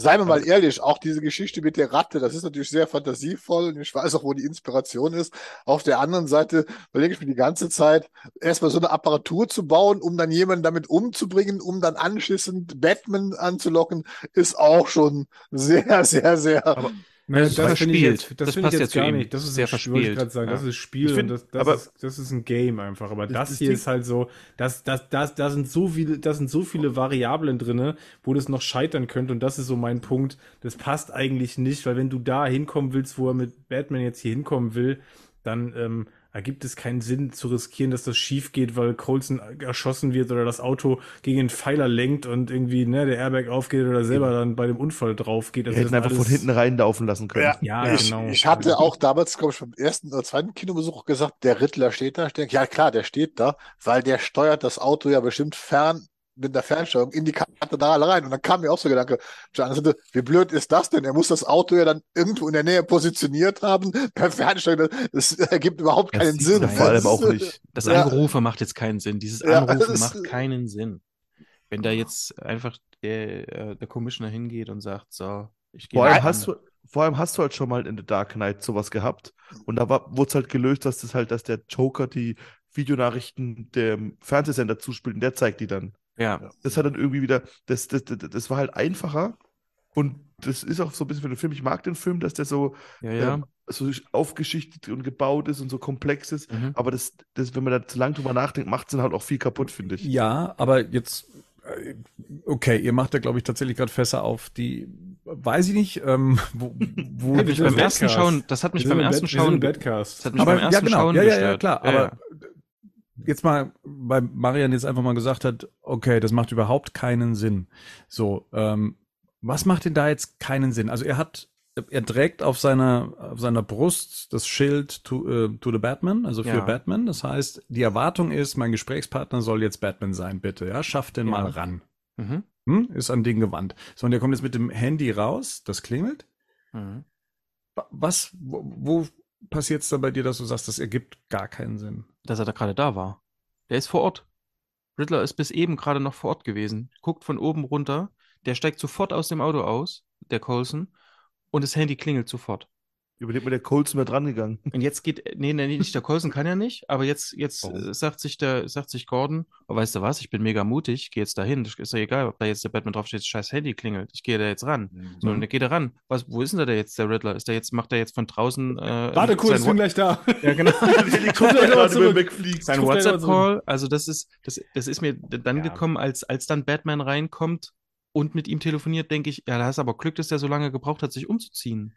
Seien wir mal ehrlich, auch diese Geschichte mit der Ratte, das ist natürlich sehr fantasievoll und ich weiß auch, wo die Inspiration ist. Auf der anderen Seite überlege ich mir die ganze Zeit, erstmal so eine Apparatur zu bauen, um dann jemanden damit umzubringen, um dann anschließend Batman anzulocken, ist auch schon sehr, sehr, sehr. Aber Das ist das finde ich verspielt. jetzt, das Das finde ich passt ja jetzt gar nicht. Das ist Sehr ein ich verspielt. gerade sagen. Das Ja. ist Spiel Ich find, und das, das, aber- ist, das ist ein Game einfach. Aber das, das hier ist halt so, das, das, das, da sind so viele, da sind so viele Variablen drinne, wo das noch scheitern könnte. Und das ist so mein Punkt. Das passt eigentlich nicht, weil wenn du da hinkommen willst, wo er mit Batman jetzt hier hinkommen will, dann ähm, ergibt es keinen Sinn zu riskieren, dass das schief geht, weil Colson erschossen wird oder das Auto gegen den Pfeiler lenkt und irgendwie ne, der Airbag aufgeht oder selber dann bei dem Unfall drauf geht. Wir Also hätten das einfach alles- von hinten reinlaufen lassen können. Ja, ich, genau. ich hatte auch damals, glaube ich, beim ersten oder zweiten Kinobesuch gesagt, der Riddler steht da. Ich denke, ja klar, der steht da, weil der steuert das Auto ja bestimmt fern mit der Fernsteuerung in die Kathedrale rein. Und dann kam mir auch so der Gedanke, Seite, wie blöd ist das denn? Er muss das Auto ja dann irgendwo in der Nähe positioniert haben. Per Fernsteuerung, das ergibt überhaupt Das keinen Sinn. Vor allem Das auch nicht. Das Ja. Macht jetzt keinen Sinn. Dieses Ja, Anrufen das- macht keinen Sinn. Wenn da jetzt einfach der, äh, der Commissioner hingeht und sagt, so, ich gehe Vor allem, hast du, vor allem hast du halt schon mal in The Dark Knight sowas gehabt. Und da wurde es halt gelöst, dass das halt, dass der Joker die Videonachrichten dem Fernsehsender zuspielt und der zeigt die dann. Ja, Das hat dann irgendwie wieder, das, das, das, das war halt einfacher. Und das ist auch so ein bisschen für den Film. Ich mag den Film, dass der so, ja, ja. ähm, so aufgeschichtet und gebaut ist und so komplex ist. Mhm. Aber das, das, wenn man da zu lange drüber nachdenkt, macht es dann halt auch viel kaputt, finde ich. Ja, aber jetzt, äh, okay, ihr macht da, glaube ich, tatsächlich gerade Fässer auf, die, weiß ich nicht, ähm, wo, wo Hey, beim im ersten. Schauen, das hat mich beim im ersten Bad- Schauen, das hat mich aber beim ersten ja, genau, Schauen ja, ja, ja, klar, Ja, aber jetzt mal, weil Marian jetzt einfach mal gesagt hat, okay, das macht überhaupt keinen Sinn. So, ähm, was macht denn da jetzt keinen Sinn? Also er hat, er trägt auf seiner, auf seiner Brust das Schild to, äh, to the Batman, also für Ja. Batman. Das heißt, die Erwartung ist, mein Gesprächspartner soll jetzt Batman sein, bitte, ja, schafft den Ja. mal ran. Mhm. Hm? Ist an den gewandt. So, und der kommt jetzt mit dem Handy raus, das klingelt. Mhm. Wa- Was, wo, wo passiert es da bei dir, dass du sagst, das ergibt gar keinen Sinn? dass er da gerade da war. Der ist vor Ort. Riddler ist bis eben gerade noch vor Ort gewesen. Guckt von oben runter. Der steigt sofort aus dem Auto aus, der Colson, und das Handy klingelt sofort. Überlegt mir, der Colson wäre dran gegangen. Und jetzt geht, nee, nee, nicht der Colson kann ja nicht, aber jetzt, jetzt äh, sagt sich der, sagt sich Gordon, oh, weißt du was, ich bin mega mutig, geh jetzt dahin. Das ist ja egal, ob da jetzt der Batman draufsteht, scheiß Handy klingelt. Ich gehe da jetzt ran. So, und der geht da ran. Was, wo ist denn da der jetzt, der Riddler? Ist der jetzt, macht der jetzt von draußen, äh, Warte kurz, ich sein bin gleich da. Ja, genau. Sein WhatsApp-Call, also das ist, das, das ist mir dann Ja. gekommen, als, als dann Batman reinkommt und mit ihm telefoniert, denke ich, ja, da hast aber Glück, dass der so lange gebraucht hat, sich umzuziehen.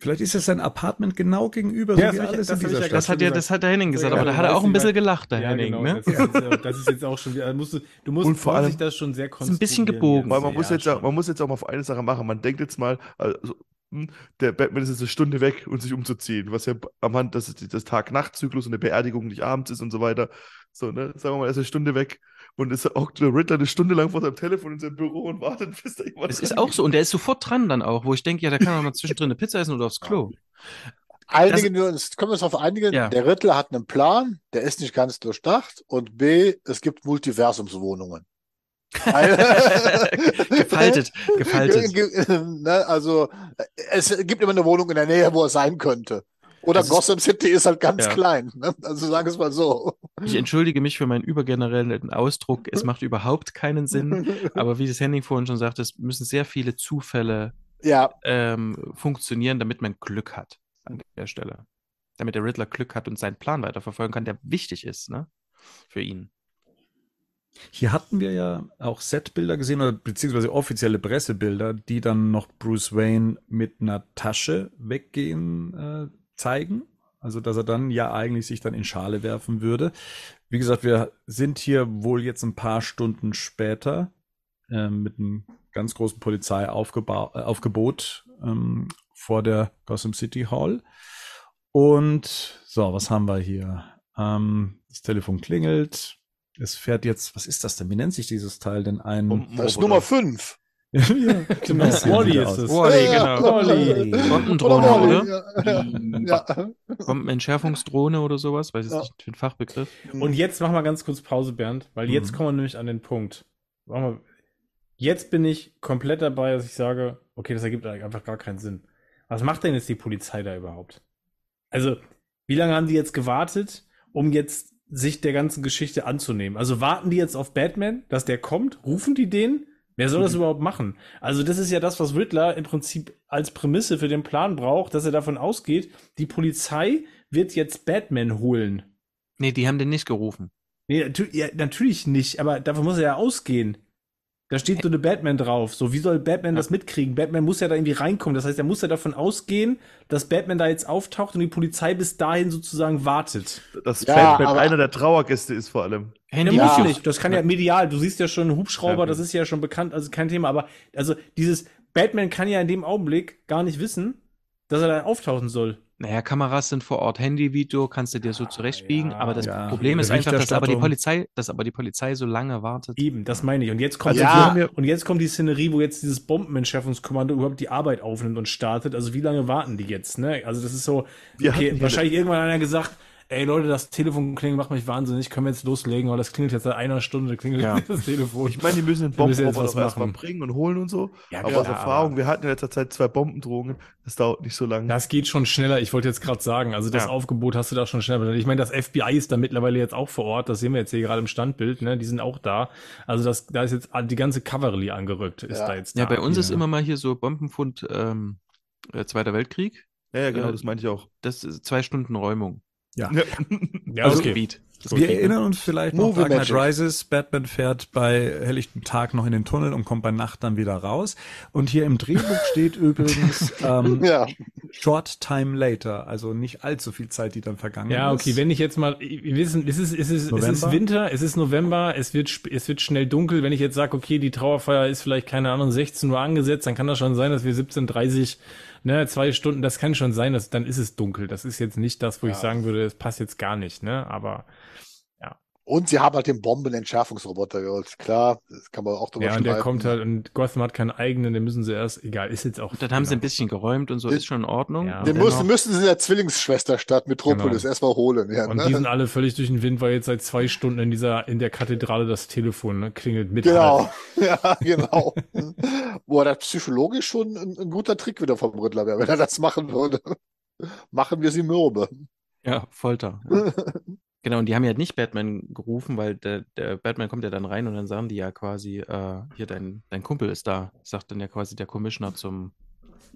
Vielleicht ist das sein Apartment genau gegenüber, Ja, so das wie ich- alles das in ich dieser ja Stadt. Das hat ja, das hat der Henning gesagt, Ja, aber da du hat er auch ein bisschen gelacht, der Ja, Henning, genau. ne? Das, ist jetzt, das ist jetzt auch schon wieder, musst du, du musst Und vor allem- sich das schon sehr Ist ein bisschen gebogen. Weil man muss, jetzt, auch- man muss jetzt auch mal auf eine Sache machen. Man denkt jetzt mal, also, hm, der Batman ist jetzt eine Stunde weg und sich umzuziehen, was ja am Hand des, des Tag-Nacht-Zyklus und der Beerdigung nicht abends ist und so weiter. So, ne? Sagen wir mal, er ist eine Stunde weg und ist auch der Riddler eine Stunde lang vor seinem Telefon in seinem Büro und wartet, bis da jemand Es ist auch so, und der ist sofort dran dann auch, wo ich denke, ja, der kann auch mal zwischendrin eine Pizza essen oder aufs Klo. Einigen wir uns, können wir uns auf einigen, Ja. der Riddler hat einen Plan, der ist nicht ganz durchdacht und B, es gibt Multiversumswohnungen. gefaltet, gefaltet. Ge- ge- ne, also es gibt immer eine Wohnung in der Nähe, wo er sein könnte. Oder Das ist- Gotham City ist halt ganz Ja. klein. Ne? Also sagen wir es mal so. Ich entschuldige mich für meinen übergenerellen Ausdruck. Es macht überhaupt keinen Sinn. Aber wie das Henning vorhin schon sagte, es müssen sehr viele Zufälle Ja, ähm, funktionieren, damit man Glück hat an der Stelle. Damit der Riddler Glück hat und seinen Plan weiterverfolgen kann, der wichtig ist, ne? Für ihn. Hier hatten wir ja auch Setbilder gesehen oder beziehungsweise offizielle Pressebilder, die dann noch Bruce Wayne mit einer Tasche weggehen äh, zeigen. Also dass er dann ja eigentlich sich dann in Schale werfen würde. Wie gesagt, wir sind hier wohl jetzt ein paar Stunden später äh, mit einem ganz großen Polizeiaufgebot äh, Aufgebot, ähm, vor der Gotham City Hall. Und so, was haben wir hier? Ähm, das Telefon klingelt. Es fährt jetzt, was ist das denn? Wie nennt sich dieses Teil denn? Ein. das ist Nummer 5. ja, Genau, bisschen Wally wieder ist es. Wally, Ja, genau. Wally. Bombendrohne, oder? Ja. Ja. Bombenentschärfungsdrohne oder sowas, weiß ich Ja. nicht, für den Fachbegriff. Und jetzt machen wir ganz kurz Pause, Bernd, weil jetzt Mhm. kommen wir nämlich an den Punkt. Jetzt bin ich komplett dabei, dass ich sage, okay, das ergibt einfach gar keinen Sinn. Was macht denn jetzt die Polizei da überhaupt? Also, wie lange haben die jetzt gewartet, um jetzt sich der ganzen Geschichte anzunehmen? Also warten die jetzt auf Batman, dass der kommt? Rufen die den? Wer soll das überhaupt machen? Also, das ist ja das, was Riddler im Prinzip als Prämisse für den Plan braucht, dass er davon ausgeht, die Polizei wird jetzt Batman holen. Nee, die haben den nicht gerufen. Nee, natürlich nicht, aber davon muss er ja ausgehen. Da steht so eine Batman drauf. So, wie soll Batman das mitkriegen? Batman muss ja da irgendwie reinkommen. Das heißt, er muss ja davon ausgehen, dass Batman da jetzt auftaucht und die Polizei bis dahin sozusagen wartet. Dass Ja, Batman einer der Trauergäste ist vor allem. Der Ja. muss nicht. Das kann ja medial. Du siehst ja schon einen Hubschrauber, Ja, das ist ja schon bekannt, also kein Thema. Aber also dieses Batman kann ja in dem Augenblick gar nicht wissen, dass er da auftauchen soll. Naja, Kameras sind vor Ort, Handyvideo kannst du dir so zurechtbiegen, ja, aber das ja. Problem ist einfach, dass aber die. Polizei, dass aber die Polizei so lange wartet. Eben, das meine ich. Und jetzt kommt Also Ja. ja, und jetzt kommt die Szenerie, wo jetzt dieses Bombenentschärfungskommando überhaupt die Arbeit aufnimmt und startet. Also wie lange warten die jetzt? Ne? Also das ist so. Okay, hier wahrscheinlich irgendwann einer gesagt. Ey Leute, das Telefon klingelt, macht mich wahnsinnig. Können wir jetzt loslegen? Weil das klingelt jetzt seit einer Stunde, klingelt Ja. das Telefon. ich meine, die müssen den Bombenroboter erstmal machen. bringen und holen und so. Ja, aber klar, aus Erfahrung, wir hatten in letzter Zeit zwei Bombendrohungen. Das dauert nicht so lange. Das geht schon schneller. Ich wollte jetzt gerade sagen, also das Ja. Aufgebot hast du da schon schneller. Ich meine, das FBI ist da mittlerweile jetzt auch vor Ort. Das sehen wir jetzt hier gerade im Standbild. Ne? Die sind auch da. Also das, da ist jetzt die ganze Cavalry angerückt. Ist Ja. da jetzt Ja, da. bei uns ist Ja. immer mal hier so Bombenfund ähm, äh, Zweiter Weltkrieg. ja, ja, genau, äh, das meinte ich auch. Das ist zwei Stunden Räumung. Ja. Ja. Ja, Also okay. Gebiet. Das Wir ne? erinnern uns vielleicht noch, Movie Dark Knight. Rises, Batman fährt bei helllichtem Tag noch in den Tunnel und kommt bei Nacht dann wieder raus. Und hier im Drehbuch steht übrigens ähm, Ja, Short Time Later, also nicht allzu viel Zeit, die dann vergangen Ja, ist. okay, wenn ich jetzt mal, wir wissen, es ist, es ist, es ist? Winter, es ist November, es wird, es wird schnell dunkel. Wenn ich jetzt sage, okay, die Trauerfeier ist vielleicht, keine Ahnung, 16 Uhr angesetzt, dann kann das schon sein, dass wir 17.30 ne, zwei Stunden, das kann schon sein, dass, dann ist es dunkel. Das ist jetzt nicht das, wo ich Ja. sagen würde, es passt jetzt gar nicht, ne, aber, und sie haben halt den Bombenentschärfungsroboter geholt. Klar, das kann man auch drüber ja, und der kommt halt, und Gotham hat keinen eigenen, den müssen sie erst, egal, ist jetzt auch. Und dann haben sie ein bisschen geräumt und so, Den- ist schon in Ordnung. Ja. Den müssen, müssen sie in der Zwillingsschwesterstadt Metropolis Genau. erstmal holen. Ja, Und ne? die sind alle völlig durch den Wind, weil jetzt seit zwei Stunden in dieser, in der Kathedrale das Telefon ne, klingelt mit. Genau, ja, genau. Boah, das psychologisch schon ein, ein guter Trick wieder vom Riddler wäre, wenn er das machen würde. Machen wir sie mürbe. Ja, Folter. Ja. genau, und die haben ja nicht Batman gerufen, weil der, der Batman kommt ja dann rein und dann sagen die ja quasi, äh, hier, dein, dein Kumpel ist da, sagt dann ja quasi der Commissioner zum,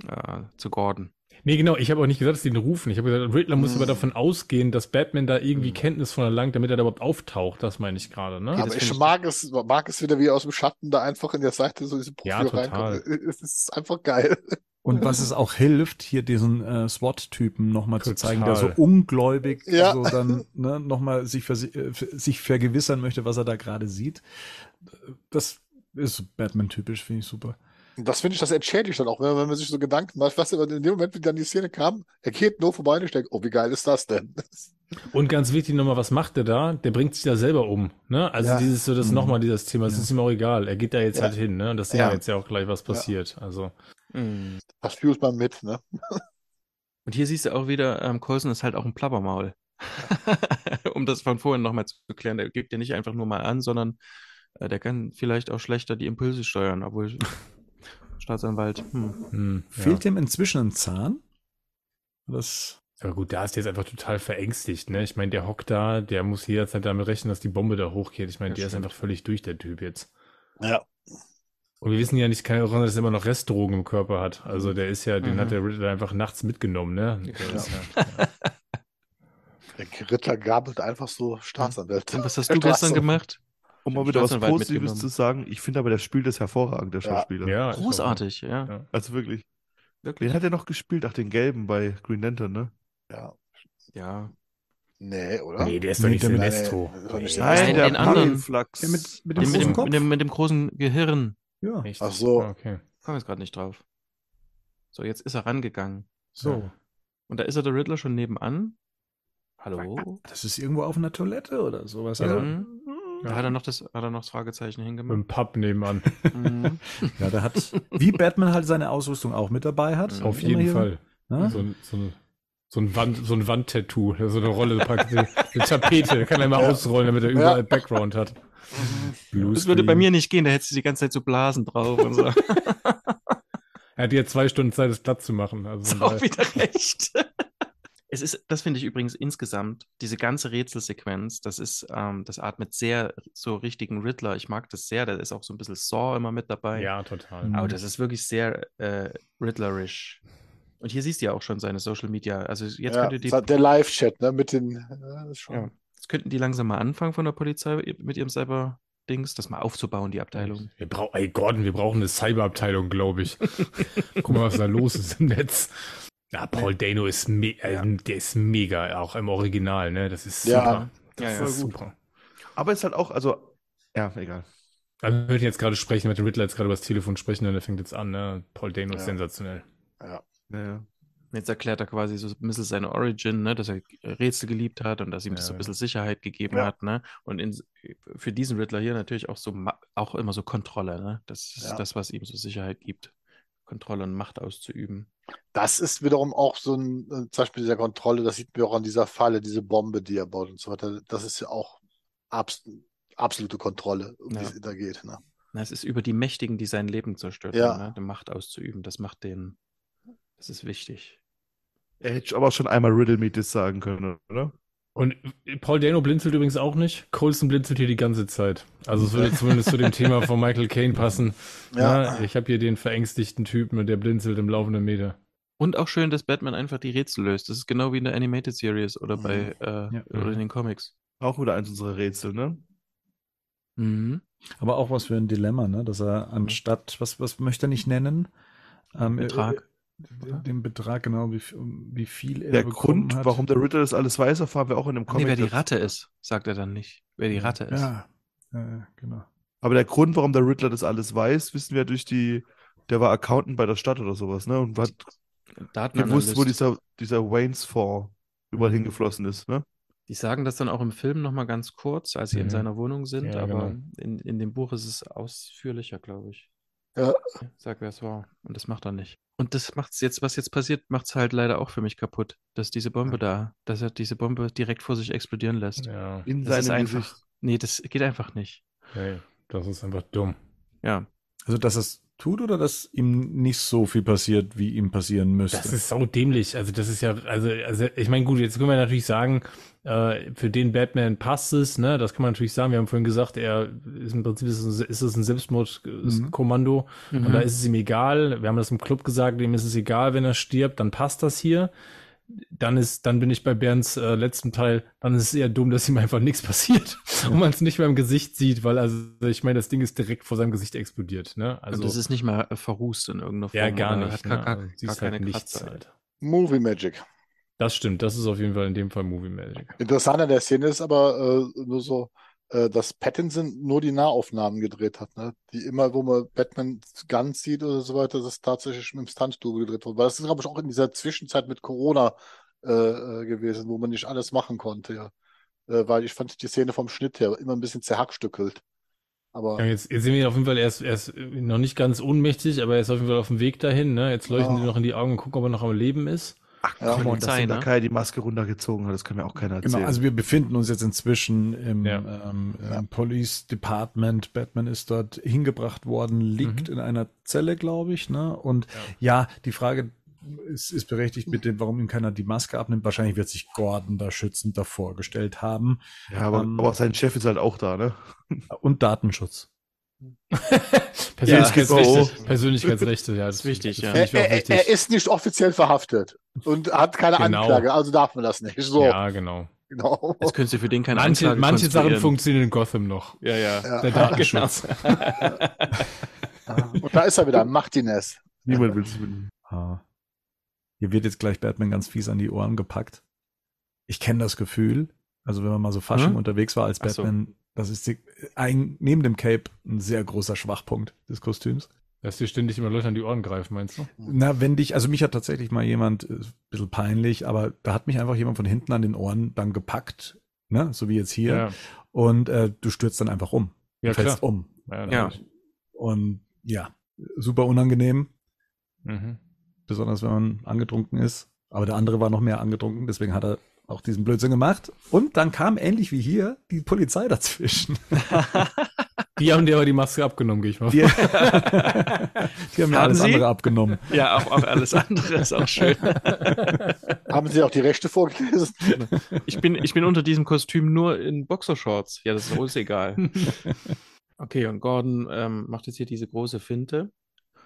äh, zu Gordon. Nee, genau, ich habe auch nicht gesagt, dass die ihn rufen. Ich habe gesagt, Riddler muss aber davon ausgehen, dass Batman da irgendwie Mhm. Kenntnis von erlangt, damit er da überhaupt auftaucht. Das meine ich gerade, ne? Okay, Aber ich mag es, mag es wieder, wie aus dem Schatten da einfach in der Seite so diese Ja, Profil total. reinkommt. Es ist einfach geil. Und was es auch hilft, hier diesen äh, SWAT-Typen nochmal zu zeigen, der so ungläubig Ja. so dann ne, nochmal sich, versi- äh, sich vergewissern möchte, was er da gerade sieht. Das ist Batman-typisch, finde ich super. Und das finde ich, das entschädigt dann auch, wenn, wenn man sich so Gedanken macht, was in dem Moment, wie dann die Szene kam, er geht nur vorbei und ich denke, oh, wie geil ist das denn? Und ganz wichtig nochmal, was macht der da? Der bringt sich da selber um, ne? Also Ja. dieses, so das Mhm. nochmal dieses Thema, es Ja. ist ihm auch egal. Er geht da jetzt Ja. halt hin, ne? Und das sehen Ja. wir jetzt ja auch gleich, was passiert. Also, Mhm. Das fühlt man mit, ne? Und hier siehst du auch wieder, ähm, Coulson ist halt auch ein Plappermaul. um das von vorhin nochmal zu klären, der gibt ja nicht einfach nur mal an, sondern äh, der kann vielleicht auch schlechter die Impulse steuern, obwohl Staatsanwalt, hm. hm, ja. Fehlt dem inzwischen ein Zahn? Das, Aber gut, da ist jetzt einfach total verängstigt, ne? Ich meine, der hockt da, der muss jederzeit damit rechnen, dass die Bombe da hochgeht. Ich meine, Ja, der ist stimmt. einfach völlig durch, der Typ jetzt. Ja. Und wir wissen ja nicht, kann ja auch sein, dass er immer noch Restdrogen im Körper hat. Also der ist ja, den Mhm. hat der Riddler einfach nachts mitgenommen, ne? Der Ja. ist ja, Der Ritter gabelt einfach so Staatsanwälte. Und was hast du gestern Straße. gemacht? Um mal wieder was Positives zu sagen, ich finde aber, der spielt das hervorragend, der. Schauspieler. ja. Großartig, ja. Ja. Also wirklich. Wirklich. Den hat er noch gespielt, ach, den gelben bei Green Lantern, ne? Ja. Ja. Nee, oder? Nee, der ist Nee, doch nicht der mit- Sinestro. Nee, der nicht Nee. Nein, Nein, der den anderen. Parelflachs. Ja, mit- mit dem mit, großen dem, mit, dem, mit dem großen Gehirn. ja. Echt? Ach so. Ah, Okay. Komm jetzt gerade nicht drauf. So, jetzt ist er rangegangen. So. Und da ist er der Riddler schon nebenan. Hallo? Das ist irgendwo auf einer Toilette oder sowas. Ja. Also, Mhm. Da hat er noch das, hat er noch das Fragezeichen hingemacht. dem Pub nebenan. Mhm. ja, der hat, wie Batman halt seine Ausrüstung auch mit dabei hat. Auf Immer jeden hier. Fall. Ne? So ein, so so ein, Wand, so ein Wandtattoo, so eine Rolle, eine Tapete, kann er mal Ja. ausrollen, damit er überall Ja. Background hat. Blue Das würde bei mir nicht gehen, da hättest du die ganze Zeit so Blasen drauf und so. Er hat ja zwei Stunden Zeit, das platt zu machen. Also Ist auch wieder recht. Es ist, das finde ich übrigens insgesamt, diese ganze Rätselsequenz, das ist, ähm, das atmet sehr so richtigen Riddler. Ich mag das sehr, da ist auch so ein bisschen Saw immer mit dabei. ja, total. Mhm. Aber das ist wirklich sehr äh, Riddlerisch. Und hier siehst du ja auch schon seine Social Media. Also jetzt ja, könnte die, das hat der Live-Chat, ne, mit den, äh, schon, ja, jetzt könnten die langsam mal anfangen von der Polizei mit ihrem Cyber-Dings, das mal aufzubauen, die Abteilung. Wir brauchen, ey Gordon, wir brauchen eine Cyberabteilung, glaube ich. Guck mal, was da los ist im Netz. Ja, Paul Dano ist, me äh, der ist mega, auch im Original, ne? Das ist Ja. super. Das Ja, ja. ist super. Aber es ist halt auch, also, ja, egal. Also wir würden jetzt gerade sprechen, mit dem Riddler jetzt gerade über das Telefon sprechen, und der fängt jetzt an, ne? Paul Dano ist Ja. sensationell. Ja, ja. Jetzt erklärt er quasi so ein bisschen seine Origin, ne, dass er Rätsel geliebt hat und dass ihm das so ein Ja. bisschen Sicherheit gegeben Ja. hat, ne? Und in, für diesen Riddler hier natürlich auch so auch immer so Kontrolle, ne? Das ist Ja. das, was ihm so Sicherheit gibt. Kontrolle und Macht auszuüben. Das ist wiederum auch so ein, äh, zum Beispiel dieser Kontrolle, das sieht man auch an dieser Falle, diese Bombe, die er baut und so weiter. Das ist ja auch abs absolute Kontrolle, um Ja. die es da geht. Ne? Na, es ist über die Mächtigen, die sein Leben zerstört Ja. ne? Die Macht auszuüben. Das macht den, das ist wichtig. Er hätte aber schon einmal Riddle Me das sagen können, oder? Und Paul Dano blinzelt übrigens auch nicht. Colson blinzelt hier die ganze Zeit. Also es würde zumindest zu dem Thema von Michael Caine passen. Ja. Ja, ich habe hier den verängstigten Typen, der blinzelt im laufenden Meter. Und auch schön, dass Batman einfach die Rätsel löst. Das ist genau wie in der Animated Series oder bei äh, Ja. oder in den Comics. Auch wieder eins unserer Rätsel, ne? Mhm. Aber auch was für ein Dilemma, ne? Dass er anstatt, was, was möchte er nicht nennen? Ähm, Betrag. Den Betrag, genau, wie, wie viel er Der Grund, hat. warum der Riddle das alles weiß, erfahren wir auch in dem Nee, Comic. wer die. Ratte ist, sagt er dann nicht. Wer die Ratte ist. Ja, äh, genau. Aber der Grund, warum der Riddler das alles weiß, wissen wir durch die, der war Accountant bei der Stadt oder sowas, ne? Und hat gewusst, wo dieser, dieser Waynes Fonds überall Mhm. hingeflossen ist, ne? Die sagen das dann auch im Film nochmal ganz kurz, als sie in Mhm. seiner Wohnung sind, Ja, aber genau. in, in dem Buch ist es ausführlicher, glaube ich. Ja. Sag, wer es war. Und das macht er nicht. Und das macht's jetzt, was jetzt passiert, macht's halt leider auch für mich kaputt, dass diese Bombe da, dass er diese Bombe direkt vor sich explodieren lässt. Ja, In Das ist seinem einfach. Gesicht. Nee, das geht einfach nicht. hey, das ist einfach dumm. Ja. Also, dass es tut oder dass ihm nicht so viel passiert, wie ihm passieren müsste? Das ist sau dämlich. Also das ist ja, also, also ich meine, gut, jetzt können wir natürlich sagen, äh, für den Batman passt es, ne? Das kann man natürlich sagen. Wir haben vorhin gesagt, er ist im Prinzip ist es, ist es ein Selbstmordkommando Mhm. und da ist es ihm egal. Wir haben das im Club gesagt, ihm ist es egal, wenn er stirbt, dann passt das hier. Dann ist, dann bin ich bei Bernds äh, letzten Teil, dann ist es eher dumm, dass ihm einfach nichts passiert und man es nicht mehr im Gesicht sieht, weil also ich meine, das Ding ist direkt vor seinem Gesicht explodiert, ne? Also und das ist nicht mal äh, verrußt in irgendeiner Form. ja gar nicht. Hat gar, ne? gar, Also, gar siehst keine halt nichts halt. Movie Magic. Das stimmt, das ist auf jeden Fall in dem Fall Movie Magic. Interessant an der Szene ist aber äh, nur so, äh, dass Pattinson nur die Nahaufnahmen gedreht hat. Ne? Die immer, wo man Batman ganz sieht oder so weiter, das ist tatsächlich mit dem Stunt-Double gedreht worden. Weil das ist, glaube ich, auch in dieser Zwischenzeit mit Corona äh, äh, gewesen, wo man nicht alles machen konnte. Ja. Äh, weil ich fand die Szene vom Schnitt her immer ein bisschen zerhackstückelt. Aber Ja, jetzt, jetzt sehen wir auf jeden Fall, er ist, er ist noch nicht ganz ohnmächtig, aber er ist auf jeden Fall auf dem Weg dahin. Ne? Jetzt leuchten Ja. die noch in die Augen und gucken, ob er noch am Leben ist. Ach Ja. komm, und dass da ne? keiner die Maske runtergezogen hat, das kann mir auch keiner erzählen. Genau, also wir befinden uns jetzt inzwischen im, Ja. ähm, im Police Department. Batman ist dort hingebracht worden, liegt in einer Zelle, glaube ich. Ne? Und ja. die Frage ist, ist berechtigt mit dem, warum ihm keiner die Maske abnimmt. Wahrscheinlich wird sich Gordon da schützend davor gestellt haben. ja, aber, ähm, aber sein Chef ist halt auch da, ne? Und Datenschutz. Persönlichkeitsrechte. Persönlichkeitsrechte, ja. Das ist wichtig, ja. er, er, er ist nicht offiziell verhaftet und hat keine Genau. Anklage, also darf man das nicht. So, Ja, genau. genau. Jetzt könntest du für den keine Manche, Anklage manche Sachen funktionieren in Gotham noch. Ja, ja. Ja. Der Datenschutz. Und da ist er wieder, Martinez. Niemand will es. Ah. Hier wird jetzt gleich Batman ganz fies an die Ohren gepackt. Ich kenne das Gefühl. Also wenn man mal so Fasching Hm? unterwegs war als Ach so. Batman, das ist die, ein, neben dem Cape ein sehr großer Schwachpunkt des Kostüms. Dass dir ständig immer Leute an die Ohren greifen, meinst du? Na, wenn dich, also mich hat tatsächlich mal jemand, äh, bisschen peinlich, aber da hat mich einfach jemand von hinten an den Ohren dann gepackt, ne, so wie jetzt hier, Ja, und äh, du stürzt dann einfach um. ja du fällst klar. um. Ja, Ja. Und ja, super unangenehm, Mhm. besonders wenn man angetrunken ist. Aber der andere war noch mehr angetrunken, deswegen hat er auch diesen Blödsinn gemacht. Und dann kam ähnlich wie hier die Polizei dazwischen. Die haben dir aber die Maske abgenommen, gehe ich mal Die, vor. die haben mir alles Sie? andere abgenommen. Ja, auch, auch alles andere ist auch schön. Haben Sie auch die Rechte vorgelesen? Ich bin, ich bin unter diesem Kostüm nur in Boxershorts. Ja, das ist uns egal. Okay, und Gordon ähm, macht jetzt hier diese große Finte.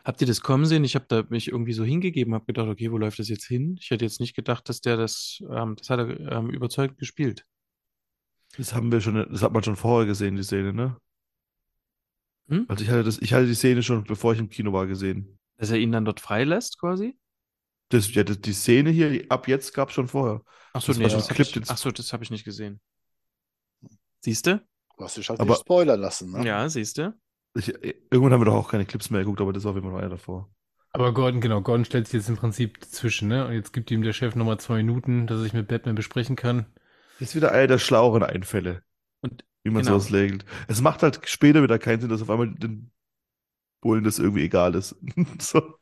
Habt ihr das kommen sehen? Ich habe da mich irgendwie so hingegeben, habe gedacht, okay, wo läuft das jetzt hin? Ich hätte jetzt nicht gedacht, dass der das, ähm, das hat er ähm, überzeugend gespielt. Das haben wir schon, das hat man schon vorher gesehen, die Szene, ne? Hm? Also ich hatte das, ich hatte die Szene schon, bevor ich im Kino war, gesehen. Dass er ihn dann dort freilässt, quasi? Das, ja, das, die Szene hier, ab jetzt gab es schon vorher. Achso, Das nee, das hab Clip ich, jetzt. ach so, das habe ich nicht gesehen. Siehst du? Du hast dich halt Aber- nicht spoilern lassen. Ne? Ja, siehst du? Ich, irgendwann haben wir doch auch keine Clips mehr geguckt, aber das war auf jeden Fall noch einer davor. Aber Gordon, genau, Gordon stellt sich jetzt im Prinzip dazwischen, ne? Und jetzt gibt ihm der Chef nochmal zwei Minuten, dass er sich mit Batman besprechen kann. Das ist wieder einer der schlaueren Einfälle, Und wie man Genau. sowas regelt. Es macht halt später wieder keinen Sinn, dass auf einmal den Bullen das irgendwie egal ist. so.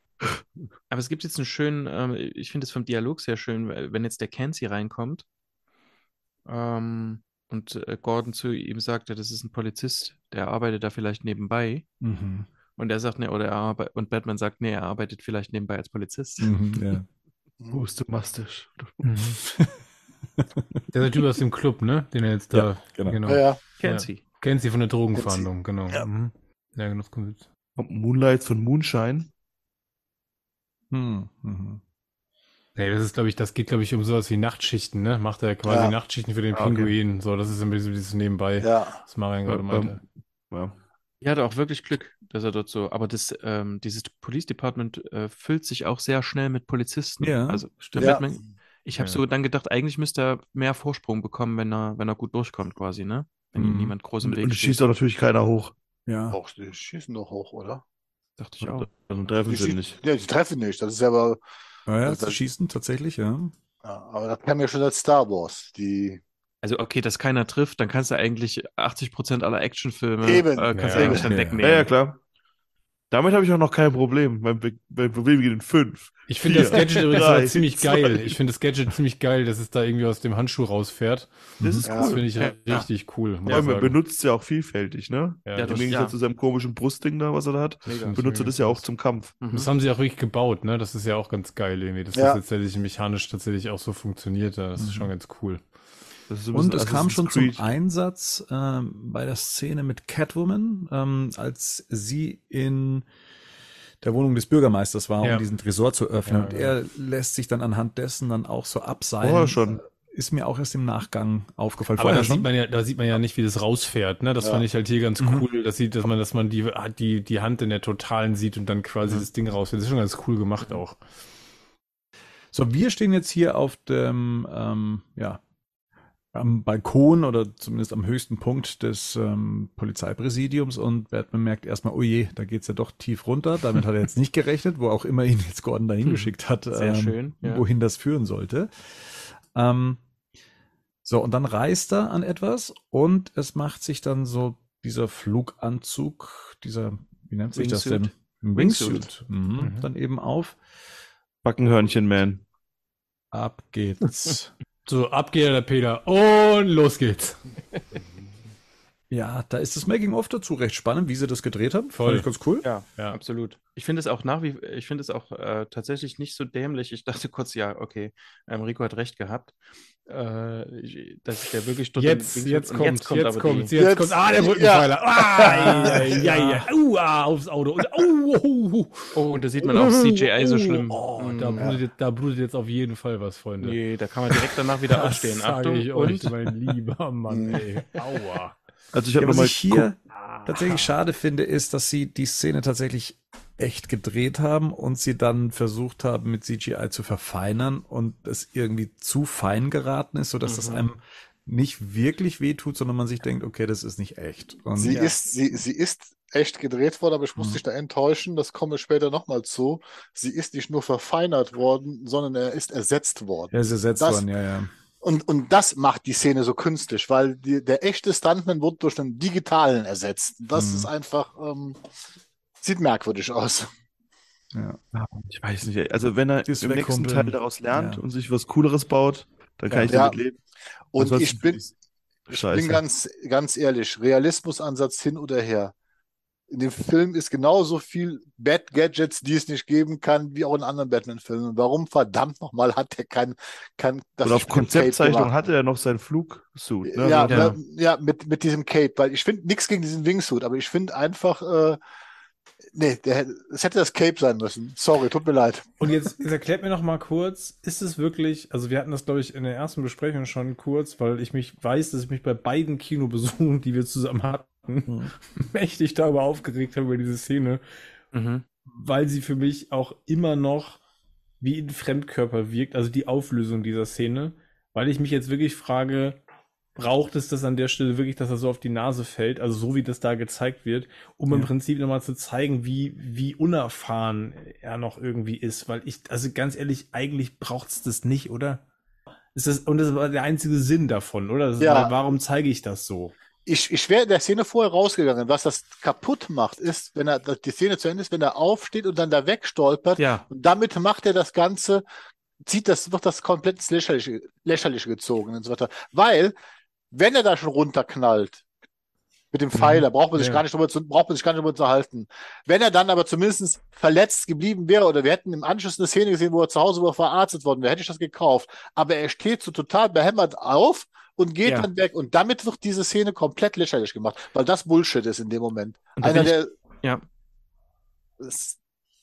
Aber es gibt jetzt einen schönen, ähm, ich finde es vom Dialog sehr schön, wenn jetzt der Kenzie reinkommt ähm, und äh, Gordon zu ihm sagt, ja, das ist ein Polizist, der arbeitet da vielleicht nebenbei. Mhm. Und er sagt, ne, oder er arbeitet, und Batman sagt, nee, er arbeitet vielleicht nebenbei als Polizist. Mhm, ja. Wusste mastisch. Der Typ aus dem Club, ne? Den er jetzt da. Ja, genau. genau. Ja, ja. Kenzie. Kennt sie von der Drogenfahndung, genau. Ja. Mhm. Ja, genau. das kommt. Kommt Moonlight von Moonshine. Hm, mhm. Nee, das ist, glaube ich, das geht, glaube ich, um sowas wie Nachtschichten, ne? Macht er quasi Ja. Nachtschichten für den Ah, okay. Pinguin. So, das ist ein bisschen dieses Nebenbei, ja. was Marian gerade Ja, meinte. Ja. Er hatte auch wirklich Glück, dass er dort so, aber das, ähm, dieses Police Department äh, füllt sich auch sehr schnell mit Polizisten. Ja, also stimmt. Ja. Batman, ich habe Ja. so dann gedacht, eigentlich müsste er mehr Vorsprung bekommen, wenn er, wenn er gut durchkommt, quasi, ne? Wenn ihm Mhm. niemand groß im Und, Weg und es steht. schießt auch natürlich keiner hoch. Ja. Auch die schießen doch hoch, oder? Dachte ich auch. Dann treffen Die sie nicht. ja, die treffen nicht. Das ist ja aber, Ja, ja, Das- zu schießen tatsächlich, ja. ja, aber das kam ja schon als Star Wars. Die, Also, okay, dass keiner trifft, dann kannst du eigentlich 80% aller Actionfilme Eben. äh, kannst Ja, du eigentlich dann wegnehmen. Ja, ja, klar. Damit habe ich auch noch kein Problem. Mein, Be- mein Problem geht in fünf. Ich finde das Gadget übrigens drei, ziemlich zwei. geil. Ich finde das Gadget ziemlich geil, dass es da irgendwie aus dem Handschuh rausfährt. Das ist Ja. Das cool. finde ich Ja. richtig cool. Ja, man sagen. benutzt es ja auch vielfältig, ne? Ja, Im Gegensatz ja. zu seinem komischen Brustding da, was er da hat, Mega. benutzt er das ja auch zum Kampf. Mhm. das haben sie auch wirklich gebaut, ne? Das ist ja auch ganz geil irgendwie. Dass Ja. das tatsächlich mechanisch tatsächlich auch so funktioniert. Das ist schon ganz cool. Ein Und bisschen es kam schon zum Creed. Einsatz ähm, bei der Szene mit Catwoman, ähm, als sie in der Wohnung des Bürgermeisters war, Ja. um diesen Tresor zu öffnen. Ja, und er lässt sich dann anhand dessen dann auch so abseilen. Vorher schon. Ist mir auch erst im Nachgang aufgefallen. Aber da sieht man ja, da sieht man ja nicht, wie das rausfährt, ne? Das Ja. fand ich halt hier ganz Mhm. cool. Das sieht, dass man, dass man die, die, die Hand in der Totalen sieht und dann quasi das Ding rausfährt. Das ist schon ganz cool gemacht auch. So, wir stehen jetzt hier auf dem, ähm, ja, am Balkon oder zumindest am höchsten Punkt des ähm, Polizeipräsidiums und Batman merkt erstmal, oh je, da geht's ja doch tief runter. Damit hat er jetzt nicht gerechnet, wo auch immer ihn jetzt Gordon dahin geschickt hat, Sehr ähm, schön, ja. wohin das führen sollte. Ähm, so, und dann reißt er an etwas und es macht sich dann so dieser Fluganzug, dieser, wie nennt sich das denn? Wingsuit. Wingsuit. Mhm. Mhm. Dann eben auf. Backenhörnchen-Man. Ab geht's. So, ab geht der Peter und los geht's. Ja, da ist das Making-of dazu recht spannend, wie sie das gedreht haben. Voll. Fand ich ganz cool. Ja, Ja. absolut. Ich finde es auch nach wie, ich finde es auch äh, tatsächlich nicht so dämlich. Ich dachte kurz, ja, okay, ähm, Rico hat recht gehabt, äh, ich, dass der wirklich dort Jetzt, jetzt kommt, jetzt kommt, jetzt, die- kommt, Jetzt- kommt. Ah, der ja. Rückenpfeiler. Ah, ja, ja, ja. Uh, ah, aufs Auto. Und, oh, oh, oh. Oh, und da sieht man auch CGI so schlimm. Oh, Mm, da, blutet, jetzt- da blutet jetzt auf jeden Fall was, Freunde. Nee, da kann man direkt danach wieder Das aufstehen. Achtung, ich euch, und mein lieber Mann, ey. Aua. Also ich Ja, habe was nochmal ich hier tatsächlich schade finde, ist, dass sie die Szene tatsächlich echt gedreht haben und sie dann versucht haben, mit CGI zu verfeinern und es irgendwie zu fein geraten ist, sodass das einem nicht wirklich wehtut, sondern man sich denkt, okay, das ist nicht echt. Und sie, Ja. ist, sie, sie ist echt gedreht worden, aber ich muss Mhm. dich da enttäuschen, das komme ich später nochmal zu. Sie ist nicht nur verfeinert worden, sondern er ist ersetzt worden. er ist ersetzt Das- worden, ja, ja. Und, und das macht die Szene so künstlich, weil die, der echte Stuntman wird durch einen digitalen ersetzt. Das Mhm. ist einfach, ähm, sieht merkwürdig aus. ja. Ich weiß nicht, also wenn er Das im nächsten Kumpel. Teil daraus lernt Ja. und sich was Cooleres baut, Dann kann ich Ja. damit leben. Und Ansonsten ich bin, ich bin ganz, ganz ehrlich, Realismusansatz hin oder her. In dem Film ist genauso viel Bad Gadgets, die es nicht geben kann, wie auch in anderen Batman-Filmen. Warum verdammt nochmal hat er kein, kein das Und auf Konzeptzeichnung hatte er noch seinen Flugsuit. Ne? Ja, Ja. ne, ja, mit, mit diesem Cape, weil ich finde nichts gegen diesen Wingsuit, aber ich finde einfach, äh, nee, der, hätte- es hätte das Cape sein müssen. Sorry, tut mir leid. Und jetzt, jetzt erklärt mir noch mal kurz, ist es wirklich, also wir hatten das, glaube ich, in der ersten Besprechung schon kurz, weil ich mich weiß, dass ich mich bei beiden Kinobesuchen, die wir zusammen hatten, Mhm. mächtig darüber aufgeregt habe, über diese Szene, Mhm. weil sie für mich auch immer noch wie ein Fremdkörper wirkt, also die Auflösung dieser Szene, weil ich mich jetzt wirklich frage, braucht es das an der Stelle wirklich, dass er so auf die Nase fällt, also so wie das da gezeigt wird, um im Ja. Prinzip nochmal zu zeigen, wie, wie unerfahren er noch irgendwie ist, weil ich, also ganz ehrlich, eigentlich braucht's das nicht, oder? Ist das, und das war der einzige Sinn davon, oder? Das Ja. weil, warum zeige ich das so? Ich, ich wäre in der Szene vorher rausgegangen. Was das kaputt macht, ist, wenn er, die Szene zu Ende ist, wenn er aufsteht und dann da wegstolpert. Ja, Und damit macht er das Ganze, zieht das, wird das komplett ins Lächerliche, Lächerliche gezogen und so weiter. Weil, wenn er da schon runterknallt, mit dem Pfeiler, braucht man sich Ja. gar nicht drüber zu, braucht man sich gar nicht drüber zu halten. Wenn er dann aber zumindest verletzt geblieben wäre, oder wir hätten im Anschluss eine Szene gesehen, wo er zu Hause wo er verarztet worden wäre, hätte ich das gekauft. Aber er steht so total behämmert auf und geht Ja. dann weg. Und damit wird diese Szene komplett lächerlich gemacht, weil das Bullshit ist in dem Moment. Einer, ich- der, ja. es-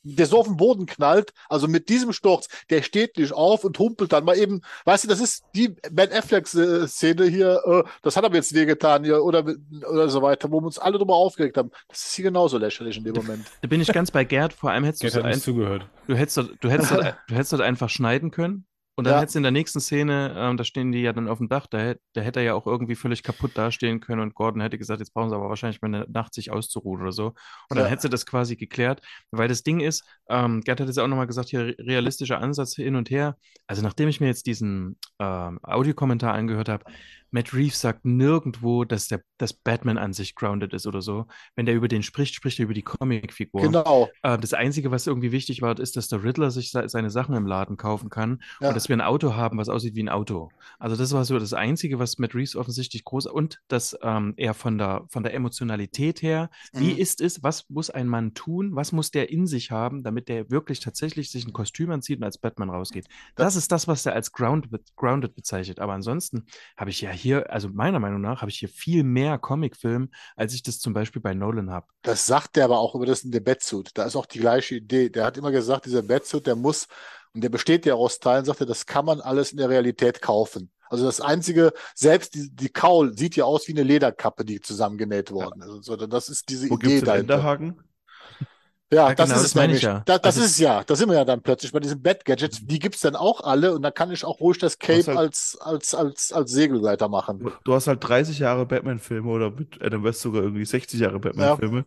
der so auf den Boden knallt, also mit diesem Sturz, der steht nicht auf und humpelt dann mal eben, weißt du, das ist die Ben Affleck-Szene hier, äh, das hat aber jetzt wehgetan hier oder, oder so weiter, wo wir uns alle drüber aufgeregt haben. Das ist hier genauso lächerlich in dem Moment. Da bin ich ganz bei Gerd. Vor allem hättest du, Gerd nicht zugehört. du hättest, du, hättest du hättest dort einfach schneiden können. Und dann Ja. hättest du in der nächsten Szene, ähm, da stehen die ja dann auf dem Dach, da, hätt- da hätte er ja auch irgendwie völlig kaputt dastehen können und Gordon hätte gesagt, jetzt brauchen sie aber wahrscheinlich mal eine Nacht sich auszuruhen oder so. Und dann Ja. hättest du das quasi geklärt, weil das Ding ist, ähm, Gerd hat es ja auch nochmal gesagt, hier re- realistischer Ansatz hin und her. Also nachdem ich mir jetzt diesen ähm, Audiokommentar angehört habe, Matt Reeves sagt nirgendwo, dass der dass Batman an sich grounded ist oder so. Wenn der über den spricht, spricht er über die Comicfigur. Genau. Äh, das Einzige, was irgendwie wichtig war, ist, dass der Riddler sich se seine Sachen im Laden kaufen kann Ja. und dass wir ein Auto haben, was aussieht wie ein Auto. Also das war so das Einzige, was Matt Reeves offensichtlich groß und dass ähm, er von der von der Emotionalität her, wie Mhm. ist es, was muss ein Mann tun, was muss der in sich haben, damit der wirklich tatsächlich sich ein Kostüm anzieht und als Batman rausgeht. Das ist das, was er als grounded, grounded bezeichnet. Aber ansonsten habe ich ja hier, also meiner Meinung nach, habe ich hier viel mehr Comicfilm, als ich das zum Beispiel bei Nolan habe. Das sagt der aber auch über das in der Batsuit. Da ist auch die gleiche Idee. Der hat immer gesagt, dieser Batsuit, der muss, und der besteht ja aus Teilen, sagt er, das kann man alles in der Realität kaufen. Also das Einzige, selbst die, die Kaul sieht ja aus wie eine Lederkappe, die zusammengenäht worden ist. und So, das ist diese Wo Idee gibt's den dahinter. Enderhaken? Ja, Ja, das genau, ist das es meine nämlich. ich ja. Da, das Also- ist es ja. Da sind wir ja dann plötzlich bei diesen Bat-Gadgets. Die gibt's dann auch alle und dann kann ich auch ruhig das Cape halt- als, als, als, als Segelleiter machen. Du- hast halt 30 Jahre Batman-Filme oder mit Adam West sogar irgendwie 60 Jahre Batman-Filme.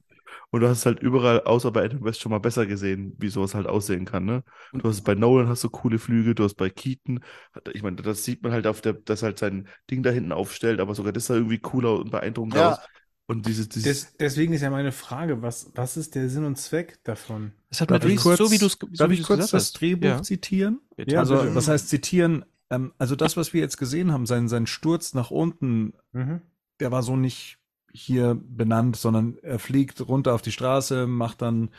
Und du hast es halt überall, außer bei Adam West, schon mal besser gesehen, wie sowas halt aussehen kann, ne? Du hast bei Nolan hast du coole Flüge, du hast bei Keaton, ich meine, das sieht man halt auf der, dass halt sein Ding da hinten aufstellt, aber sogar das sah irgendwie cooler und beeindruckender Ja. aus. Und dieses, dieses, Des, deswegen ist ja meine Frage, was, was ist der Sinn und Zweck davon? Das hat Darf ich kurz, so wie du es so darf ich du's kurz gesagt das. Drehbuch Ja. zitieren? Bitte. Also, bitte. was heißt zitieren? Ähm, also das, was wir jetzt gesehen haben, sein, sein Sturz nach unten, Mhm. der war so nicht hier benannt, sondern er fliegt runter auf die Straße, macht dann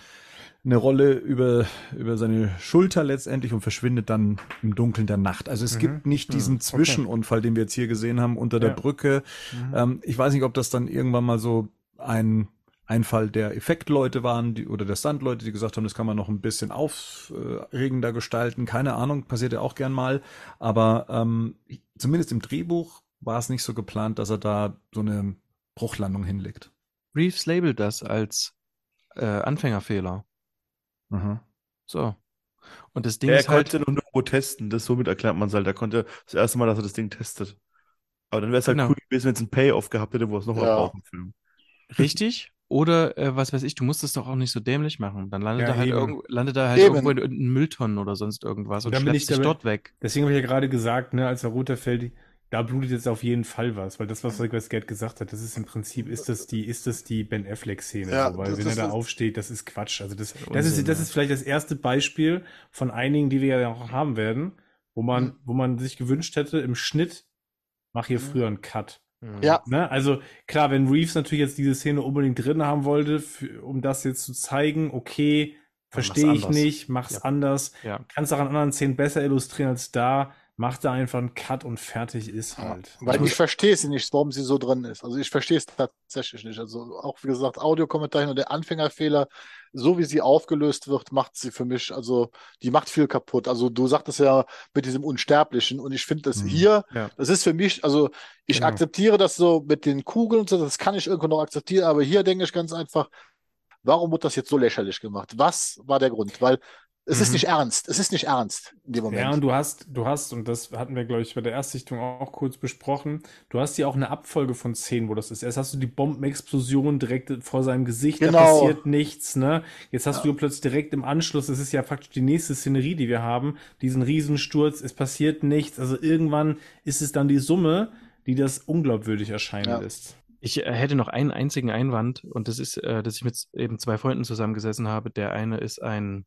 eine Rolle über, über seine Schulter letztendlich und verschwindet dann im Dunkeln der Nacht. Also es Mhm. gibt nicht diesen Mhm. Zwischenunfall, den wir jetzt hier gesehen haben, unter der Ja. Brücke. Mhm. Ähm, ich weiß nicht, ob das dann irgendwann mal so ein Einfall der Effektleute waren die, oder der Stuntleute, die gesagt haben, das kann man noch ein bisschen aufregender gestalten. Keine Ahnung, passiert ja auch gern mal. Aber ähm, zumindest im Drehbuch war es nicht so geplant, dass er da so eine Bruchlandung hinlegt. Reeves labelt das als äh, Anfängerfehler. Mhm. So. Und das Ding er ist halt, konnte nur nirgendwo testen, das somit erklärt man es halt. Er konnte das erste Mal, dass er das Ding testet. Aber dann wäre es halt Genau. cool gewesen, wenn es einen Payoff gehabt hätte, wo er es nochmal Ja. braucht im Film. richtig. Oder äh, was weiß ich, du musst es doch auch nicht so dämlich machen. Dann landet Ja, er halt, eben. irgendwo, landet er halt Eben. irgendwo in irgendeinen Mülltonnen oder sonst irgendwas und bin schleppt ich sich dort weg. Deswegen habe ich ja gerade gesagt, ne, als er runterfällt, da blutet jetzt auf jeden Fall was, weil das, was was Gerd gesagt hat, das ist im Prinzip, ist das die, ist das die Ben Affleck-Szene, Ja, so, weil das- wenn er das da ist- aufsteht, das ist Quatsch. Also das, das Unsinn, ist, das ja. ist vielleicht das erste Beispiel von einigen, die wir ja auch haben werden, wo man, wo man sich gewünscht hätte, im Schnitt, mach hier früher einen Cut. Mhm. Ja. Ne? Also klar, wenn Reeves natürlich jetzt diese Szene unbedingt drin haben wollte, für, um das jetzt zu zeigen, okay, verstehe ich anders. nicht, mach's Ja. anders, Ja. kannst auch an anderen Szenen besser illustrieren als da, mach da einfach einen Cut und fertig ist halt. Weil ich verstehe sie nicht, warum sie so drin ist. Also ich verstehe es tatsächlich nicht. Also auch wie gesagt, Audiokommentar und der Anfängerfehler, so wie sie aufgelöst wird, macht sie für mich, also die macht viel kaputt. Also du sagtest ja mit diesem Unsterblichen und ich finde das Mhm. hier, Ja. das ist für mich, also ich Genau. akzeptiere das so mit den Kugeln und so, das kann ich irgendwo noch akzeptieren, aber hier denke ich ganz einfach, warum wird das jetzt so lächerlich gemacht? Was war der Grund? Weil es ist Mhm. nicht ernst. Es ist nicht ernst in dem Moment. Ja, und du hast, du hast, und das hatten wir, glaube ich, bei der Erstsichtung auch kurz besprochen, du hast hier auch eine Abfolge von Szenen, wo das ist. Erst hast du die Bombenexplosion direkt vor seinem Gesicht, da Genau. passiert nichts, ne? Jetzt hast du plötzlich direkt im Anschluss, das ist ja faktisch die nächste Szenerie, die wir haben, diesen Riesensturz, es passiert nichts. Also irgendwann ist es dann die Summe, die das unglaubwürdig erscheinen Ja. lässt. Ich äh, hätte noch einen einzigen Einwand und das ist, äh, dass ich mit eben zwei Freunden zusammengesessen habe. Der eine ist ein,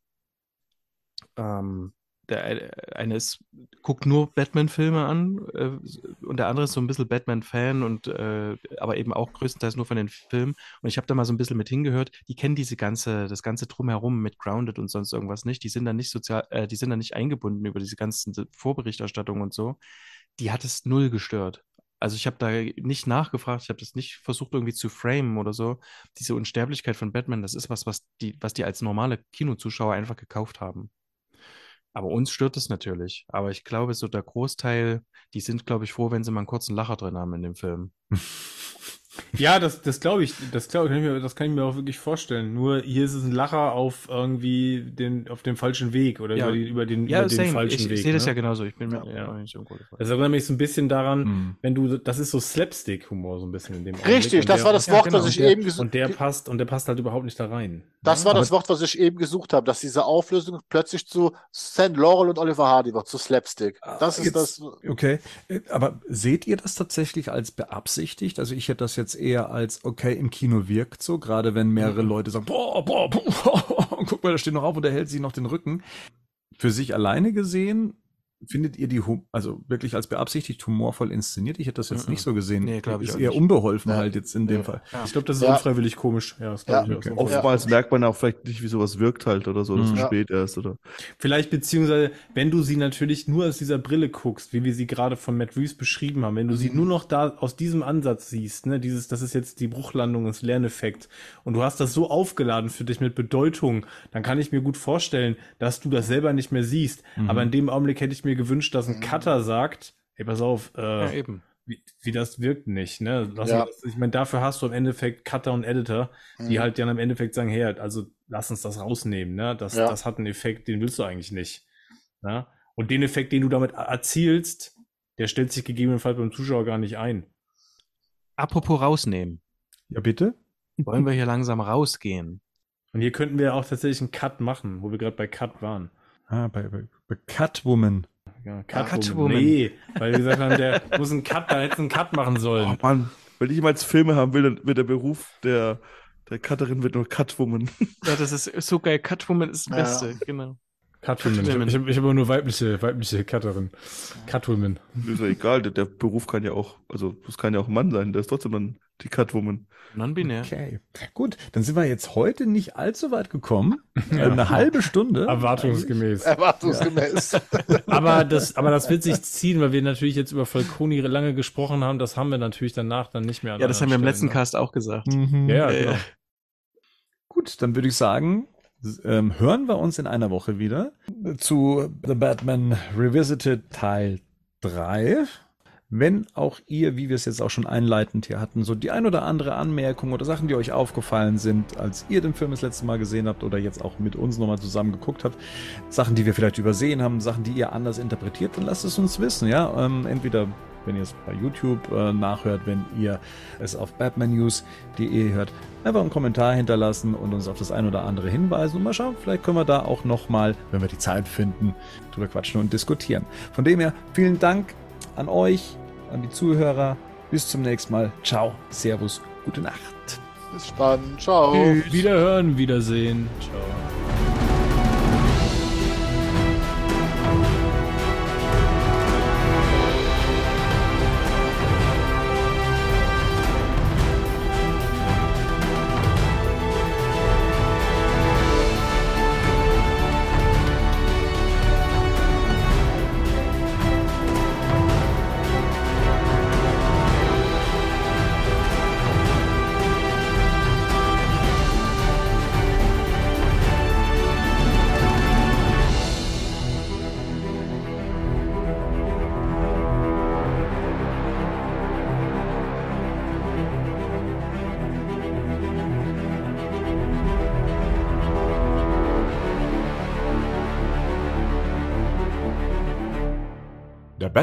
ähm, der eine ist, guckt nur Batman-Filme an äh, und der andere ist so ein bisschen Batman-Fan und äh, aber eben auch größtenteils nur von den Filmen. Und ich habe da mal so ein bisschen mit hingehört. Die kennen diese ganze, das ganze drumherum mit Grounded und sonst irgendwas nicht. Die sind da nicht sozial, äh, die sind da nicht eingebunden über diese ganzen Vorberichterstattungen und so. Die hat es null gestört. Also ich habe da nicht nachgefragt, ich habe das nicht versucht irgendwie zu framen oder so. Diese Unsterblichkeit von Batman, das ist was, was die, was die als normale Kinozuschauer einfach gekauft haben. Aber uns stört es natürlich. Aber ich glaube, so der Großteil, die sind, glaube ich, froh, wenn sie mal einen kurzen Lacher drin haben in dem Film. Ja, das, das glaube ich, das glaube ich, kann ich mir, das kann ich mir auch wirklich vorstellen. Nur hier ist es ein Lacher auf irgendwie den, auf dem falschen Weg oder Ja. über, die, über den, Ja, über den same. falschen Ich, Weg. ich sehe das ne? ja genauso. Ich bin mir Ja. auch nicht so Freund. Das erinnert mich so ein bisschen daran, Mhm. wenn du, das ist so Slapstick-Humor so ein bisschen in dem Richtig, das der- war das ja, Wort, genau. was ich der- eben gesucht Und der passt, und der passt halt überhaupt nicht da rein. Das war Aber- das Wort, was ich eben gesucht habe, dass diese Auflösung plötzlich zu St. Laurel und Oliver Hardy wird, zu Slapstick. Das ist Jetzt- das. Okay, Äh, aber seht ihr das tatsächlich als beabsichtigt? Also ich hätte das jetzt eher als, okay, im Kino wirkt so, gerade wenn mehrere Leute sagen, boah, boah, boah, guck mal, da steht noch auf und der hält sich noch den Rücken. Für sich alleine gesehen, findet ihr die, Hum also wirklich als beabsichtigt humorvoll inszeniert? Ich hätte das jetzt Mhm. nicht so gesehen. Nee, glaub ich Ist auch eher nicht. unbeholfen Ja. halt jetzt in dem Ja. Fall. Ich glaube, das ist Ja. unfreiwillig komisch. Ja, das glaube Ja, ich okay. auch. Oftmals Oftmals merkt man auch vielleicht nicht, wie sowas wirkt halt oder so, zu Mhm. Ja. spät erst oder. Vielleicht beziehungsweise, wenn du sie natürlich nur aus dieser Brille guckst, wie wir sie gerade von Matt Reeves beschrieben haben, wenn du sie nur noch da aus diesem Ansatz siehst, ne, dieses, das ist jetzt die Bruchlandung, das Lerneffekt, und du hast das so aufgeladen für dich mit Bedeutung, dann kann ich mir gut vorstellen, dass du das selber nicht mehr siehst. Aber in dem Augenblick hätte ich mir gewünscht, dass ein Cutter sagt, hey, pass auf, äh, Ja, eben. wie, wie das wirkt nicht, ne? Lass Ja. uns ich meine, dafür hast du im Endeffekt Cutter und Editor, die Mhm. halt dann im Endeffekt sagen, hey, also lass uns das rausnehmen, ne? Das, Ja. das hat einen Effekt, den willst du eigentlich nicht. Ne? Und den Effekt, den du damit er- erzielst, der stellt sich gegebenenfalls beim Zuschauer gar nicht ein. Apropos rausnehmen. Ja, bitte? Wollen wir hier langsam rausgehen? Und hier könnten wir auch tatsächlich einen Cut machen, wo wir gerade bei Cut waren. Ah, bei, bei, bei Catwoman. Ja, Catwoman. Nee, weil wir gesagt haben, der muss einen Cut, da hätte einen Cut machen Oh sollen. Mann, wenn ich jemals Filme haben will, dann wird der Beruf der, der Cutterin wird nur Cutwoman. Ja, das ist so geil. Catwoman ist das Ja. Beste, genau. Catwoman. Ich habe ich hab, ich hab aber nur weibliche, weibliche Cutterin. Catwoman. ist ja egal, der, der Beruf kann ja auch, also das kann ja auch ein Mann sein, der ist trotzdem dann die Catwoman. Non-binär. Okay. Gut, dann sind wir jetzt heute nicht allzu weit gekommen. Eine halbe Stunde. Erwartungsgemäß. Erwartungsgemäß. Aber das, aber das wird sich ziehen, weil wir natürlich jetzt über Falconi lange gesprochen haben. Das haben wir natürlich danach dann nicht mehr. an Ja, das haben wir im letzten Stellen, Cast auch gesagt. Mhm. ne? Ja, Ja, genau. ja. Gut, dann würde ich sagen, ähm, hören wir uns in einer Woche wieder zu The Batman Revisited Teil 3. Wenn auch ihr, wie wir es jetzt auch schon einleitend hier hatten, so die ein oder andere Anmerkung oder Sachen, die euch aufgefallen sind, als ihr den Film das letzte Mal gesehen habt oder jetzt auch mit uns nochmal zusammen geguckt habt, Sachen, die wir vielleicht übersehen haben, Sachen, die ihr anders interpretiert, dann lasst es uns wissen, ja. Ähm, entweder wenn ihr es bei YouTube äh, nachhört, wenn ihr es auf batmannews.de hört, einfach einen Kommentar hinterlassen und uns auf das ein oder andere hinweisen und mal schauen, vielleicht können wir da auch nochmal, wenn wir die Zeit finden, drüber quatschen und diskutieren. Von dem her, vielen Dank an euch, an die Zuhörer. Bis zum nächsten Mal. Ciao, Servus, gute Nacht. Bis dann. Ciao. Wiederhören, Wiedersehen. Ciao.